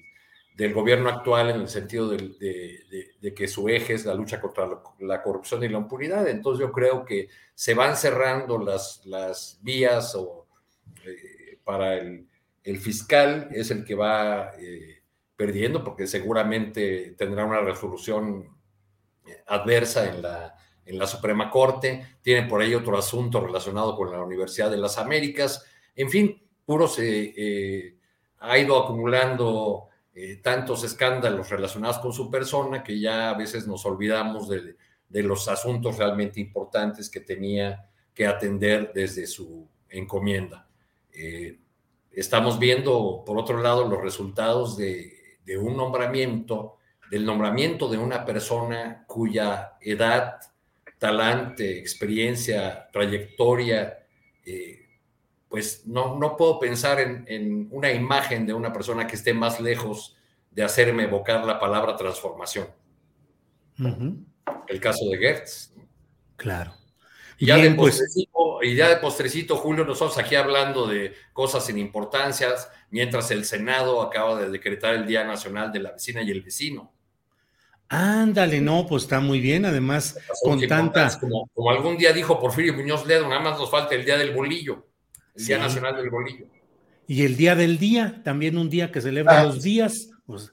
gobierno actual en el sentido de, que su eje es la lucha contra la corrupción y la impunidad. Entonces yo creo que se van cerrando las, las vías o, eh, para el, fiscal, es el que va eh, perdiendo porque seguramente tendrá una resolución eh, adversa en la, Suprema Corte. Tiene por ahí otro asunto relacionado con la Universidad de las Américas. En fin, puros ha ido acumulando eh, tantos escándalos relacionados con su persona que ya a veces nos olvidamos de, los asuntos realmente importantes que tenía que atender desde su encomienda. Eh, estamos viendo, por otro lado, los resultados de, un nombramiento, del nombramiento de una persona cuya edad, talante, experiencia, trayectoria, eh, pues no, no puedo pensar en, una imagen de una persona que esté más lejos de hacerme evocar la palabra transformación. El caso de Gertz. Claro. Y ya, de pues postrecito, y ya de postrecito, Julio, nosotros aquí hablando de cosas sin importancias, mientras el Senado acaba de decretar el Día Nacional de la Vecina y el Vecino. Ándale, no, pues está muy bien, además, con tanta... Como, como, algún día dijo Porfirio Muñoz Ledo, nada más nos falta el Día del Bolillo. Día Nacional del Bolillo. Y el Día del Día, también un día que celebra ah. los días. Pues,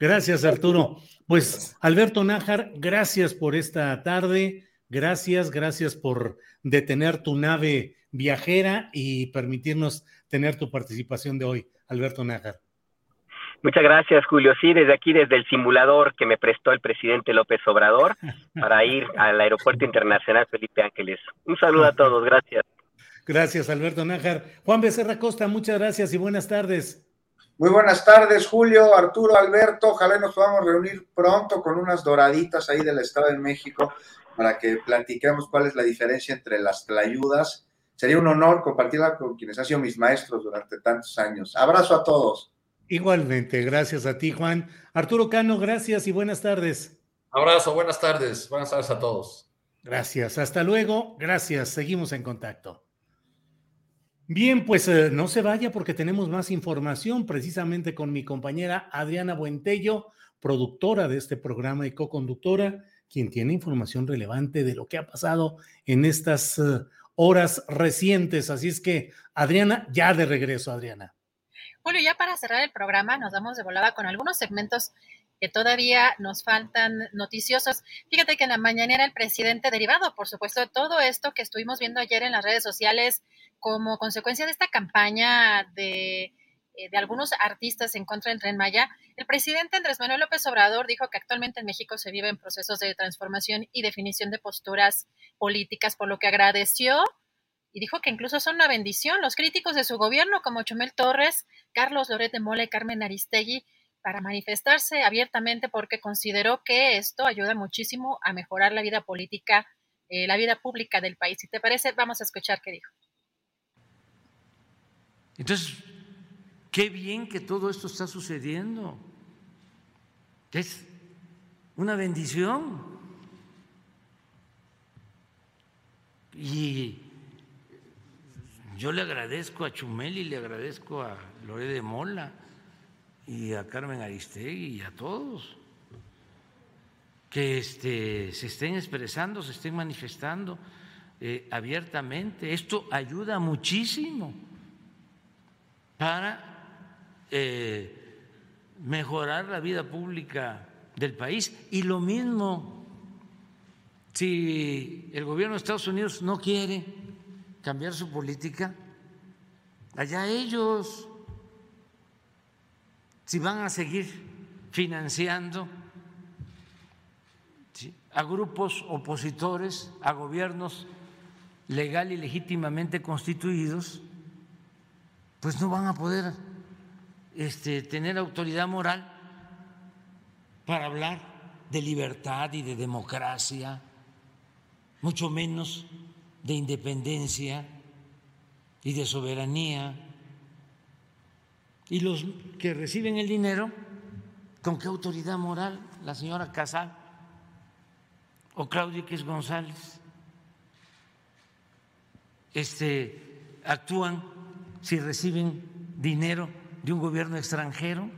gracias, Arturo. Pues, Alberto Nájar, gracias por esta tarde. Gracias, gracias por detener tu nave viajera y permitirnos tener tu participación de hoy, Alberto Nájar. Muchas gracias, Julio. Sí, desde aquí, desde el simulador que me prestó el presidente López Obrador (laughs) para ir al Aeropuerto Internacional Felipe Ángeles. Un saludo a todos, gracias. Gracias, Alberto Nájar. Juan Becerra Costa, muchas gracias y buenas tardes. Muy buenas tardes, Julio, Arturo, Alberto. Ojalá nos podamos reunir pronto con unas doraditas ahí del Estado de México para que platiquemos cuál es la diferencia entre las tlayudas. Sería un honor compartirla con quienes han sido mis maestros durante tantos años. Abrazo a todos. Igualmente, gracias a ti, Juan. Arturo Cano, gracias y buenas tardes. Abrazo, buenas tardes. Buenas tardes a todos. Gracias, hasta luego. Gracias, seguimos en contacto. Bien, pues eh, no se vaya porque tenemos más información precisamente con mi compañera Adriana Buentello, productora de este programa y co-conductora, quien tiene información relevante de lo que ha pasado en estas eh, horas recientes. Así es que, Adriana, ya de regreso, Adriana. Julio, ya para cerrar el programa, nos damos de volada con algunos segmentos que todavía nos faltan noticiosos. Fíjate que en la mañanera el presidente, derivado, por supuesto, de todo esto que estuvimos viendo ayer en las redes sociales como consecuencia de esta campaña de, de algunos artistas en contra del Tren Maya, el presidente Andrés Manuel López Obrador dijo que actualmente en México se vive en procesos de transformación y definición de posturas políticas, por lo que agradeció y dijo que incluso son una bendición los críticos de su gobierno como Chumel Torres, Carlos Loret de Mola y Carmen Aristegui para manifestarse abiertamente porque consideró que esto ayuda muchísimo a mejorar la vida política, eh, la vida pública del país. Si te parece, vamos a escuchar qué dijo. Entonces, qué bien que todo esto está sucediendo. Es una bendición. Y yo le agradezco a Chumel y le agradezco a Lore de Mola y a Carmen Aristegui y a todos que este, se estén expresando, se estén manifestando eh, abiertamente. Esto ayuda muchísimo para eh, mejorar la vida pública del país. Y lo mismo, si el gobierno de Estados Unidos no quiere cambiar su política, allá ellos si van a seguir financiando a grupos opositores, a gobiernos legal y legítimamente constituidos, pues no van a poder este, tener autoridad moral para hablar de libertad y de democracia, mucho menos de independencia y de soberanía y los que reciben el dinero, ¿con qué autoridad moral? La señora Casal o Claudia X González este, actúan si reciben dinero de un gobierno extranjero.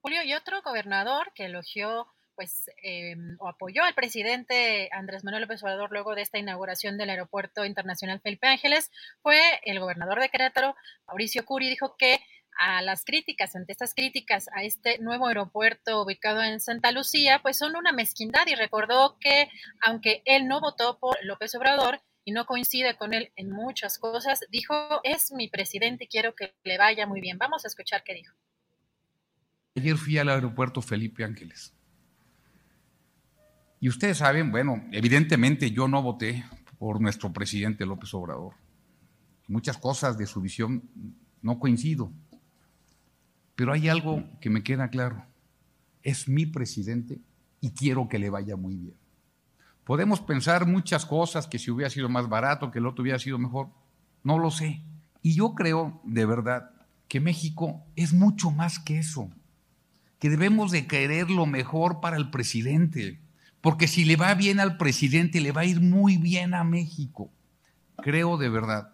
Julio, y otro gobernador que elogió pues eh, o apoyó al presidente Andrés Manuel López Obrador luego de esta inauguración del Aeropuerto Internacional Felipe Ángeles fue el gobernador de Querétaro, Mauricio Curi, dijo que a las críticas, ante estas críticas a este nuevo aeropuerto ubicado en Santa Lucía, pues son una mezquindad y recordó que aunque él no votó por López Obrador y no coincide con él en muchas cosas, dijo, es mi presidente y quiero que le vaya muy bien. Vamos a escuchar qué dijo. Ayer fui al aeropuerto Felipe Ángeles y ustedes saben, bueno, evidentemente yo no voté por nuestro presidente López Obrador. Muchas cosas de su visión no coincido. Pero hay algo que me queda claro. Es mi presidente y quiero que le vaya muy bien. Podemos pensar muchas cosas, que si hubiera sido más barato, que el otro hubiera sido mejor. No lo sé. Y yo creo, de verdad, que México es mucho más que eso. Que debemos de querer lo mejor para el presidente porque si le va bien al presidente, le va a ir muy bien a México. Creo de verdad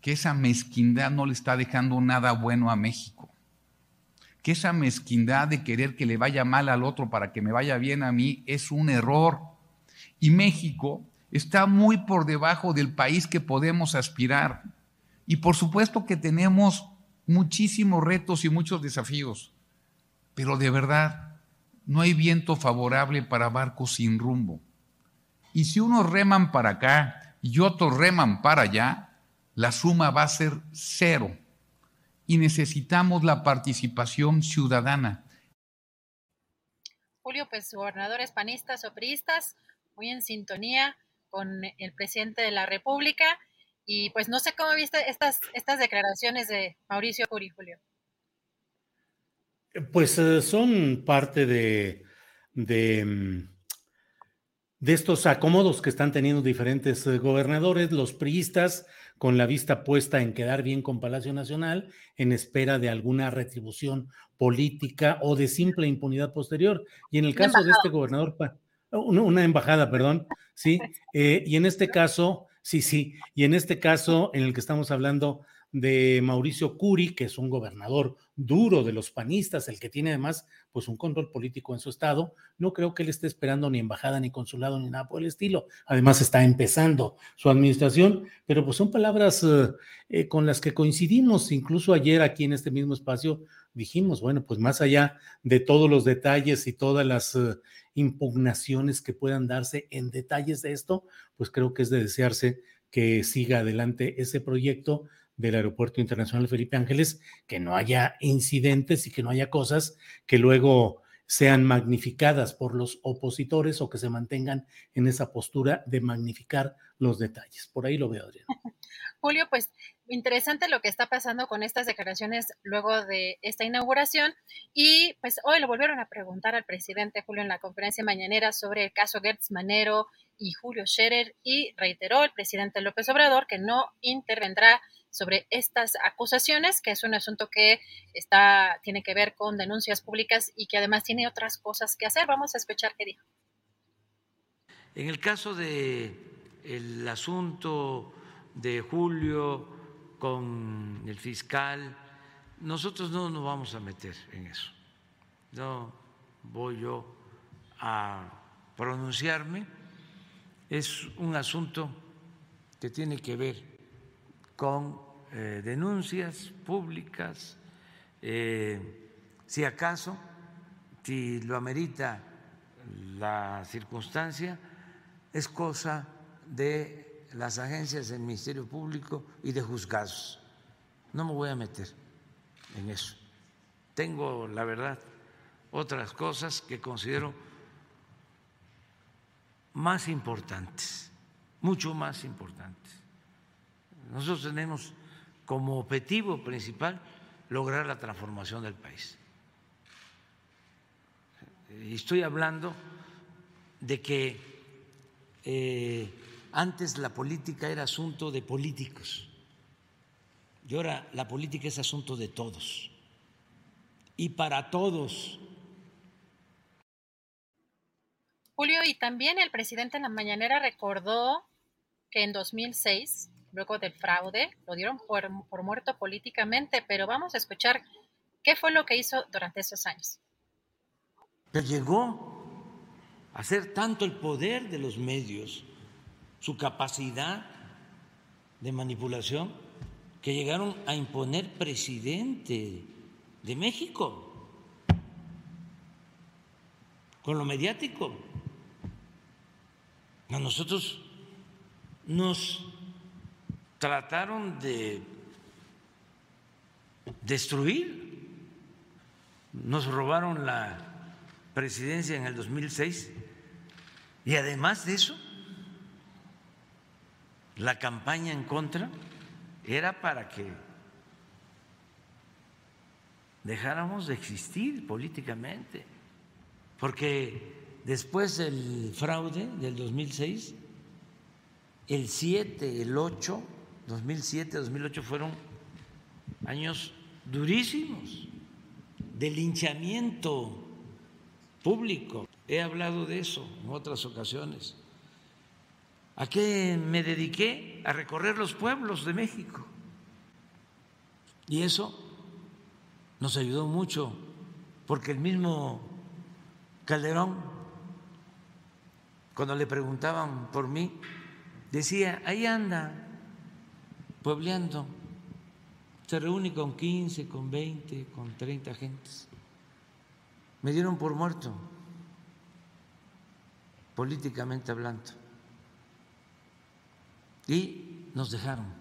que esa mezquindad no le está dejando nada bueno a México. Que esa mezquindad de querer que le vaya mal al otro para que me vaya bien a mí es un error. Y México está muy por debajo del país que podemos aspirar. Y por supuesto que tenemos muchísimos retos y muchos desafíos. Pero de verdad, no hay viento favorable para barcos sin rumbo. Y si unos reman para acá y otros reman para allá, la suma va a ser cero. Y necesitamos la participación ciudadana. Julio, pues gobernadores panistas o priistas, muy en sintonía con el presidente de la República. Y pues no sé cómo viste estas, estas declaraciones de Mauricio Curi, Julio. Pues eh, son parte de, de, mm, de, estos acomodos que están teniendo diferentes eh, gobernadores, los priistas, con la vista puesta en quedar bien con Palacio Nacional, en espera de alguna retribución política o de simple impunidad posterior. Y en el caso de este gobernador, una, embajada, perdón, sí, eh, y en este caso, sí, sí, y en este caso en el que estamos hablando de Mauricio Curi, que es un gobernador duro de los panistas, el que tiene además pues un control político en su estado, no creo que él esté esperando ni embajada, ni consulado, ni nada por el estilo. Además está empezando su administración, pero pues son palabras eh, eh, con las que coincidimos. Incluso ayer aquí en este mismo espacio dijimos, bueno, pues más allá de todos los detalles y todas las impugnaciones que puedan darse en detalles de esto, pues creo que es de desearse que siga adelante ese proyecto del Aeropuerto Internacional Felipe Ángeles, que no haya incidentes y que no haya cosas que luego sean magnificadas por los opositores o que se mantengan en esa postura de magnificar los detalles. Por ahí lo veo, Adrián. (laughs) Julio, pues interesante lo que está pasando con estas declaraciones luego de esta inauguración. Y pues hoy lo volvieron a preguntar al presidente Julio en la conferencia mañanera sobre el caso Gertz Manero y Julio Scherer y reiteró el presidente López Obrador que no intervendrá sobre estas acusaciones, que es un asunto que está, tiene que ver con denuncias públicas y que además tiene otras cosas que hacer. Vamos a escuchar qué dijo. En el caso de el asunto de Julio con el fiscal, nosotros no nos vamos a meter en eso. No voy yo a pronunciarme. Es un asunto que tiene que ver con eh, denuncias públicas, eh, si acaso, si lo amerita la circunstancia, es cosa de las agencias del Ministerio Público y de juzgados. No me voy a meter en eso. Tengo, la verdad, otras cosas que considero más importantes, mucho más importantes. Nosotros tenemos como objetivo principal lograr la transformación del país. Y estoy hablando de que eh, antes la política era asunto de políticos y ahora la política es asunto de todos y para todos. Julio, y también el presidente en la mañanera recordó que en 2006 luego del fraude, lo dieron por, muerto políticamente, pero vamos a escuchar qué fue lo que hizo durante esos años. Pero llegó a ser tanto el poder de los medios, su capacidad de manipulación, que llegaron a imponer presidente de México con lo mediático. A nosotros nos trataron de destruir. Nos robaron la presidencia en el 2006 y además de eso, la campaña en contra era para que dejáramos de existir políticamente, porque después del fraude del 2006, el 7, el 8 2007, 2008 fueron años durísimos de linchamiento público. He hablado de eso en otras ocasiones. ¿A qué me dediqué? A recorrer los pueblos de México. Y eso nos ayudó mucho, porque el mismo Calderón, cuando le preguntaban por mí, decía, ahí anda, puebleando. Se reúne con 15, con 20, con 30 gentes. Me dieron por muerto, políticamente hablando. Y nos dejaron.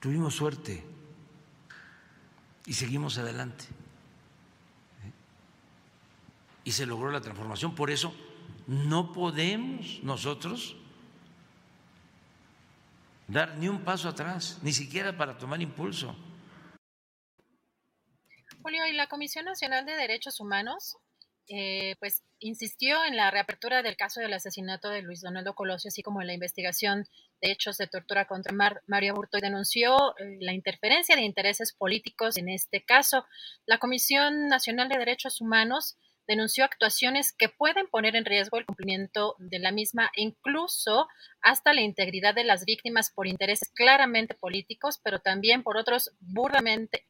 Tuvimos suerte y seguimos adelante. y se logró la transformación. Por eso no podemos nosotros dar ni un paso atrás, ni siquiera para tomar impulso. Julio, ¿y la Comisión Nacional de Derechos Humanos eh, pues insistió en la reapertura del caso del asesinato de Luis Donaldo Colosio, así como en la investigación de hechos de tortura contra Mario Burto y denunció eh, la interferencia de intereses políticos en este caso. La Comisión Nacional de Derechos Humanos denunció actuaciones que pueden poner en riesgo el cumplimiento de la misma, incluso hasta la integridad de las víctimas por intereses claramente políticos, pero también por otros burdamente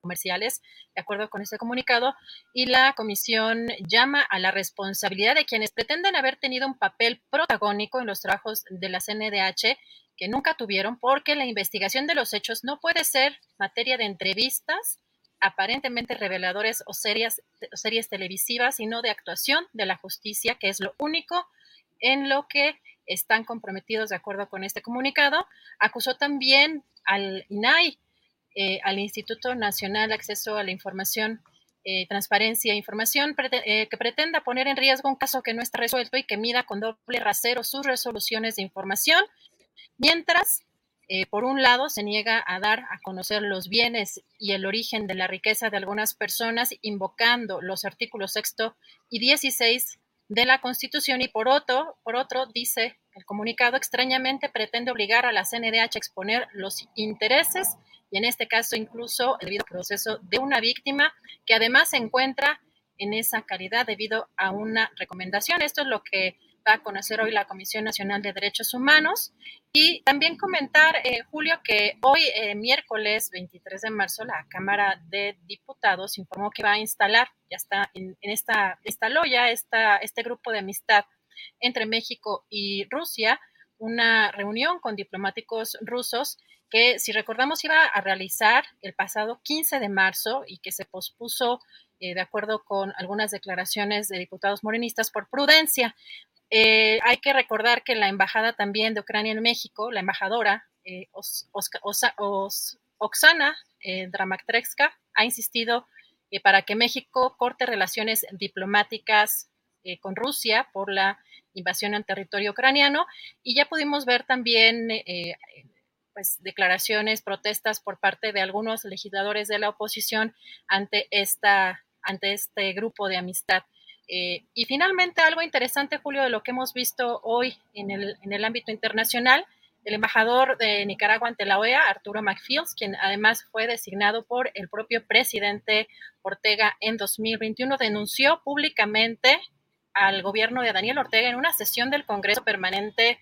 comerciales, de acuerdo con este comunicado, y la comisión llama a la responsabilidad de quienes pretenden haber tenido un papel protagónico en los trabajos de la CNDH que nunca tuvieron, porque la investigación de los hechos no puede ser materia de entrevistas aparentemente reveladores o series, series televisivas, sino de actuación de la justicia, que es lo único en lo que están comprometidos de acuerdo con este comunicado. Acusó también al INAI, eh, al Instituto Nacional de Acceso a la Información, eh, Transparencia e Información, eh, que pretenda poner en riesgo un caso que no está resuelto y que mida con doble rasero sus resoluciones de información, mientras eh, por un lado, se niega a dar a conocer los bienes y el origen de la riqueza de algunas personas, invocando los artículos sexto y 16 de la Constitución, y por otro, por otro, dice el comunicado, extrañamente pretende obligar a la CNDH a exponer los intereses y en este caso incluso el debido proceso de una víctima que además se encuentra en esa calidad debido a una recomendación. Esto es lo que va a conocer hoy la Comisión Nacional de Derechos Humanos. Y también comentar, eh, Julio, que hoy, eh, miércoles 23 de marzo, la Cámara de Diputados informó que va a instalar, ya está en, esta, instaló ya esta, este grupo de amistad entre México y Rusia, una reunión con diplomáticos rusos que, si recordamos, iba a realizar el pasado 15 de marzo y que se pospuso eh, de acuerdo con algunas declaraciones de diputados morenistas por prudencia. Eh, hay que recordar que la embajada también de Ucrania en México, la embajadora eh, Oksana eh, ha insistido eh, para que México corte relaciones diplomáticas con Rusia por la invasión en territorio ucraniano y ya pudimos ver también pues, declaraciones, protestas por parte de algunos legisladores de la oposición ante, esta, ante este grupo de amistad. Eh, y finalmente, algo interesante, Julio, de lo que hemos visto hoy en el, ámbito internacional, el embajador de Nicaragua ante la OEA, Arturo McFields, quien además fue designado por el propio presidente Ortega en 2021, denunció públicamente al gobierno de Daniel Ortega en una sesión del Congreso Permanente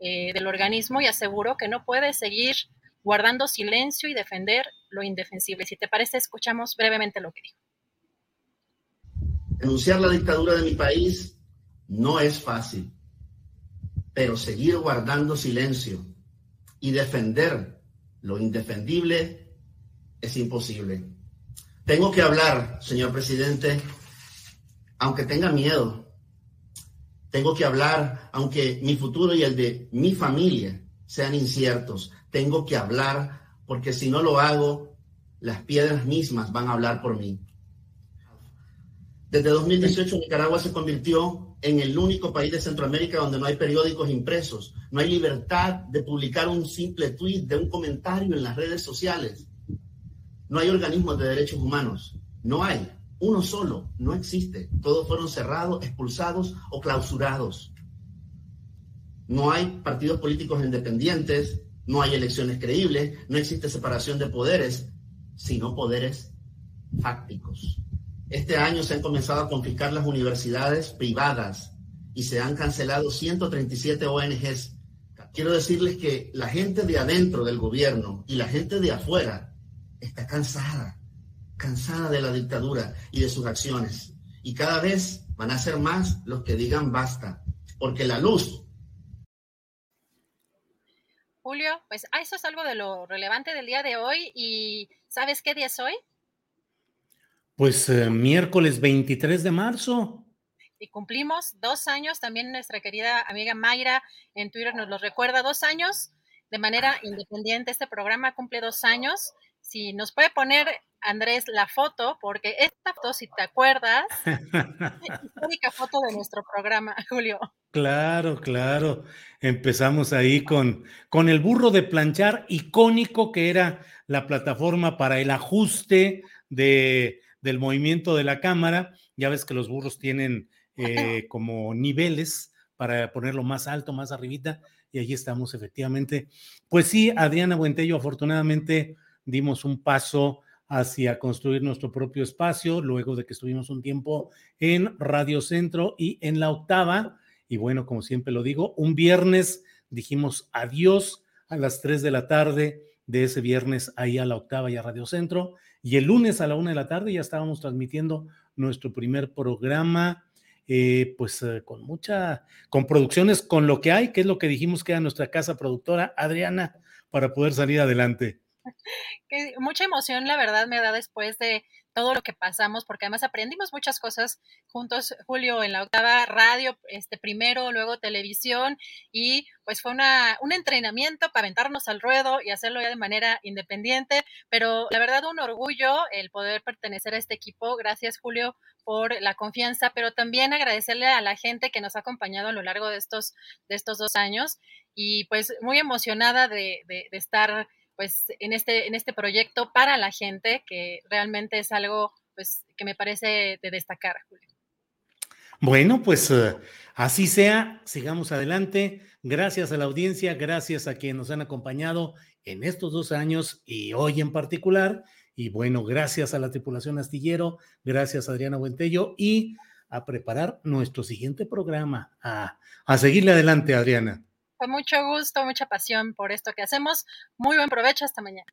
eh, del organismo y aseguró que no puede seguir guardando silencio y defender lo indefensible. Si te parece, escuchamos brevemente lo que dijo. Denunciar la dictadura de mi país no es fácil, pero seguir guardando silencio y defender lo indefendible es imposible. Tengo que hablar, señor presidente, aunque tenga miedo. Tengo que hablar, aunque mi futuro y el de mi familia sean inciertos. Tengo que hablar porque si no lo hago, las piedras mismas van a hablar por mí. Desde 2018 Nicaragua se convirtió en el único país de Centroamérica donde no hay periódicos impresos, no hay libertad de publicar un simple tweet, de un comentario en las redes sociales. No hay organismos de derechos humanos, no hay, uno solo, no existe. Todos fueron cerrados, expulsados o clausurados. No hay partidos políticos independientes, no hay elecciones creíbles, no existe separación de poderes, sino poderes fácticos. Este año se han comenzado a confiscar las universidades privadas y se han cancelado 137 ONGs. Quiero decirles que la gente de adentro del gobierno y la gente de afuera está cansada, cansada de la dictadura y de sus acciones. Y cada vez van a ser más los que digan basta, porque la luz Julio, pues eso es algo de lo relevante del día de hoy. ¿Y sabes qué día es hoy? Pues eh, miércoles 23 de marzo. Y cumplimos dos años, también nuestra querida amiga Mayra en Twitter nos lo recuerda, dos años de manera independiente. Este programa cumple dos años si nos puede poner Andrés la foto, porque esta foto, si te acuerdas, (laughs) histórica foto de nuestro programa, (laughs) Julio. Claro, claro. Empezamos ahí con, con el burro de planchar icónico que era la plataforma para el ajuste de, del movimiento de la cámara. Ya ves que los burros tienen eh, como niveles para ponerlo más alto, más arribita, y allí estamos efectivamente. Pues sí, Adriana Buentello, afortunadamente dimos un paso hacia construir nuestro propio espacio, luego de que estuvimos un tiempo en Radio Centro y en la octava. Y bueno, como siempre lo digo, un viernes dijimos adiós a las 3 de la tarde de ese viernes ahí a la octava y a Radio Centro. Y el lunes a la una de la tarde ya estábamos transmitiendo nuestro primer programa, eh, pues eh, con mucha, con producciones, con lo que hay, que es lo que dijimos que era nuestra casa productora, Adriana, para poder salir adelante. (laughs) mucha emoción, la verdad, me da después de todo lo que pasamos, porque además aprendimos muchas cosas juntos, Julio, en la octava radio, este primero, luego televisión, y pues fue una, un entrenamiento para aventarnos al ruedo y hacerlo ya de manera independiente, pero la verdad un orgullo el poder pertenecer a este equipo. Gracias, Julio, por la confianza, pero también agradecerle a la gente que nos ha acompañado a lo largo de estos, de estos dos años y pues muy emocionada de, de, de estar pues en este, en este proyecto para la gente, que realmente es algo pues que me parece de destacar, Julio. Bueno, pues uh, así sea, sigamos adelante. Gracias a la audiencia, gracias a quienes nos han acompañado en estos dos años y hoy en particular. Y bueno, gracias a la tripulación astillero, gracias a Adriana Buentello y a preparar nuestro siguiente programa, a, a seguirle adelante, Adriana. Con mucho gusto, mucha pasión por esto que hacemos. Muy buen provecho, hasta mañana.